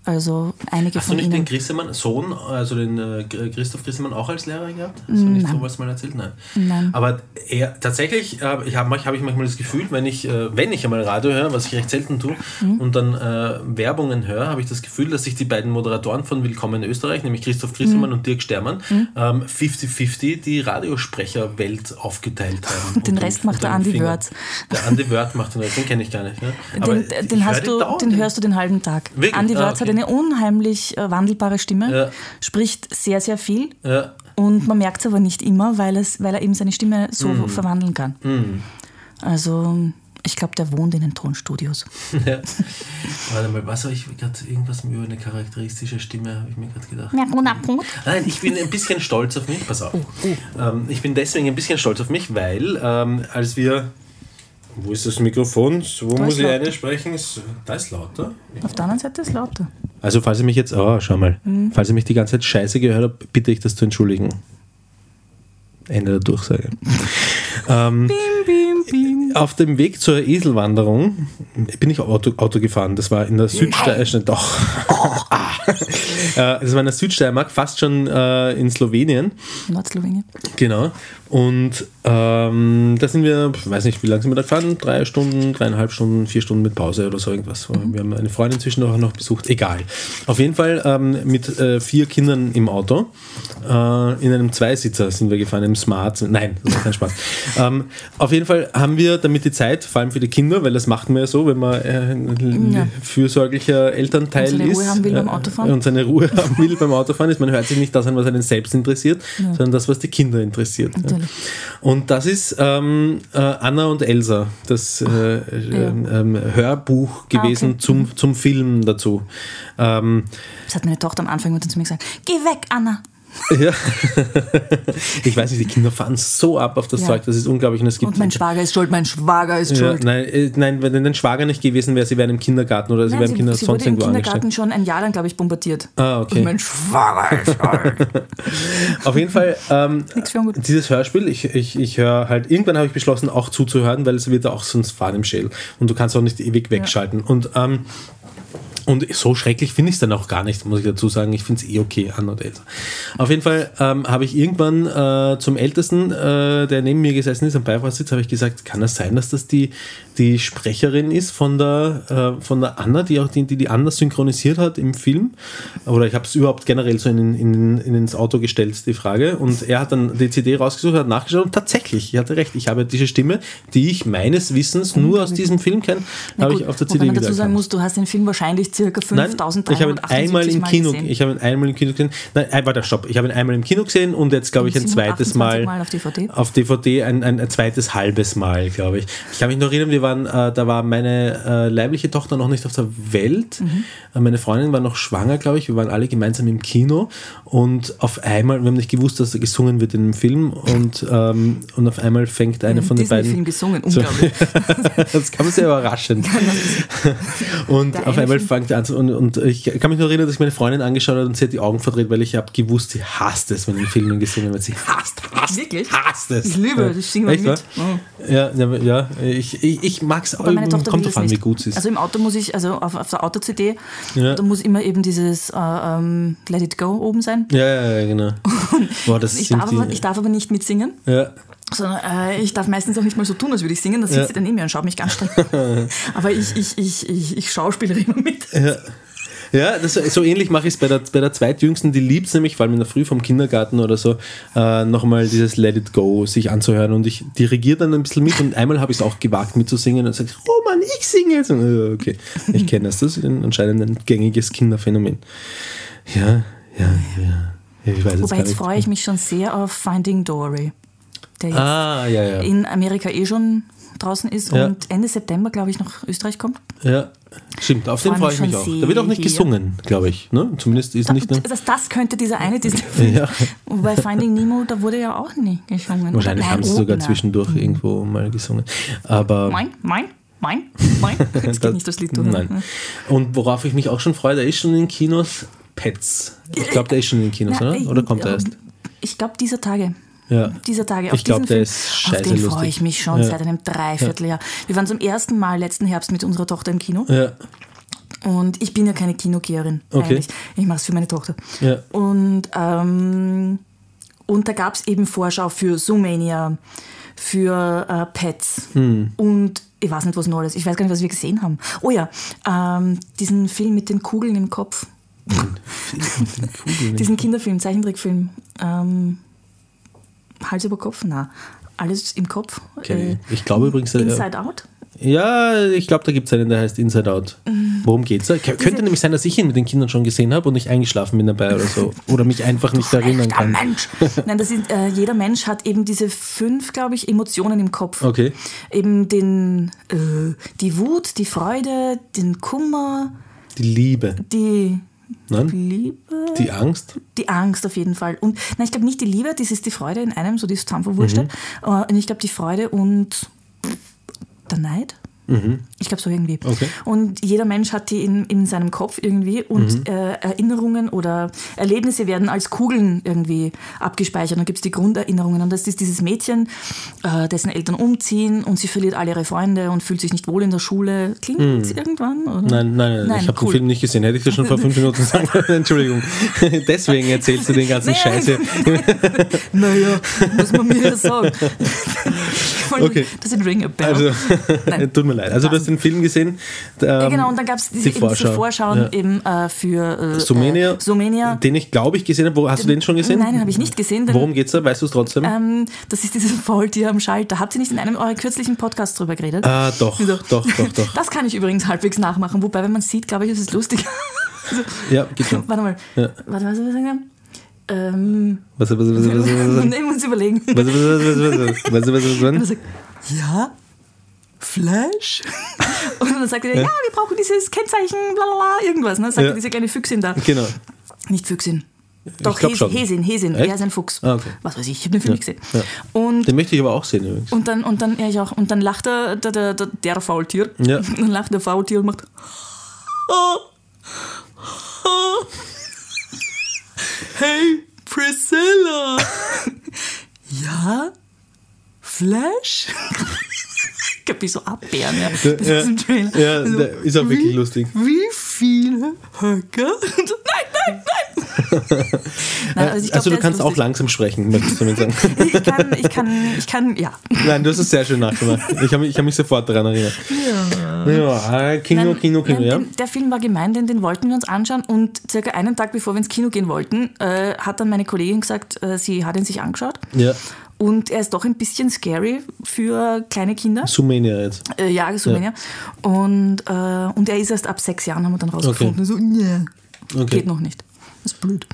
Also einige Hm. Hast du von nicht ihnen. den Grissemann, Sohn, also den äh, Christoph Grissemann auch als Lehrer gehabt? Hast du nicht sowas mal erzählt? Nein. Nein. Aber er, tatsächlich äh, ich habe hab ich manchmal das Gefühl, wenn ich, äh, wenn ich einmal Radio höre, was ich recht selten tue, Mhm. und dann äh, Werbungen höre, habe ich das Gefühl, dass sich die beiden Moderatoren von Willkommen in Österreich, nämlich Christoph Grissemann Mhm. und Dirk Stermann, ähm, 50-50 die Radiosprecherwelt aufgeteilt haben. [laughs] Und den Unter- Rest macht unter der Finger. Wörth. Der Andi Wörth macht den Rest, den kenne ich gar nicht. Ne? Den, den, hast du, den hörst du den halben Tag. Wirklich? Andi Ah, Wörth hat okay. Eine unheimlich äh, wandelbare Stimme, Ja. spricht sehr, sehr viel. Ja. Und man merkt es aber nicht immer, weil, es, weil er eben seine Stimme so Mhm. verwandeln kann. Also ich glaube, der wohnt in den Tonstudios. [laughs] Ja. Warte mal, was habe ich gerade irgendwas über eine charakteristische Stimme, habe ich mir gerade gedacht. Ja. Nein, ich bin ein bisschen stolz auf mich. Pass auf. Ähm, ich bin deswegen ein bisschen stolz auf mich, weil ähm, als wir. Wo ist das Mikrofon? Wo Da muss ich lauter. einsprechen? Ist- Da ist lauter. Auf der anderen Seite ist lauter. Also, falls ihr mich jetzt. Oh, schau mal. Falls ihr mich die ganze Zeit scheiße gehört habt, bitte ich das zu entschuldigen. Ende der Durchsage. [laughs] ähm, Bim, bim, bim. auf dem Weg zur Eselwanderung bin ich Auto, Auto gefahren. Das war in der Südsteiermark. Doch. [laughs] Ah. Äh, Das war in der Südsteiermark, fast schon äh, in Slowenien. Nordslowenien. Genau. Und ähm, da sind wir, ich weiß nicht, wie lange sind wir da gefahren? Drei Stunden, dreieinhalb Stunden, vier Stunden mit Pause oder so irgendwas. Wir haben eine Freundin zwischendurch noch besucht. Egal. Auf jeden Fall ähm, mit äh, vier Kindern im Auto. Äh, in einem Zweisitzer sind wir gefahren, im Smart. Nein, das war kein Spaß. [laughs] ähm, auf jeden Fall haben wir damit die Zeit, vor allem für die Kinder, weil das macht man ja so, wenn man äh, ein Ja. fürsorglicher Elternteil Und seine ist. Ruhe haben will beim äh, Autofahren. Und seine Ruhe [laughs] haben will beim Autofahren ist, man hört sich nicht das an, was einen selbst interessiert, sondern das, was die Kinder interessiert. Ja. Und das ist ähm, äh, Anna und Elsa, das äh, ähm, Hörbuch gewesen Ah, okay. zum, zum Film dazu. Ähm, Das hat meine Tochter am Anfang zu mir gesagt. Geh weg, Anna. Ja. [laughs] ich weiß nicht, die Kinder fahren so ab auf das Ja. Zeug, das ist unglaublich. Und, es gibt Und mein Schwager ist schuld, mein Schwager ist ja, schuld. nein, äh, nein, wenn dein Schwager nicht gewesen wäre, sie wären im Kindergarten oder sie Nein, wären im Kinder sie, sonst wurde im irgendwo Kindergarten angestellt. schon ein Jahr lang, glaube ich, bombardiert. Ah, okay. Und mein Schwager ist schuld. [laughs] Auf jeden Fall, ähm, dieses Hörspiel, ich, ich, ich höre halt, irgendwann habe ich beschlossen, auch zuzuhören, weil es wird auch sonst fahren im Schädel. Und du kannst auch nicht ewig wegschalten. Und, ähm, und so schrecklich finde ich es dann auch gar nicht, muss ich dazu sagen. Ich finde es eh okay, Anna und Elsa. Auf jeden Fall ähm, habe ich irgendwann äh, zum Ältesten, äh, der neben mir gesessen ist, am Beifahrersitz, habe ich gesagt, kann es sein, dass das die, die Sprecherin ist von der, äh, von der Anna, die auch die, die, die Anna synchronisiert hat im Film? Oder ich habe es überhaupt generell so in, in, in, ins Auto gestellt, die Frage. Und er hat dann die CD rausgesucht, hat nachgeschaut und tatsächlich, ich hatte recht, ich habe diese Stimme, die ich meines Wissens nur aus diesem Film kenne, habe ich auf der CD man dazu sagen muss, du hast den Film wahrscheinlich circa Nein, 5378 ich habe ihn einmal im Mal Kino, gesehen. ich habe ihn einmal im Kino gesehen. Nein, äh, warte, stopp. Ich habe ihn einmal im Kino gesehen und jetzt glaube ich ein 728 zweites Mal, Mal auf DVD. auf DVD ein, ein, ein zweites halbes Mal, glaube ich. Ich kann mich noch erinnern, wir waren, äh, da war meine äh, leibliche Tochter noch nicht auf der Welt. Mhm. Äh, meine Freundin war noch schwanger, glaube ich. Wir waren alle gemeinsam im Kino und auf einmal, wir haben nicht gewusst, dass da gesungen wird in dem Film und, ähm, und auf einmal fängt eine von den beiden Disney-Film gesungen, unglaublich. [laughs] das kam sehr überraschend. und Der auf einmal Film- fängt er an und, und ich kann mich noch erinnern, dass ich meine Freundin angeschaut habe und sie hat die Augen verdreht, weil ich habe gewusst, sie hasst es, wenn in Filmen gesungen wird. Sie hasst, hasst, Wirklich? hasst es. Ich liebe, das singen wir mit. wahr? Ja, ja, ja, ich, ich, ich mag es auch. Aber meine Tochter Kommt drauf an, wie gut sie ist. Also im Auto muss ich, also auf, auf der Auto-CD, Ja. da muss immer eben dieses äh, ähm, Let It Go oben sein. ja, ja, ja, genau. [laughs] Boah, das Ich darf, die, aber, ich darf aber nicht mitsingen, ja. sondern äh, ich darf meistens auch nicht mal so tun, als würde ich singen. Da sitzt Ja. sie dann neben mir und schaut mich ganz streng. [laughs] aber ich, ich, ich, ich, ich schauspielere immer mit. Ja, das, so ähnlich mache ich es bei der, bei der zweitjüngsten, die liebt es nämlich, vor allem in der Früh vom Kindergarten oder so, äh, nochmal dieses Let It Go sich anzuhören und ich dirigiere dann ein bisschen mit und einmal habe ich es auch gewagt mitzusingen und sage, oh Mann, ich singe jetzt. Und, äh, okay, ich kenne das, das ist ein- anscheinend ein gängiges Kinderphänomen. Ja, ja, ja. Ich weiß jetzt Wobei jetzt nicht. freue ich mich schon sehr auf Finding Dory, der jetzt Ah, ja, ja. in Amerika eh schon draußen ist Ja. und Ende September, glaube ich, nach Österreich kommt. ja. Stimmt, auf den Freu freue ich mich auch. Da wird auch nicht gesungen, glaube ich. Ne? Zumindest ist nicht. Ne? Das, das könnte dieser eine Disney-Film. [laughs] Ja. [laughs] Wobei Finding Nemo, da wurde ja auch nie gesungen. Wahrscheinlich Nein, haben sie sogar zwischendurch irgendwo mal gesungen. Aber. Mein, mein, mein, mein. [laughs] Es geht nicht das Lied durch. Nein. Und worauf ich mich auch schon freue, der ist schon in den Kinos Pets. Ich glaube, der ist schon in den Kinos, Na, oder? äh, Oder kommt er äh, erst? Ich glaube, dieser Tage. Ja. Dieser Tage. Ich Auf glaub, diesen der ist Auf scheiße den freue ich mich schon Ja. seit einem Dreivierteljahr. Wir waren zum ersten Mal letzten Herbst mit unserer Tochter im Kino. Ja. Und ich bin ja keine Kinogeherin Okay. eigentlich. Ich mache es für meine Tochter. Ja. Und, ähm, und da gab es eben Vorschau für Zoomania, für äh, Pets Hm. und ich weiß nicht, was alles. Ich weiß gar nicht, was wir gesehen haben. Oh ja, ähm, diesen Film mit den Kugeln im Kopf. [laughs] diesen Kinderfilm, Zeichentrickfilm. Ähm, Hals über Kopf? Na, alles im Kopf. Okay. Äh, Ich glaube übrigens, äh, Inside Out? ja, ich glaube, da gibt es einen, der heißt Inside Out. Wo Worum geht's da? K- Könnte nämlich sein, dass ich ihn mit den Kindern schon gesehen habe und nicht eingeschlafen bin dabei oder so. Oder mich einfach nicht erinnern kann. Mensch. Nein, das sind, äh, jeder Mensch hat eben diese fünf, glaube ich, Emotionen im Kopf. Okay. Eben den, äh, die Wut, die Freude, den Kummer, Die Liebe. die Nein? Liebe, Die Angst. die Angst auf jeden Fall. Und nein, ich glaube nicht die Liebe, das ist die Freude in einem, so die ist zusammenverwurschtelt. Mhm. Äh, Und ich glaube die Freude und der Neid. Ich glaube so irgendwie. Mhm. Okay. Und jeder Mensch hat die in, in seinem Kopf irgendwie und Mhm. äh, Erinnerungen oder Erlebnisse werden als Kugeln irgendwie abgespeichert. Dann gibt es die Grunderinnerungen und das ist dieses Mädchen, äh, dessen Eltern umziehen und sie verliert alle ihre Freunde und fühlt sich nicht wohl in der Schule. Klingt irgendwann? Oder? Mhm. Nein, nein, nein, ich habe cool. den Film nicht gesehen. Hätte ich dir schon vor fünf Minuten sagen [laughs] können. Entschuldigung. [laughs] Deswegen erzählst du den [laughs] ganzen Nee. Scheiße. Naja, muss man mir das sagen. Okay. Das ist Ring a Bell. Also, Nein. tut mir leid. Also, du hast den Film gesehen. ja, Ähm, genau, und dann gab es diese, die eben diese Vorschau. Vorschauen Ja. eben äh, für äh, Sumenia, Äh, Sumenia. den ich glaube ich gesehen habe. Hast du den schon gesehen? Nein, den habe ich nicht gesehen. Den, Worum geht's da? Weißt du es trotzdem? Ähm, das ist dieses Faultier am Schalter. Habt ihr nicht in einem eurer kürzlichen Podcasts drüber geredet? ah, doch, Wieso? doch, doch, doch. Das kann ich übrigens halbwegs nachmachen. Wobei, wenn man es sieht, glaube ich, ist es lustig. Ja, geht schon. Warte mal. Ja. Warte, was soll ich sagen? Ähm, Was, was, was, was, was, was, ich muss überlegen. was, was, was, was, was, was, was, was, Und er was, sagt, ja, Flash? [laughs] Und dann sagt er, ja, wir brauchen dieses Kennzeichen, bla bla bla, irgendwas. Ne? Sagt Ja. er, diese kleine Füchsin da. Genau. Nicht Füchsin. Doch, Häs schon. Häsin. Echt? Er ist ein Fuchs. Ah, okay. Was weiß ich, ich habe den Film nicht gesehen. ja. Und, Den möchte ich aber auch sehen übrigens. und dann, und dann, ja, ich auch, und dann lacht der, der, der, der, Faultier. Ja. [laughs] Dann lacht der Faultier und macht. Hey, Priscilla! [laughs] ja? Flash? Mich so abwehren, ja. Bis Ja, Trailer. ja, Also, ist auch wirklich wie, lustig. Wie viele Höcker? [laughs] nein, nein, nein! [laughs] nein also, glaub, also, du ist kannst auch langsam sprechen, möchtest du damit sagen. [laughs] Ich kann, ich kann, ich kann, ja. Nein, du hast es sehr schön nachgemacht. Ich habe mich, ich hab mich sofort daran erinnert. Ja. Ja, Kino, Nein, Kino, Kino, nein, ja. den, der Film war gemein, denn den wollten wir uns anschauen und circa einen Tag bevor wir ins Kino gehen wollten, äh, hat dann meine Kollegin gesagt, äh, sie hat ihn sich angeschaut Ja. Und er ist doch ein bisschen scary für kleine Kinder. Sumenia jetzt. Äh, ja, Sumenia. Und, äh, und er ist erst ab sechs Jahren, haben wir dann rausgefunden. So, nee, Okay. geht noch nicht. Das ist blöd.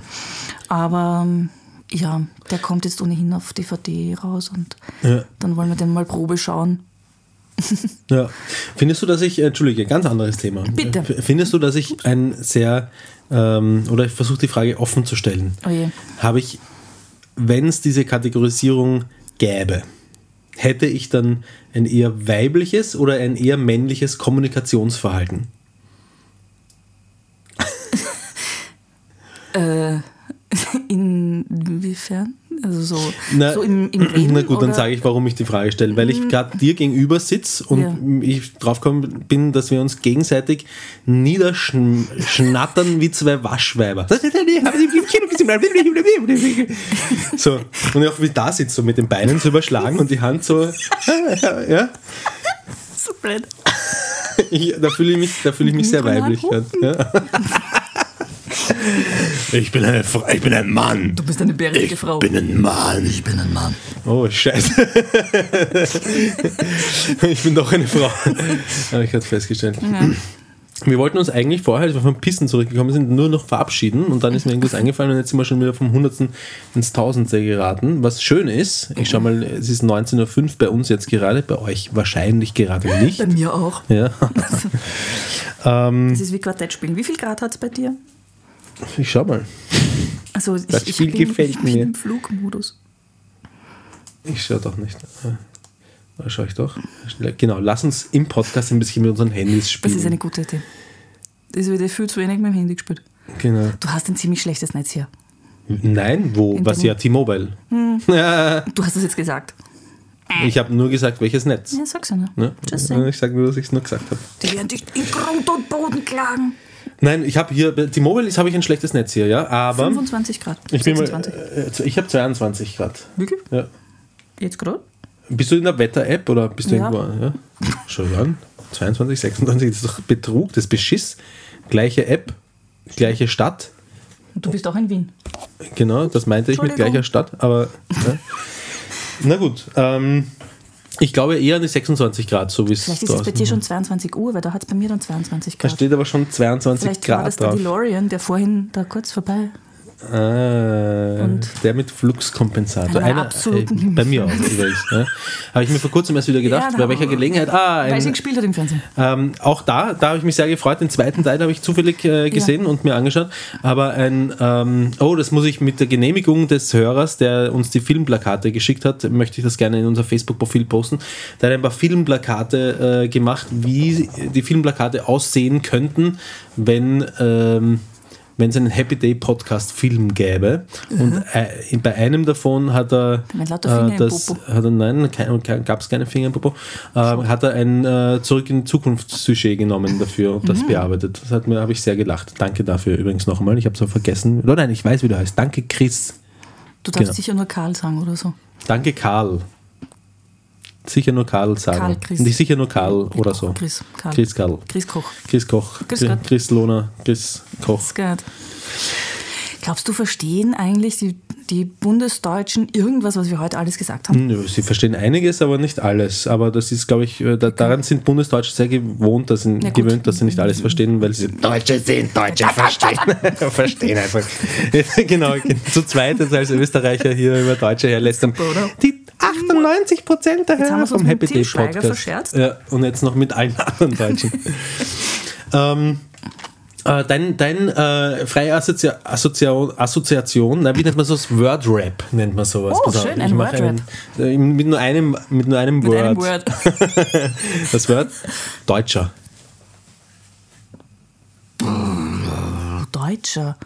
Aber ähm, ja, der kommt jetzt ohnehin auf DVD raus und Ja. dann wollen wir den mal Probe schauen. [laughs] Ja. Findest du, dass ich, äh, Entschuldige, ganz anderes Thema. Bitte. Findest du, dass ich ein sehr, ähm, oder ich versuche die Frage offen zu stellen, Oh je. habe ich, wenn es diese Kategorisierung gäbe, hätte ich dann ein eher weibliches oder ein eher männliches Kommunikationsverhalten? Äh, [laughs] inwiefern? Also so, Na, so im, im Leben? Na gut, dann oder? sage ich, warum ich die Frage stelle. Weil ich gerade dir gegenüber sitze und Ja. ich draufgekommen bin, dass wir uns gegenseitig niederschnattern wie zwei Waschweiber. [laughs] So, und auch wie da sitzt, so mit den Beinen zu überschlagen und die Hand so. [laughs] Ja, So blöd. [laughs] ich, da fühle ich mich, da fühle ich mich sehr weiblich. Ja. Ich bin, eine, Frau- ich bin ein Mann. Du bist eine bärige Frau. bin ein Mann. Ich bin ein Mann. Oh, scheiße. [laughs] ich bin doch eine Frau. Habe ich gerade festgestellt. Wir wollten uns eigentlich vorher, als wir vom Pissen zurückgekommen sind, nur noch verabschieden und dann ist mir irgendwas eingefallen und jetzt sind wir schon wieder vom Hundertsten ins Tausendste geraten. Was schön ist, ich schau mal, es ist 19.05 Uhr bei uns jetzt gerade, bei euch wahrscheinlich gerade nicht. Bei mir auch. Ja. [laughs] Das ist wie Quartett spielen. Wie viel Grad hat es bei dir? Ich schau mal. Also ich, Das ich Spiel bin, gefällt ich bin mir. im Flugmodus. Ich schau doch nicht. Da schaue ich doch. Genau, lass uns im Podcast ein bisschen mit unseren Handys Das spielen. ist eine gute Idee. Das wird viel zu wenig mit dem Handy gespielt. genau. Du hast ein ziemlich schlechtes Netz hier. Nein, wo? Was ja T-Mobile. Ja, [laughs] Du hast es jetzt gesagt. ich habe nur gesagt, welches Netz. Ja, sag's ja nur. Ne? Ich sage nur, dass ich es nur gesagt habe. Die werden dich in Grund und Boden klagen. Nein, ich habe hier, T-Mobile ist- habe ich ein schlechtes Netz hier, ja, aber 25 Grad. ich bin mal, 26. äh, ich habe 22 Grad. Wirklich? Ja. Jetzt gerade? Bist du in der Wetter-App oder bist du Ja. irgendwo? Ja? Schau an. 22, 26, das ist doch Betrug, das ist Beschiss. Gleiche App, gleiche Stadt. Und du bist auch in Wien. Genau, das meinte ich mit gleicher Stadt, aber. Ja. [laughs] Na gut, ähm, Ich glaube eher an die 26 Grad, so wie es Vielleicht ist es bei dir schon 22 Uhr, weil da hat es bei mir dann 22 Da Grad. steht aber schon 22 Vielleicht war Grad das der drauf. DeLorean, der vorhin da kurz vorbei. Ah, Und- der mit Fluxkompensator. Einer absoluten äh, bei mir auch übrigens. Ne? Habe ich mir vor kurzem erst wieder gedacht, Ja, da bei welcher Gelegenheit. Ah, Weil sie ein, gespielt hat im Fernsehen. ähm, auch da, da habe ich mich sehr gefreut. Den zweiten Teil habe ich zufällig äh, gesehen und mir angeschaut. Aber ein, ähm, oh, das muss ich mit der Genehmigung des Hörers, der uns die Filmplakate geschickt hat, möchte ich das gerne in unser Facebook-Profil posten. Der hat ein paar Filmplakate äh, gemacht, wie die Filmplakate aussehen könnten, wenn. Ähm, wenn es einen Happy Day Podcast Film gäbe. Und äh, bei einem davon hat er im das hat er nein gab es keine Finger im Popo. Äh, hat er ein äh, zurück in die Zukunft Sujet genommen dafür und Mhm. das bearbeitet. Das hat mir habe ich sehr gelacht. Danke dafür übrigens noch einmal. Ich habe es auch vergessen. Oder nein ich weiß wie du heißt. Danke Chris. Du darfst Genau. sicher nur Karl sagen oder so. danke Karl sicher nur Karl sagen Karl, Chris. nicht sicher nur Karl oder so Chris, Karl. Chris Karl Chris Koch. Chris Koch Chris. Chris Lohner Chris Koch gut. Glaubst du, verstehen eigentlich die, die Bundesdeutschen irgendwas, was wir heute alles gesagt haben? Nö, sie verstehen einiges, aber nicht alles. Aber das ist, glaube ich, äh, da, daran sind Bundesdeutsche sehr gewohnt, dass sie, gut. gewöhnt, dass sie nicht alles verstehen, weil sie Deutsche sind Deutsche verstehen. [laughs] verstehen einfach. [laughs] genau, zu zweit jetzt als Österreicher hier über Deutsche herlästern. oder? Die 98 Prozent der Hörer vom Happy Day Podcast. Ja, und jetzt noch mit allen [laughs] anderen Deutschen. ähm, äh, dein dein äh, freie Assozi Assoziation, Assoziation na, wie nennt man sowas? Word-Rap nennt man sowas. Oh, schön, ein mach Word-Rap. einen, äh, mit nur einem, mit nur einem Mit Word. einem Word. [laughs] Das Word Deutscher. Deutscher.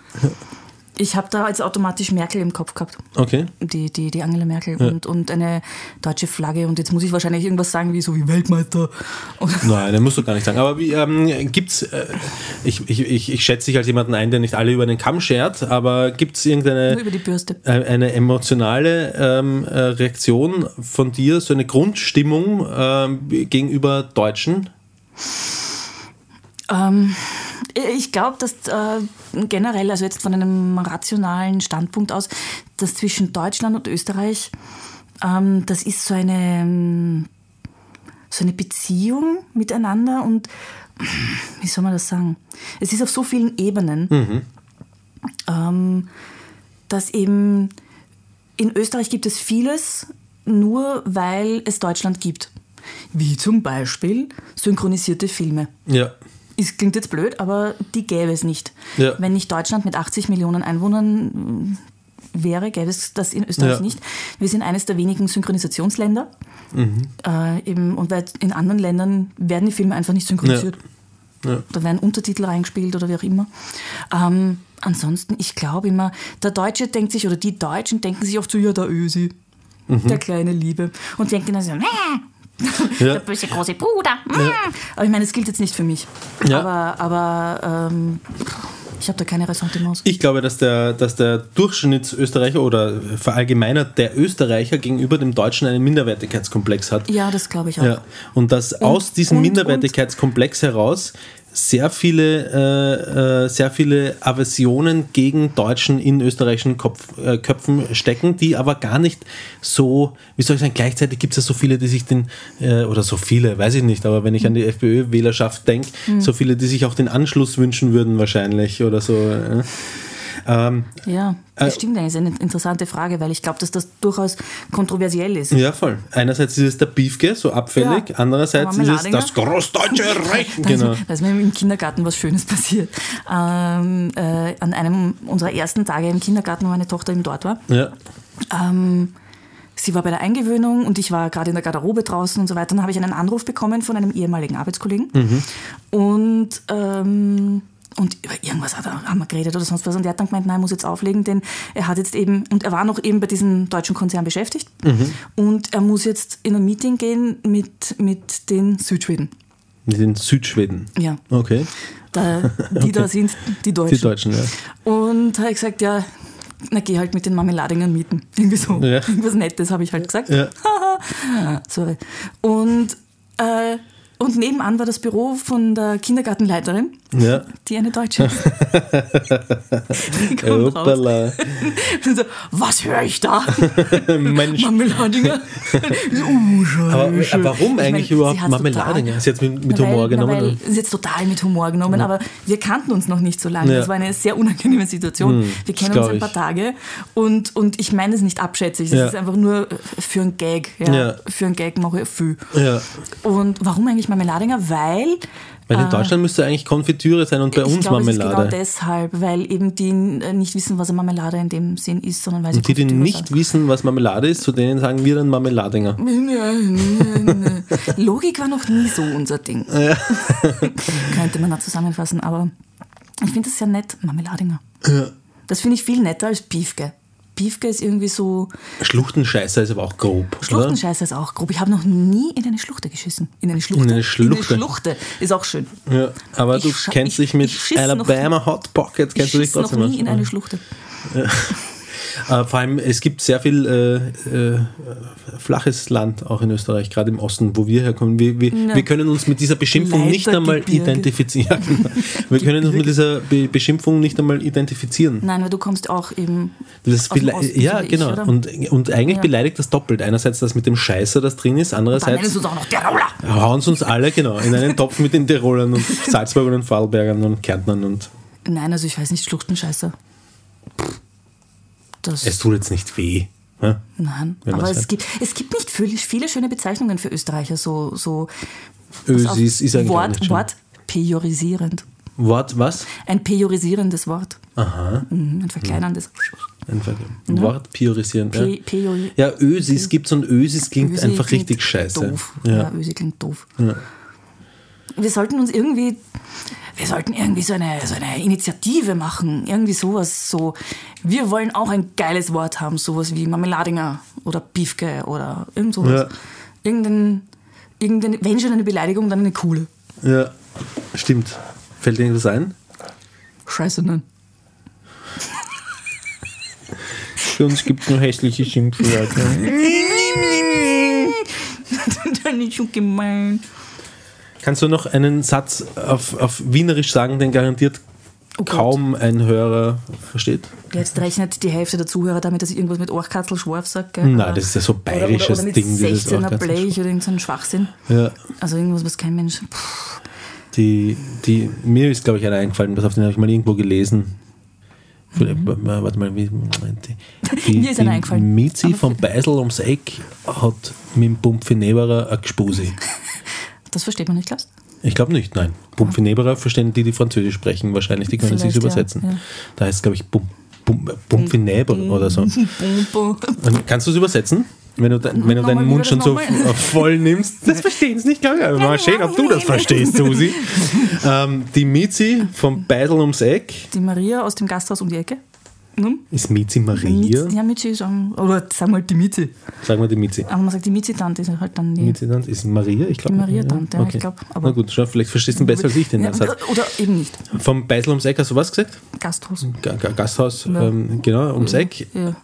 Ich habe da jetzt automatisch Merkel im Kopf gehabt. Okay. Die, die, die Angela Merkel und, und eine deutsche Flagge. Und jetzt muss ich wahrscheinlich irgendwas sagen, wie so wie Weltmeister. [laughs] Nein, den musst du gar nicht sagen. Aber wie, ähm, gibt's, äh, ich, ich, ich, ich schätze dich als jemanden ein, der nicht alle über den Kamm schert, aber gibt es irgendeine nur über die Bürste. äh, eine emotionale ähm, äh, Reaktion von dir, so eine Grundstimmung ähm, gegenüber Deutschen? Ähm, ich glaube, dass äh, generell, also jetzt von einem rationalen Standpunkt aus, dass zwischen Deutschland und Österreich, ähm, das ist so eine, ähm, so eine Beziehung miteinander und wie soll man das sagen? Es ist auf so vielen Ebenen, ähm, dass eben in Österreich gibt es vieles nur, weil es Deutschland gibt. Wie zum Beispiel synchronisierte Filme. Ja. Es klingt jetzt blöd, aber die gäbe es nicht. Ja. Wenn nicht Deutschland mit 80 Millionen Einwohnern äh, wäre, gäbe es das in Österreich Ja. nicht. Wir sind eines der wenigen Synchronisationsländer. Mhm. Äh, eben, und weil in anderen Ländern werden die Filme einfach nicht synchronisiert. Ja. Da werden Untertitel reingespielt oder wie auch immer. Ähm, ansonsten, ich glaube immer, der Deutsche denkt sich, oder die Deutschen denken sich oft so, ja, der Ösi, Mhm. der kleine Liebe. Und denken dann so, "Mäh, Ja. [laughs] der böse große Bruder. mäh." Aber ich meine, es gilt jetzt nicht für mich. Ja. Aber, aber ähm, ich habe da keine Ressentiments. Ich glaube, dass der, dass der Durchschnittsösterreicher oder verallgemeinert der Österreicher gegenüber dem Deutschen einen Minderwertigkeitskomplex hat. Ja, das glaube ich auch. Ja, und dass aus diesem und- Minderwertigkeitskomplex heraus sehr viele, äh, äh, sehr viele Aversionen gegen Deutschen in österreichischen Kopf, äh, Köpfen stecken, die aber gar nicht so, wie soll ich sagen, gleichzeitig gibt es ja so viele, die sich den, äh, oder so viele, weiß ich nicht, aber wenn ich an die FPÖ-Wählerschaft denke, so viele, die sich auch den Anschluss wünschen würden wahrscheinlich oder so. Äh. Ähm, Ja, Äh, das stimmt eigentlich. Das ist eine interessante Frage, weil ich glaube, dass das durchaus kontroversiell ist. ja, voll. Einerseits ist es der Beefke, so abfällig, Ja. andererseits Der ist es das großdeutsche [laughs] Reich. Da, Genau. ist, da ist mir im Kindergarten was Schönes passiert. Ähm, äh, an einem unserer ersten Tage im Kindergarten, wo meine Tochter eben dort war. Ja. Ähm, sie war bei der Eingewöhnung und ich war gerade in der Garderobe draußen und so weiter. Dann habe ich einen Anruf bekommen von einem ehemaligen Arbeitskollegen. Und, ähm, und über irgendwas hat er, haben wir geredet oder sonst was. Und er hat dann gemeint, nein, er muss jetzt auflegen, denn er hat jetzt eben, und er war noch eben bei diesem deutschen Konzern beschäftigt. Und er muss jetzt in ein Meeting gehen mit, mit den Südschweden. Mit den Südschweden. Ja. Okay. Da, die [laughs] da sind die Deutschen. Die Deutschen, ja. Und habe ich gesagt, ja, na geh halt mit den Marmeladingern mieten. [laughs] Irgendwie so. Ja. Irgendwas Nettes habe ich halt gesagt. Ja. [laughs] Sorry. Und, äh, und nebenan war das Büro von der Kindergartenleiterin. Ja. die eine Deutsche ist. [laughs] Die kommt raus. [laughs] So, was höre ich da? [laughs] Mensch. Marmeladinger. uh, Scheiße. Aber, aber warum Ich eigentlich mein, überhaupt Marmeladinger? Sie hat mit, mit Na, Humor weil, genommen. Weil, sie ist jetzt total mit Humor genommen, aber wir kannten uns noch nicht so lange. Ja. Das war eine sehr unangenehme Situation. Hm, wir kennen uns ein ich. paar Tage und, und ich meine es nicht abschätzig. Das Ja. ist einfach nur für einen Gag. Ja. Ja. Für einen Gag mache ich viel. Ja. Und warum eigentlich Marmeladinger? Weil Weil in Deutschland müsste eigentlich Konfitüre sein und bei ich uns glaube, es ist Marmelade. genau deshalb, weil eben die äh, nicht wissen, was eine Marmelade in dem Sinn ist, sondern weil sie und die, die nicht wissen, was Marmelade ist, zu denen sagen wir dann Marmeladinger. Logik war noch nie so unser Ding. [laughs] Könnte man da zusammenfassen, aber ich finde das sehr nett, Marmeladinger. Das finde ich viel netter als Piefke. Piefke ist irgendwie so. Schluchtenscheißer ist aber auch grob. Oder? Schluchtenscheiße ist auch grob. Ich habe noch nie in eine Schluchte geschissen. In eine Schluchte? In eine Schluchte. In eine Schluchte. Ist auch schön. Ja, aber Ich du kennst ich- dich mit ich schiss noch- Alabama Hot Pockets, Ich kennst du dich schiss noch trotzdem nie in eine Schluchte. Äh, vor allem, es gibt sehr viel äh, äh, flaches Land auch in Österreich, gerade im Osten, wo wir herkommen. Wir, wir, wir können uns mit dieser Beschimpfung nicht einmal identifizieren. [laughs] Genau. [laughs] Wir können uns mit dieser Be Beschimpfung nicht einmal identifizieren. Nein, weil du kommst auch eben. Das aus dem Osten, ja, ich, genau. oder? und, und eigentlich Ja. beleidigt das doppelt. Einerseits das mit dem Scheißer, das drin ist, Dann nennen andererseits sie uns auch noch Tiroler. hauen sie uns alle genau in einen Topf mit den Tirolern und [laughs] Salzburgern und Vorarlbergern und Kärntnern und Nein, also ich weiß nicht, Schluchtenscheiße. Das, es tut jetzt nicht weh. Ja? nein, wenn aber es gibt, es gibt nicht viele, viele schöne Bezeichnungen für Österreicher, so, so Ösis ist eigentlich auch Wort. Wort pejorisierend. Wort was? Ein pejorisierendes Wort. Aha. Mhm, ein verkleinerndes. Ein Wort priorisieren. Ja, Pe, ja Ösis gibt es und Ösis klingt Ösi einfach klingt richtig scheiße. Doof. Ja. Ja. Ösi klingt doof. Ja. Wir sollten uns irgendwie, wir sollten irgendwie so eine, so eine Initiative machen. Irgendwie sowas, so, wir wollen auch ein geiles Wort haben, sowas wie Marmeladinger oder Piefke oder irgend sowas. Ja. Irgendein, irgendeine, wenn schon eine Beleidigung, dann eine coole. ja, stimmt. Fällt dir irgendwas ein? Scheiße, nein. Für uns gibt es nur hässliche Schimpfwörter. [laughs] das ist schon gemein. Kannst du noch einen Satz auf, auf Wienerisch sagen, den garantiert Oh kaum ein Hörer versteht? Jetzt rechnet die Hälfte der Zuhörer damit, dass ich irgendwas mit Orchkatzel Schwarf sage. gell? Nein, das ist ja so oder, oder, bayerisches oder mit Ding, dieses 16er Orchkatzel- Blech oder irgendein Schwachsinn. Ja. Also irgendwas, was kein Mensch. Die, die, mir ist, glaube ich, einer eingefallen, pass auf, den habe ich mal irgendwo gelesen. Vielleicht, Warte mal, wie, die, [laughs] die, Mhm. Mir ist einer eingefallen. Mizi vom Beisel ums Eck hat mit dem Bumpfineberer ein Gspusi. [laughs] Das versteht man nicht, glaubst Ich glaube nicht, nein. Bumpfineberer verstehen die, die Französisch sprechen, wahrscheinlich, die können sich ja, übersetzen. ja. Da heißt es, glaube ich, Bum, Bum, oder so. Und kannst du es übersetzen? Wenn du, wenn du deinen Mund schon so [laughs] voll nimmst, das verstehen sie nicht, glaube ich. Aber mal schön, ob du das verstehst, Susi. [laughs] ähm, die Mizi vom Beidel ums Eck Die Maria aus dem Gasthaus um die Ecke. Hm? ist Mizi Maria. Mizi, ja, Mizi ist, ähm, oder sagen wir halt die Mizi. Sagen wir die Mizi. Aber man sagt, die Mizi-Tante ist halt dann die. Mizi dann ist Maria, ich glaube. Die Maria-Tante, ja, ich glaub, aber- Na gut, schau, vielleicht verstehst du ihn besser als ich den ja, Satz. oder eben nicht. Vom Beidel ums Eck hast du was gesagt? Gasthaus. Ga- Ga- Gasthaus, Ja. ähm, genau, ums Eck. Ja.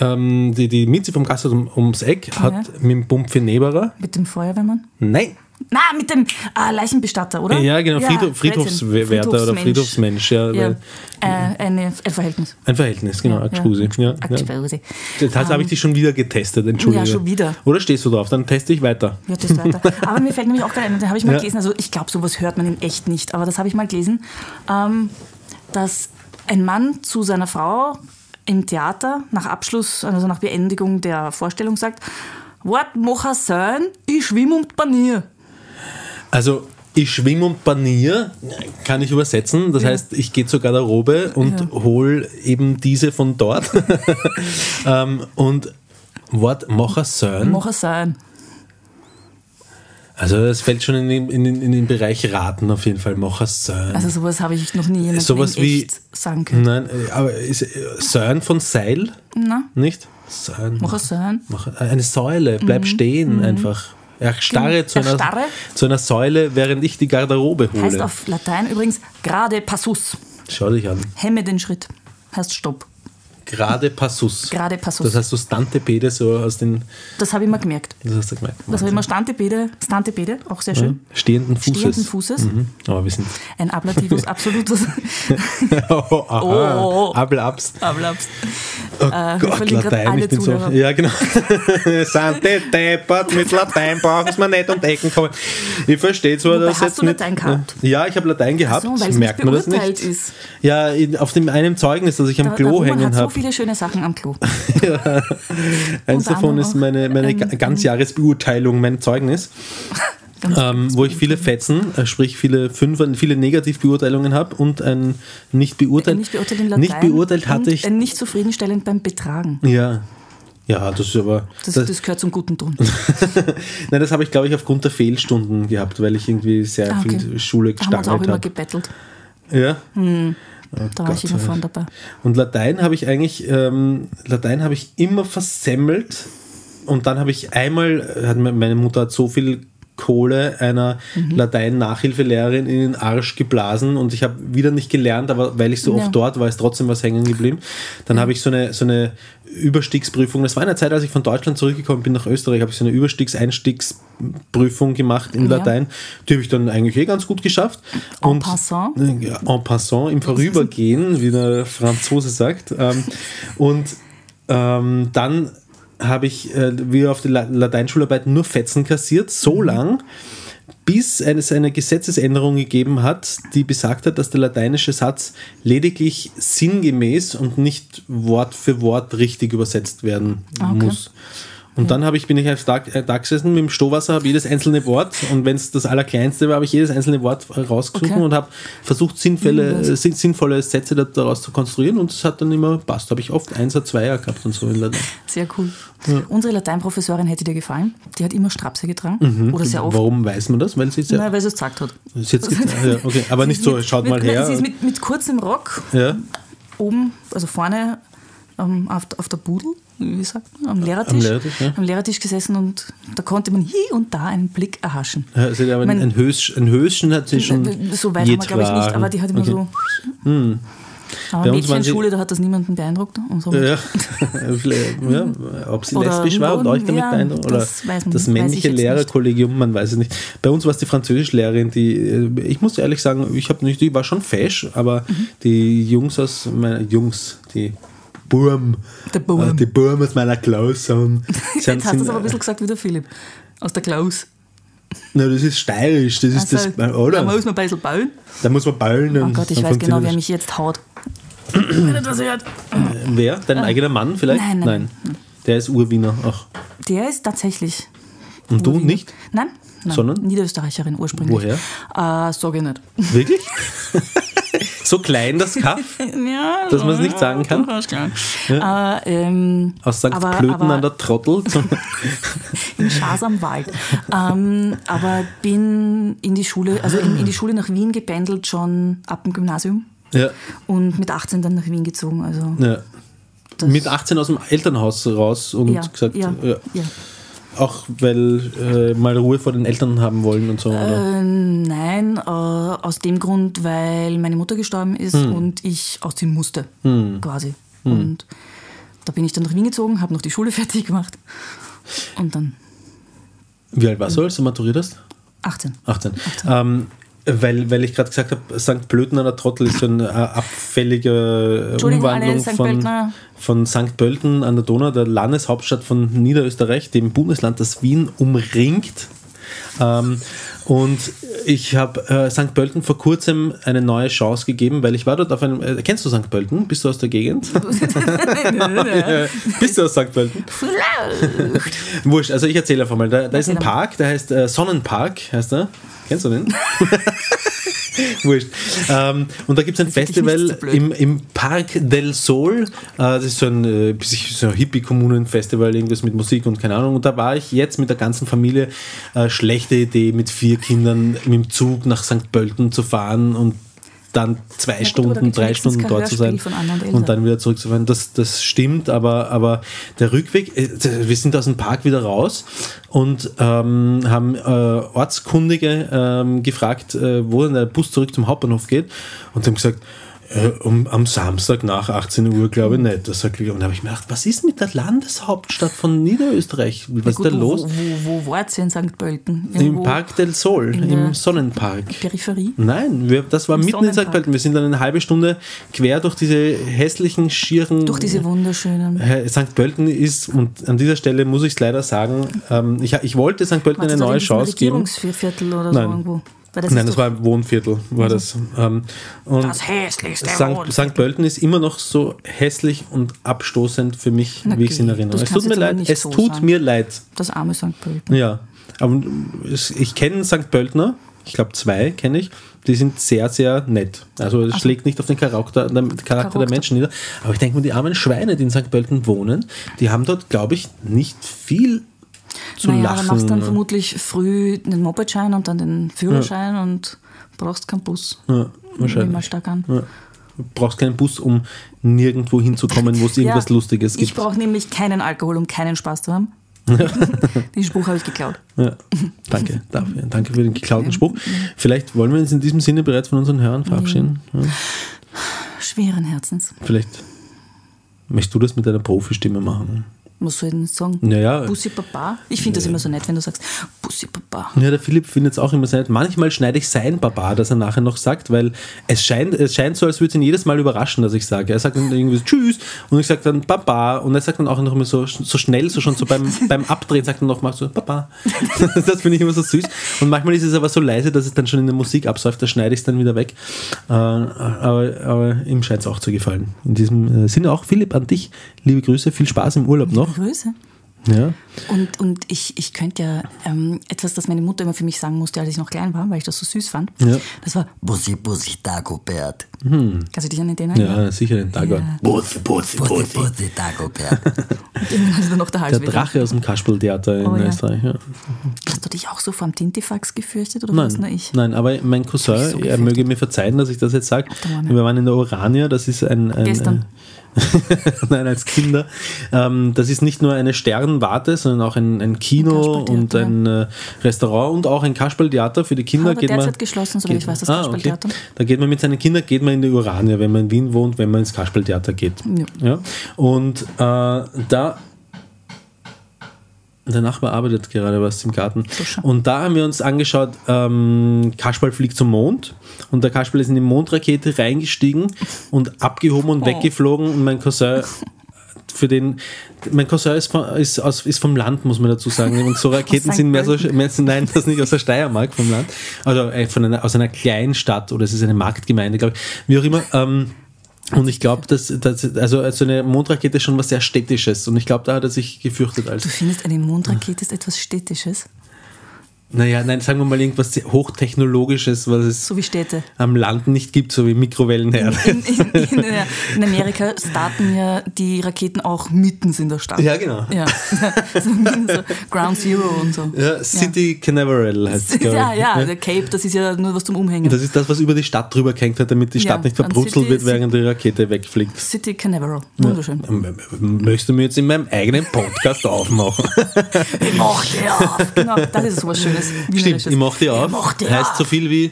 Ähm, die, die Miezi vom Gasthaus um, ums Eck hat mit dem Bumpfineberer. Mit dem Feuerwehrmann. Nein! Na, mit dem äh, Leichenbestatter, oder? Ja, genau, Friedhof, Blödsinn. Friedhofswärter oder Friedhofsmensch. Ja, Ja, weil- äh, eine, ein Verhältnis. Ein Verhältnis, genau, Ja, Gspusi. Ja, ja. Gspusi. Das habe ich dich schon wieder getestet, entschuldige. Ja, schon wieder. Oder stehst du drauf? Dann teste ich weiter. Ja, das weiter. [laughs] Aber mir fällt nämlich auch gerade ein, da habe ich mal Ja. gelesen, also ich glaube, sowas hört man in echt nicht, aber das habe ich mal gelesen, ähm, dass ein Mann zu seiner Frau im Theater nach Abschluss, also nach Beendigung der Vorstellung sagt, Wart mocha sein, ich schwimm um die Panier. Also, ich schwimme und banier, kann ich übersetzen. Das heißt, ich gehe zur Garderobe und hol eben diese von dort. [laughs] ähm, und Wort Macher Sön. Mocha sein. Also, das fällt schon in den, in, den, in den Bereich Raten auf jeden Fall. Macher Sön. Also sowas habe ich noch nie jemandem Sowas wie- sagen können. Nein, äh, aber ist äh, Sön von Seil? Na, Nicht? Sön. Mocha sein. Mach- Eine Säule, bleib stehen einfach. Er starre, zu einer, Erstarre. zu einer Säule, während ich die Garderobe hole. Heißt auf Latein übrigens gerade passus. Schau dich an. Hemme den Schritt. Heißt Stopp. Gerade Passus. Gerade Passus. Das heißt so Stantepede, so aus den. Das habe ich mir gemerkt. Das hast du gemeint. Das habe ich mir Stantepede, Stantepede, auch sehr schön. Stehenden Fußes. Stehenden Fußes. Mhm. Aber wir sind. Ein Ablativus Absolutus. [laughs] oh, aha. Oh. Ablaps. Ablaps. Oh Äh, Gott, Latein. alle Ich bin so. Zuhörer. Ja, genau. [laughs] Sante deppert, mit Latein brauchen wir nicht um die Ecken kommen. Ich verstehe zwar, Wobei, dass hast jetzt du nicht. Latein gehabt? Ja, ich habe Latein gehabt. so, Merkt nicht man das nicht? ist. Ja, in, auf dem einen Zeugnis, das ich am der Klo hängen so habe. Viele schöne Sachen am Klo. [laughs] Eins Unter davon ist meine, meine ähm, Ga- Ganzjahresbeurteilung, mein Zeugnis, [laughs] ähm, wo ich viele Fetzen, äh, sprich viele Fünfer, viele Negativbeurteilungen habe und ein nicht beurteilt. nicht beurteilt in Latein. Nicht beurteilt hatte ich. Ein nicht zufriedenstellend beim Betragen. Ja. Ja, das ist aber. Das, das, das gehört zum guten Ton. [laughs] nein, das habe ich, glaube ich, aufgrund der Fehlstunden gehabt, weil ich irgendwie sehr Ah, okay. viel Schule Da haben wir uns auch gestangelt immer habe. gebettelt. Ja. Da war ich immer vorne dabei. Und Latein habe ich eigentlich, ähm, Latein habe ich immer versemmelt. Und dann habe ich einmal, meine Mutter hat so viel Kohle einer Mhm. Latein-Nachhilfelehrerin in den Arsch geblasen und ich habe wieder nicht gelernt, aber weil ich so Ja. oft dort war, ist trotzdem was hängen geblieben. Dann habe ich so eine, so eine Überstiegsprüfung, das war in der Zeit, als ich von Deutschland zurückgekommen bin nach Österreich, habe ich so eine Überstiegs-Einstiegsprüfung gemacht in Ja. Latein. Die habe ich dann eigentlich eh ganz gut geschafft. En passant. Ja, en passant, im Vorübergehen, wie der Franzose sagt. Ähm, und ähm, dann habe ich äh, wie auf die La Lateinschularbeit nur Fetzen kassiert, so Mhm. lang, bis es eine Gesetzesänderung gegeben hat, die besagt hat, dass der lateinische Satz lediglich sinngemäß und nicht Wort für Wort richtig übersetzt werden okay. muss. Und dann habe ich, bin ich auf da, äh, da gesessen mit dem Stohwasser, habe jedes einzelne Wort und wenn es das Allerkleinste war, habe ich jedes einzelne Wort rausgesucht Okay. und habe versucht, sinnvolle, Mhm. äh, sinn- sinnvolle Sätze da- daraus zu konstruieren und es hat dann immer passt. Habe ich oft Einser, Zweier gehabt und so in Latein. Sehr cool. Unsere Lateinprofessorin hätte dir gefallen. Die hat immer Strapse getragen. Oder sehr oft. Warum weiß man das? Weil sie sehr. Nein, weil sie es gesagt hat. Sie gibt, [laughs] ja, okay. Aber nicht so, schaut mal mit, her. Sie ist mit, mit kurzem Rock ja. oben, also vorne ähm, auf, auf der Budel, wie sagt man, am Lehrertisch, Am Lehrertisch, ja. am Lehrertisch gesessen und da konnte man hier und da einen Blick erhaschen. Ja, hat aber Mein- ein, Hösch, ein Höschen hat sie schon. so weit haben wir, glaube ich, nicht, aber die hat immer Okay. so. Aber Bei Mädchenschule, da hat das niemanden beeindruckt. Und so. Ja, [laughs] ja, ob sie Oder- lesbisch war und euch damit ja, beeindruckt oder das man- das männliche Lehrerkollegium, man weiß es nicht. Bei uns war es die Französischlehrerin, die, äh, ich muss ehrlich sagen, ich habe nicht, die war schon fesch, aber Mhm. die Jungs aus meiner, Jungs, die Burm, Der Burm. äh, die Burm aus meiner Klaus sind, [laughs] Jetzt sind, hast du es aber ein bisschen gesagt wie der Philipp. Aus der Klaus. na, das ist steirisch, das ist Also, das, Da oder? muss man ein bisschen bauen. Da muss man ballen. Oh und Gott, ich weiß genau, wer mich jetzt haut. Wenn er das hört. Wer? Dein eigener Mann vielleicht? Nein, nein, Der ist Urwiener. Ach. Der ist tatsächlich. Und du Urwiener. nicht? Nein, nein. Sondern? Niederösterreicherin ursprünglich. Woher? Äh, sag ich nicht. Wirklich? [laughs] so klein das Kaff? [laughs] Ja, Dass man es nicht sagen kann? Ja. Äh, ähm, Aus St. aber- Klöten aber- an der Trottel? [laughs] in Schaas am Wald. ähm, aber bin in die Schule, also in, in die Schule nach Wien gependelt, schon ab dem Gymnasium. ja. Und mit 18 dann nach Wien gezogen. Also Mit 18 aus dem Elternhaus raus und gesagt, ja. Auch weil äh, mal Ruhe vor den Eltern haben wollen und so. Oder? Ähm, nein, äh, aus dem Grund, weil meine Mutter gestorben ist Hm. und ich ausziehen musste, quasi. Und da bin ich dann nach Wien gezogen, habe noch die Schule [laughs] fertig gemacht und dann Wie alt warst du, als du maturiert hast? 18. 18. Ähm, weil, weil ich gerade gesagt habe, St. An der Trottel ist so eine äh, abfällige äh, Umwandlung St. von, von St. Pölten an der Donau, der Landeshauptstadt von Niederösterreich, dem Bundesland, das Wien umringt. Ähm, und ich habe äh, St. Pölten vor kurzem eine neue Chance gegeben, weil ich war dort auf einem. Äh, kennst du St. Pölten? Bist du aus der Gegend? [laughs] Bist du aus St. Pölten? Wurscht, also ich erzähle einfach mal. Da, da ist ein. Park, der heißt äh, Sonnenpark, heißt er. Kennst du den? [laughs] [laughs] Wurscht. Ähm, und da gibt es ein Festival so im, im Park del Sol. Äh, das ist so ein, äh, so ein Hippie-Kommunen-Festival, irgendwas mit Musik und keine Ahnung. Und da war ich jetzt mit der ganzen Familie. Äh, schlechte Idee, mit vier Kindern mit dem Zug nach St. Pölten zu fahren und dann zwei gut, Stunden, drei Stunden dort zu sein und und dann wieder zurückzufahren. Das, das stimmt, aber, aber der Rückweg, äh, wir sind aus dem Park wieder raus und ähm, haben äh, Ortskundige ähm, gefragt, äh, wo denn der Bus zurück zum Hauptbahnhof geht und haben gesagt, Äh, um, am Samstag nach 18 Uhr glaube ich nicht. Das sagt, und da habe ich mir gedacht, was ist mit der Landeshauptstadt von Niederösterreich? Was Gut, ist da wo, los? Wo, wo wart ihr in St. Pölten? Im Irgendwo Park del Sol, in im der Sonnenpark. Peripherie? Nein, wir, das war Im mitten in St. Sonnenpark. Pölten. Wir sind dann eine halbe Stunde quer durch diese hässlichen, schieren. Durch diese wunderschönen. Äh, St. Pölten ist, und an dieser Stelle muss ich es leider sagen, ähm, ich, ich wollte St. Pölten Wart eine neue Chance geben. Regierungsviertel oder Nein. so irgendwo? Das Nein, das war ein Wohnviertel, war das. Ähm, und das hässlichste St. St. Pölten ist immer noch so hässlich und abstoßend für mich, Na wie ich es in Erinnerung. Es tut mir leid, es so tut sagen. mir leid. Das arme St. Pölten. Ja, aber ich kenne St. Pöltner, ich glaube zwei kenne ich, die sind sehr, sehr nett. Also es schlägt nicht auf den Charakter, der Charakter der Charakter. Menschen nieder. Aber ich denke mir, die armen Schweine, die in St. Pölten wohnen, die haben dort, glaube ich, nicht viel zu naja, lachen. dann machst du dann vermutlich früh den Mopedschein und dann den Führerschein und brauchst keinen Bus. ja, Nehme wahrscheinlich. mal stark an. Ja. Du brauchst keinen Bus, um nirgendwo hinzukommen, wo es irgendwas Ja, Lustiges gibt. Ich brauche nämlich keinen Alkohol, um keinen Spaß zu haben. [laughs] Den Spruch habe ich geklaut. Ja, danke dafür. Danke für den geklauten Spruch. Vielleicht wollen wir uns in diesem Sinne bereits von unseren Hörern verabschieden. Ja. Schweren Herzens. Vielleicht möchtest du das mit deiner Profistimme machen. Was soll ich denn sagen? Naja. Bussi Papa? Ich finde das immer so nett, wenn du sagst, Bussi Papa. Ja, der Philipp findet es auch immer sehr nett. Manchmal schneide ich sein Baba, das er nachher noch sagt, weil es scheint, es scheint so, als würde es ihn jedes Mal überraschen, dass ich sage. Er sagt dann irgendwie so, Tschüss und ich sage dann Baba und er sagt dann auch noch immer so, so schnell, so schon so beim, [laughs] beim Abdrehen sagt er noch mal so Baba. [laughs] das finde ich immer so süß. Und manchmal ist es aber so leise, dass es dann schon in der Musik absäuft, da schneide ich es dann wieder weg. Äh, aber, aber ihm scheint es auch zu gefallen. In diesem äh, Sinne auch Philipp an dich. Liebe Grüße, viel Spaß im Urlaub noch. Grüße. Ja. Und, und ich, ich könnte ja ähm, etwas, das meine Mutter immer für mich sagen musste, als ich noch klein war, weil ich das so süß fand. Ja. Das war, Bussi, Bussi, Dagobert. kannst du dich an den erinnern? Ja, sicher den Tag. Ja. Bussi, Bussi, Bussi, Bussi, Dagobert. [laughs] Und irgendwann hat dann noch der Hals Der wieder. Drache aus dem Kasperltheater in Oh ja. Österreich. Ja. Hast du dich auch so vor dem Tintifax gefürchtet oder war das nur Nein, ich? nein, aber mein Cousin, so er möge mir verzeihen, dass ich das jetzt sage. Wir waren in der Orania, das ist ein. ein Gestern. Äh, [laughs] nein, als Kinder. Ähm, das ist nicht nur eine Sternwarte, sondern auch ein, ein Kino Kasperltheater, und ein äh, Restaurant und auch ein Kasperltheater für die Kinder. Aber geht man, derzeit geschlossen, soweit ich weiß, das ah. Okay. Da geht man mit seinen Kindern geht man in die Urania, wenn man in Wien wohnt, wenn man ins Kasperltheater geht. Ja. Ja? Und äh, da der Nachbar arbeitet gerade was im Garten. Und da haben wir uns angeschaut, ähm, Kasperl fliegt zum Mond und der Kasperl ist in die Mondrakete reingestiegen und abgehoben und Oh. weggeflogen und mein Cousin für den, mein Cousin ist, von, ist, aus, ist vom Land, muss man dazu sagen. Und so [laughs] Raketen sind mehr so, mehr, nein, das nicht aus der Steiermark vom Land, also äh, von einer, aus einer kleinen Stadt oder es ist eine Marktgemeinde, glaube ich. Wie auch immer. Ähm, und ich glaube, dass, dass also so eine Mondrakete ist schon was sehr Städtisches. Und ich glaube, da hat er sich gefürchtet als. Du findest, eine Mondrakete ist etwas Städtisches, Naja, nein, sagen wir mal irgendwas Hochtechnologisches, was es so wie Städte. am Land nicht gibt, so wie Mikrowellenherde. In, in, in, in Amerika starten ja die Raketen auch mitten in der Stadt. Ja, genau. Ja, so, Ground Zero und so. Ja, City Canaveral heißt es, Ja, ja, der Cape, das ist ja nur was zum Umhängen. Das ist das, was über die Stadt drüber gehängt wird, damit die Stadt Ja, nicht verbrutzelt wird, während die Rakete wegfliegt. City Canaveral. Wunderschön. M- m- Möchtest du mir jetzt in meinem eigenen Podcast aufmachen? [laughs] Ich mach dir auf. Genau, das ist sowas Schönes. Stimmt, ich mach dir auf. Ich mach dir heißt auf. so viel wie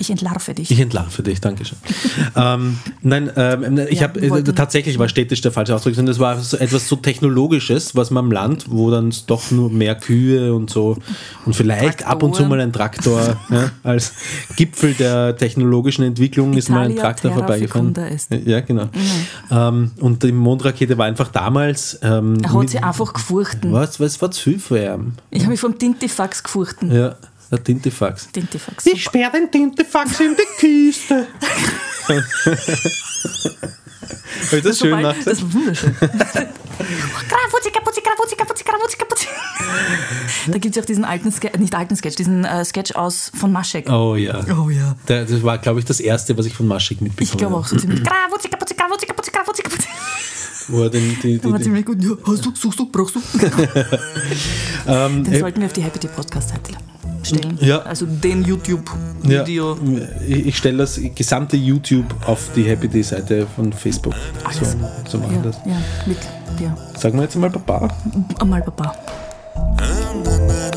Ich entlarve dich. Ich entlarve dich, danke schön. [laughs] ähm, nein, ähm, ich Ja, habe wollten- tatsächlich war städtisch der falsche Ausdruck, sondern es war so etwas so technologisches, was man am Land, wo dann doch nur mehr Kühe und so und vielleicht ab und zu Traktoren. mal ein Traktor [laughs] ja, als Gipfel der technologischen Entwicklung ist mal ein Italia Traktor terra vorbeigefahren. Ja, genau. Ähm, und die Mondrakete war einfach damals. Ähm, Er hat sie einfach gefurchten. was, was war zu viel für ihn? Ich habe mich vom Tintifax gefurchten. Ja, der Tintifax. Tintifax. Ich sperre den Tintefax in die Kiste. Habe ich das schön gemacht? Das war wunderschön. Da gibt es ja auch diesen alten Sketch, nicht alten Sketch, diesen äh, Sketch aus von Maschek. Oh ja. Oh ja. Der, das war, glaube ich, das erste, was ich von Maschik mitbekommen Ich glaube auch so ziemlich. Krawutzi, kaputzi, krawutzi, kaputzi, krawutzi, kaputzi. Wo er den, die, die, die, ziemlich gut. Ja, hast du, suchst du, brauchst du? [laughs] ähm, Den äh, sollten wir auf die Happy Podcast-Seite stellen. Ja. Also den ja, YouTube-Video. ich, ich stelle das gesamte YouTube auf die Happy Day Seite von Facebook. Alles. So, so machen wir Ja, das. ja, mit dir. Sagen wir jetzt mal Papa. Einmal Papa. Ah,